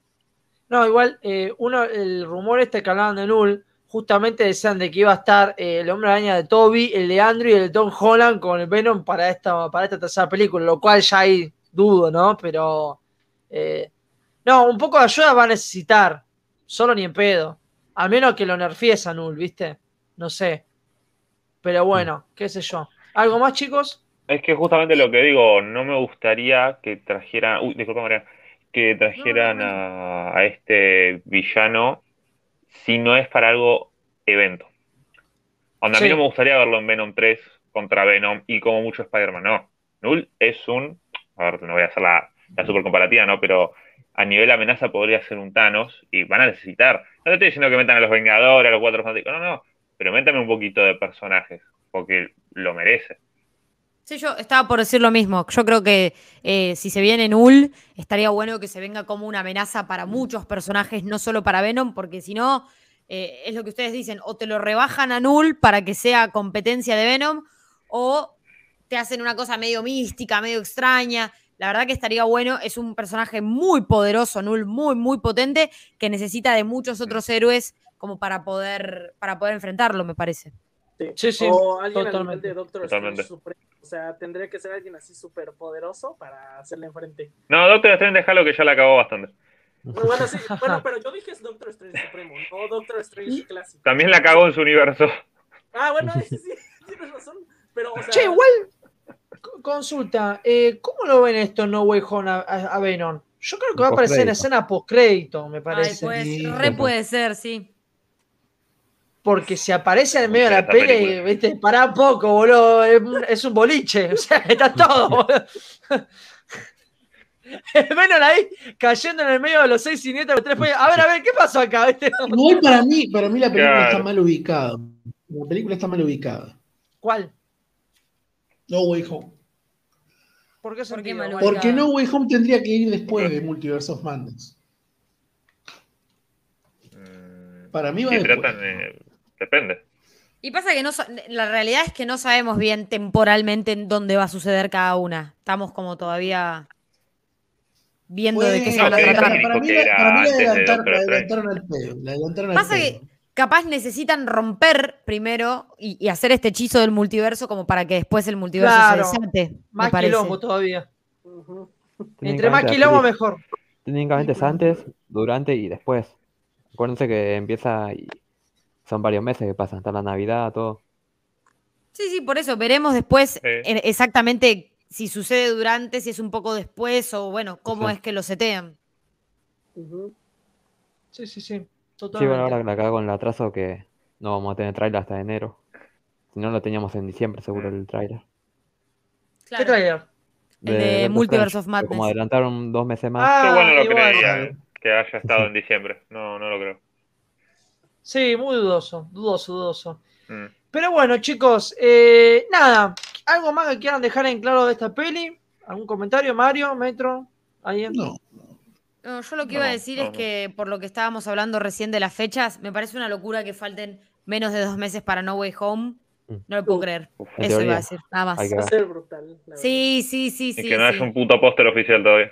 No, igual, eh, uno, el rumor este que hablaban de Null, justamente decían de que iba a estar eh, el hombre araña de Toby, el de Andrew y el de Tom Holland con el Venom para esta, para esta tercera película, lo cual ya ahí dudo, ¿no? Pero. eh, no, un poco de ayuda va a necesitar. Solo ni en pedo. Al menos que lo nerfies a Null, ¿viste? No sé. Pero bueno, qué sé yo. ¿Algo más, chicos? Es que justamente lo que digo, no me gustaría que trajeran, uy, disculpa María, que trajeran No, no, a, a este villano si no es para algo evento. Onda, a mí no me gustaría verlo en Venom 3 contra Venom y como mucho Spider-Man, no. Null es un, a ver, no voy a hacer la, la super comparativa, ¿no? Pero a nivel amenaza podría ser un Thanos y van a necesitar. No te estoy diciendo que metan a los Vengadores, a los Cuatro Fantásticos, no, no, pero métame un poquito de personajes, porque lo merece. Sí, yo estaba por decir lo mismo. Yo creo que eh, si se viene Null, estaría bueno que se venga como una amenaza para muchos personajes, no solo para Venom, porque si no, eh, es lo que ustedes dicen, o te lo rebajan a Null para que sea competencia de Venom, o te hacen una cosa medio mística, medio extraña. La verdad que estaría bueno, es un personaje muy poderoso, Null, muy, muy potente, que necesita de muchos otros héroes como para poder, para poder enfrentarlo, me parece. Sí, sí, o alguien al nivel totalmente. de Doctor Totalmente. Strange Supremo. O sea, tendría que ser alguien así súper poderoso para hacerle enfrente. No, Doctor Strange, déjalo que ya la acabó bastante. Bueno, sí, bueno, pero yo dije es Doctor Strange Supremo, no Doctor Strange clásico. También la cagó en su universo. Ah, bueno, sí, sí, tienes razón. Pero, o sea, Che, igual, co- consulta, eh, ¿cómo lo ven esto en No Way Home a, a- Venom? Yo creo que va a aparecer en escena post-crédito, me Ay, parece. pues, Sí, re puede ser, sí. Porque si aparece en medio de la peli, viste, pará un poco, boludo. Es un, es un boliche. O sea, está todo, boludo. Venom ahí cayendo en el medio de los seis siniestros, los tres pollos. A ver, a ver, ¿qué pasó acá? ¿Viste? Igual para mí, para mí la película Claro. está mal ubicada. La película está mal ubicada. ¿Cuál? No Way Home. ¿Por qué ¿Por qué sentido? mal Bueno, Porque No Way Home tendría que ir después de Multiverse of Madness. Mm, Para mí va después. tratan, depende. Y pasa que no la realidad es que no sabemos bien temporalmente en dónde va a suceder cada una. Estamos como todavía viendo de qué se van a tratar. para, mí, la- adelantaron, al pedo. La adelantaron al Pasa pedo. que capaz necesitan romper primero y, y hacer este hechizo del multiverso como para que después el multiverso Claro. se desate. más quilombo todavía. Entre más quilombo, mejor. Técnicamente es antes, durante y después. Acuérdense que empieza y son varios meses que pasan, hasta la Navidad, todo. Sí, sí, por eso veremos después Sí. eh, exactamente si sucede durante, si es un poco después o bueno, cómo Sí. es que lo setean. Sí, sí, sí. Sí, Totalmente. bueno, ahora la cago con el atraso que no vamos a tener trailer hasta enero. Si no, lo teníamos en diciembre seguro el trailer. ¿Qué trailer? El de Multiverse of pero Madness. Como adelantaron dos meses más. Ah, Yo bueno lo creía eh, que haya estado Sí. en diciembre. No, no lo creo. Sí, muy dudoso, dudoso, dudoso. Mm. Pero bueno, chicos, eh, nada. ¿Algo más que quieran dejar en claro de esta peli? ¿Algún comentario, Mario, Metro? ¿Alguien? No. No, yo lo que iba a decir no, es no. que por lo que estábamos hablando recién de las fechas, me parece una locura que falten menos de dos meses para No Way Home. Mm. No lo puedo creer. Eso iba a decir, nada más. hay que Va a ser brutal. la verdad. Sí, sí, sí, Y sí. que no sí. haya un puto póster oficial todavía.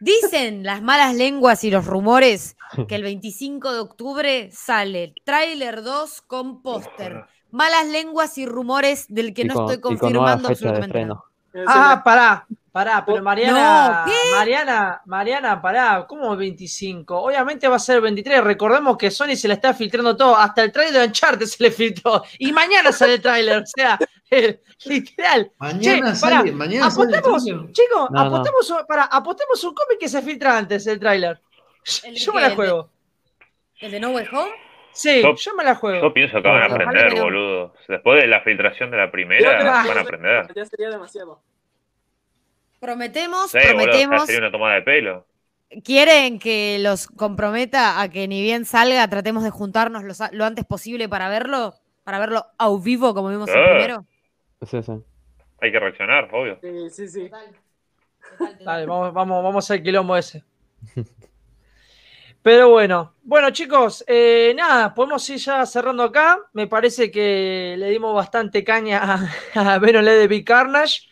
Dicen las malas lenguas y los rumores que el 25 de octubre sale Trailer 2 con póster. Malas lenguas y rumores del que Y no con- estoy confirmando absolutamente nada. Ah, pará, pará, pero Mariana, No, ¿qué? Mariana, Mariana, pará, ¿cómo 25? Obviamente va a ser el 23, recordemos que Sony se le está filtrando todo, hasta el trailer de Uncharted se le filtró, y mañana sale el trailer, o sea, literal. Mañana Che, sale, mañana sale Apostemos, tráiler. chicos, No, apostemos, un- pará, apostemos un cómic que se filtra antes del trailer. ¿El de Yo me la ¿El de- juego. ¿El de No Way Home? Sí, Yo- yo me la juego. Yo pienso que van a aprender, no. boludo. Después de la filtración de la primera, van a aprender. Ya sería demasiado. Prometemos, Sí, boludo, prometemos. sería una tomada de pelo. ¿Quieren que los comprometa a que ni bien salga, tratemos de juntarnos lo antes posible para verlo? Para verlo a vivo, como vimos el Ah. primero. Sí, sí. Hay que reaccionar, obvio. Sí, sí. Dale, vamos, vamos, vamos al quilombo ese. Pero bueno, bueno chicos, eh, nada, podemos ir ya cerrando acá. Me parece que le dimos bastante caña a, Venom There Be Carnage.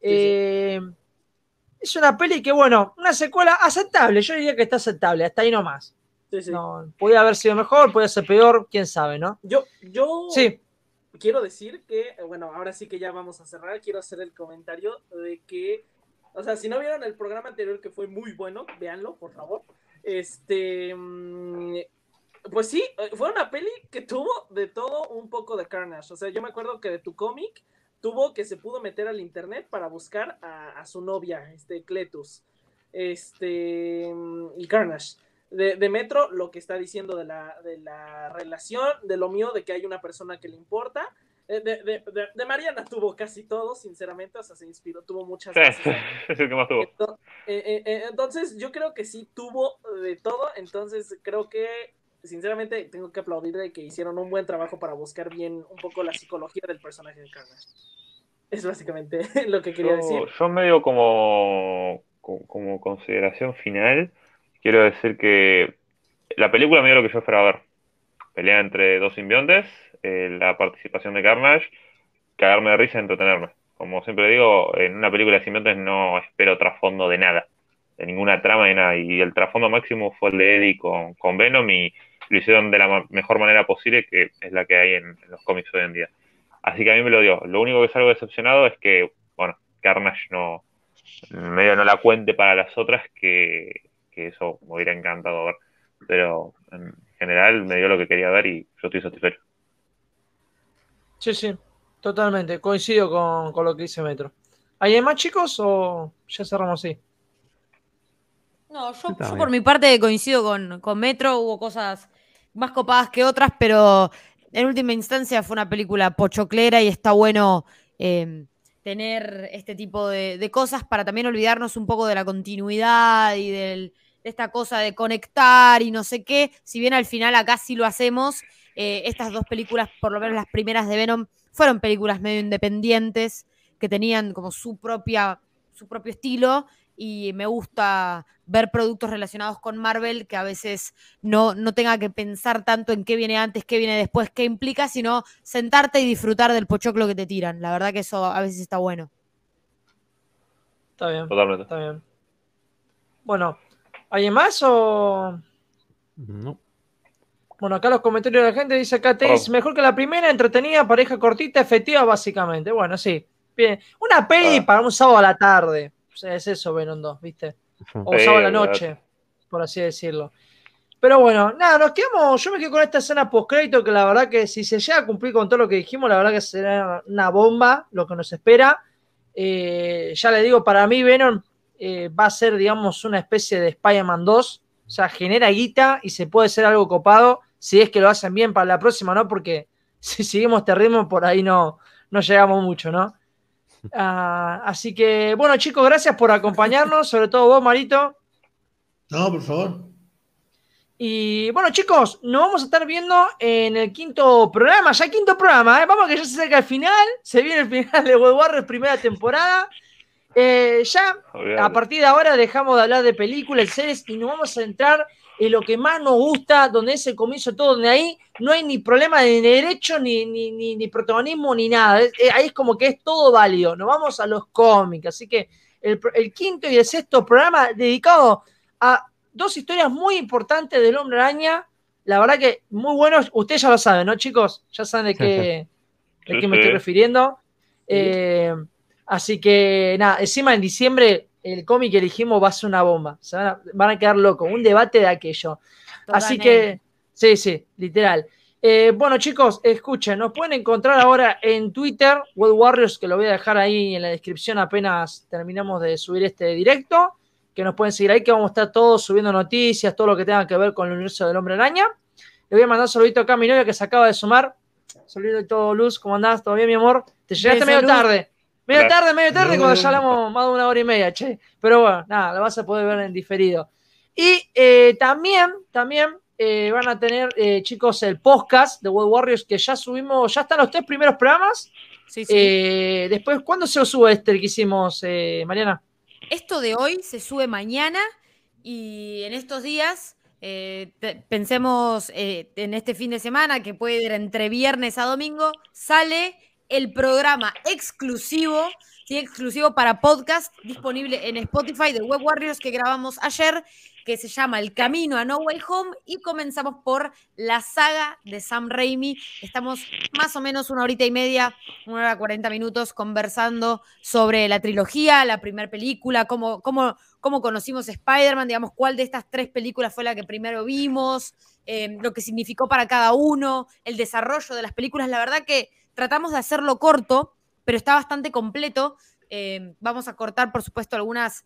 Eh, es una peli que, bueno, una secuela aceptable. Yo diría que está aceptable, hasta ahí nomás. sí, sí. No, podía haber sido mejor, podía ser peor, quién sabe, ¿no? Yo, yo Sí, quiero decir que, eh, bueno, ahora sí que ya vamos a cerrar. Quiero hacer el comentario de que, o sea, si no vieron el programa anterior que fue muy bueno, véanlo, por favor. Este, mm, pues sí, eh, fue una peli que tuvo de todo un poco de carnage. O sea, yo me acuerdo que de tu cómic tuvo que se pudo meter al internet para buscar a, a su novia, este Cletus, este, mm, y Carnage. De, de Metro, lo que está diciendo de la, de la relación, de lo mío, de que hay una persona que le importa. Eh, De, de- de- Mariana tuvo casi todo, sinceramente, o sea, se inspiró, tuvo muchas Sí, es el que más tuvo. Ento- eh, eh, eh, entonces, yo creo que sí tuvo de todo. Entonces, creo que, sinceramente, tengo que aplaudir de que hicieron un buen trabajo para buscar bien un poco la psicología del personaje de Carnage. Es básicamente lo que quería decir. Yo, yo medio como, como, como consideración final, quiero decir que la película me dio lo que yo esperaba ver. Pelea entre dos simbiontes, eh, la participación de Carnage, cagarme de risa y entretenerme. Como siempre digo, en una película de simbiontes no espero trasfondo de nada, de ninguna trama de nada. Y el trasfondo máximo fue el de Eddie con, con Venom y lo hicieron de la mejor manera posible, que es la que hay en, en los cómics hoy en día. Así que a mí me lo dio. Lo único que salgo decepcionado es que, bueno, Carnage no, medio no la cuente para las otras, que, que eso me hubiera encantado ver. Pero en general me dio lo que quería ver y yo estoy satisfecho. sí, sí, totalmente. Coincido con, con lo que dice Metro. ¿Hay más chicos o ya cerramos así? No, yo, por mi parte coincido con, con Metro, hubo cosas más copadas que otras, pero en última instancia fue una película pochoclera y está bueno eh, tener este tipo de, de cosas para también olvidarnos un poco de la continuidad y del- de esta cosa de conectar y no sé qué. Si bien al final acá sí lo hacemos, eh, estas dos películas, por lo menos las primeras de Venom, fueron películas medio independientes que tenían como su propia su propio estilo y me gusta ver productos relacionados con Marvel que a veces no, no tenga que pensar tanto en qué viene antes, qué viene después, qué implica, sino sentarte y disfrutar del pochoclo que te tiran. La verdad que eso a veces está bueno. Está bien, Totalmente. está bien. Bueno, ¿hay más o...? No. Bueno, acá los comentarios de la gente dice acá es Oh. mejor que la primera, entretenida, pareja cortita, efectiva, básicamente. Bueno, sí. Bien. Una peli Ah. para un sábado a la tarde. O sea, es eso, Venom 2, ¿viste? O Sí, sábado a la noche, por así decirlo. Pero bueno, nada, nos quedamos. Yo me quedo con esta escena post-crédito que la verdad que si se llega a cumplir con todo lo que dijimos, la verdad que será una bomba lo que nos espera. Eh, ya le digo, para mí Venom eh, va a ser, digamos, una especie de Spider-Man 2. O sea, genera guita y se puede ser algo copado si es que lo hacen bien para la próxima, ¿no? Porque si seguimos este ritmo, por ahí no, no llegamos mucho, ¿no? Ah, así que, bueno, chicos, gracias por acompañarnos, sobre todo vos, Marito. No, por favor. Y bueno, chicos, nos vamos a estar viendo en el quinto programa, ya quinto programa, ¿eh? vamos que ya se acerca el final, se viene el final de World Warriors primera temporada. Eh, ya a partir de ahora dejamos de hablar de películas, series y nos vamos a entrar en lo que más nos gusta, donde es el comienzo de todo, donde ahí no hay ni problema de derecho, ni, ni, ni, ni protagonismo, ni nada. Es- eh, ahí es como que es todo válido. Nos vamos a los cómics. Así que el, quinto y el sexto programa dedicado a dos historias muy importantes del Hombre Araña. La verdad que muy buenos. Ustedes ya lo saben, ¿no, chicos? Ya saben de qué, de qué me estoy refiriendo. Eh, así que nada, encima en diciembre el cómic que elegimos va a ser una bomba. Se van a, van a quedar locos. Un debate de aquello. Así que, sí, sí, literal. Eh, bueno, chicos, escuchen, nos pueden encontrar ahora en Twitter, World Warriors, que lo voy a dejar ahí en la descripción apenas terminamos de subir este directo, que nos pueden seguir ahí, que vamos a estar todos subiendo noticias, todo lo que tenga que ver con el universo del hombre araña. Le voy a mandar un saludito acá a mi novia que se acaba de sumar. Saludito de todo, Luz, ¿cómo andás? ¿Todo bien, mi amor? Te llegaste medio Luz. tarde. Medio tarde, medio tarde, cuando ya hablamos más de una hora y media, che. Pero bueno, nada, la vas a poder ver en diferido. Y eh, también, también eh, van a tener, eh, chicos, el podcast de World Warriors que ya subimos, ya están los tres primeros programas. Sí, sí. Eh, después, ¿cuándo se lo sube este que hicimos, eh, Mariana? Esto de hoy se sube mañana y en estos días eh, te- pensemos eh, en este fin de semana que puede ir entre viernes a domingo, sale el programa exclusivo, exclusivo para podcast disponible en Spotify de Web Warriors que grabamos ayer, que se llama El Camino a No Way Home y comenzamos por la saga de Sam Raimi. Estamos más o menos una horita y media, una hora cuarenta minutos conversando sobre la trilogía, la primera película, cómo, cómo, cómo conocimos Spider-Man, digamos, cuál de estas tres películas fue la que primero vimos, eh, lo que significó para cada uno, el desarrollo de las películas. La verdad que tratamos de hacerlo corto, pero está bastante completo. Eh, vamos a cortar, por supuesto, algunas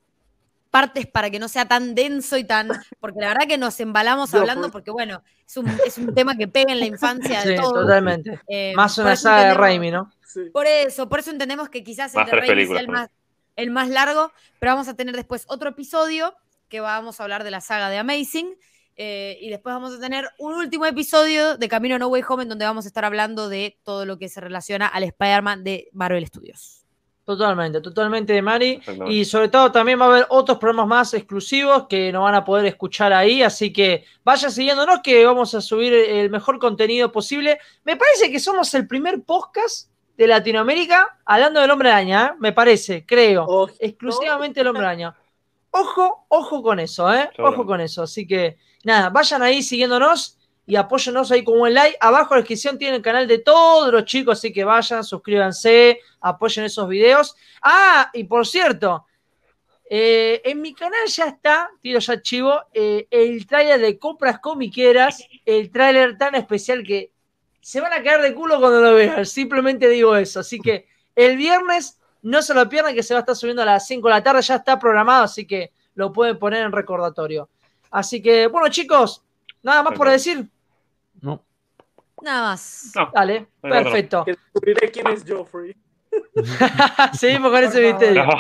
partes para que no sea tan denso y tan. Porque la verdad que nos embalamos Yo, hablando, pues. porque bueno, es un, es un tema que pega en la infancia de Sí, todos. totalmente. Eh, Más por una eso saga de Raimi, ¿no? Sí. por eso, por eso entendemos que quizás el de Raimi sea el más, el más largo, pero vamos a tener después otro episodio que vamos a hablar de la saga de Amazing. Eh, y después vamos a tener un último episodio de Camino a No Way Home en donde vamos a estar hablando de todo lo que se relaciona al Spider-Man de Marvel Studios. Totalmente, totalmente, Mari. Exactamente. Y sobre todo también va a haber otros programas más exclusivos que no van a poder escuchar ahí, así que vayan siguiéndonos que vamos a subir el mejor contenido posible. Me parece que somos el primer podcast de Latinoamérica hablando del hombre araña, ¿eh? me parece, creo. Exclusivamente el hombre araña. Ojo, ojo con eso, ¿eh? Ojo con eso. Así que, nada, vayan ahí siguiéndonos y apóyennos ahí con un like. Abajo en la descripción tienen el canal de todos los chicos, así que vayan, suscríbanse, apoyen esos videos. Ah, y por cierto, eh, en mi canal ya está, tiro ya chivo, eh, el tráiler de compras comiqueras, el tráiler tan especial que se van a caer de culo cuando lo vean. Simplemente digo eso. Así que el viernes no se lo pierdan, que se va a estar subiendo a las 5 de la tarde, ya está programado, así que lo pueden poner en recordatorio. Así que, bueno, chicos, nada más por decir. No. Nada más. No, Dale, No, perfecto. Que descubriré quién es Joffrey. Seguimos con ese misterio. no,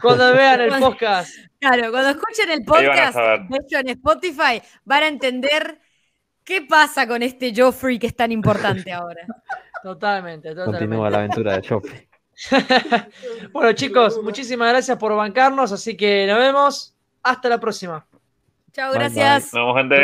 Cuando vean el podcast. Claro, cuando escuchen el podcast, de hecho en Spotify, van a entender qué pasa con este Joffrey que es tan importante ahora. Totalmente, totalmente. Continúa la aventura de Joffrey. bueno, chicos, muchísimas gracias por bancarnos, así que nos vemos. Hasta la próxima. Chao, Bye, gracias. nos vemos, gente.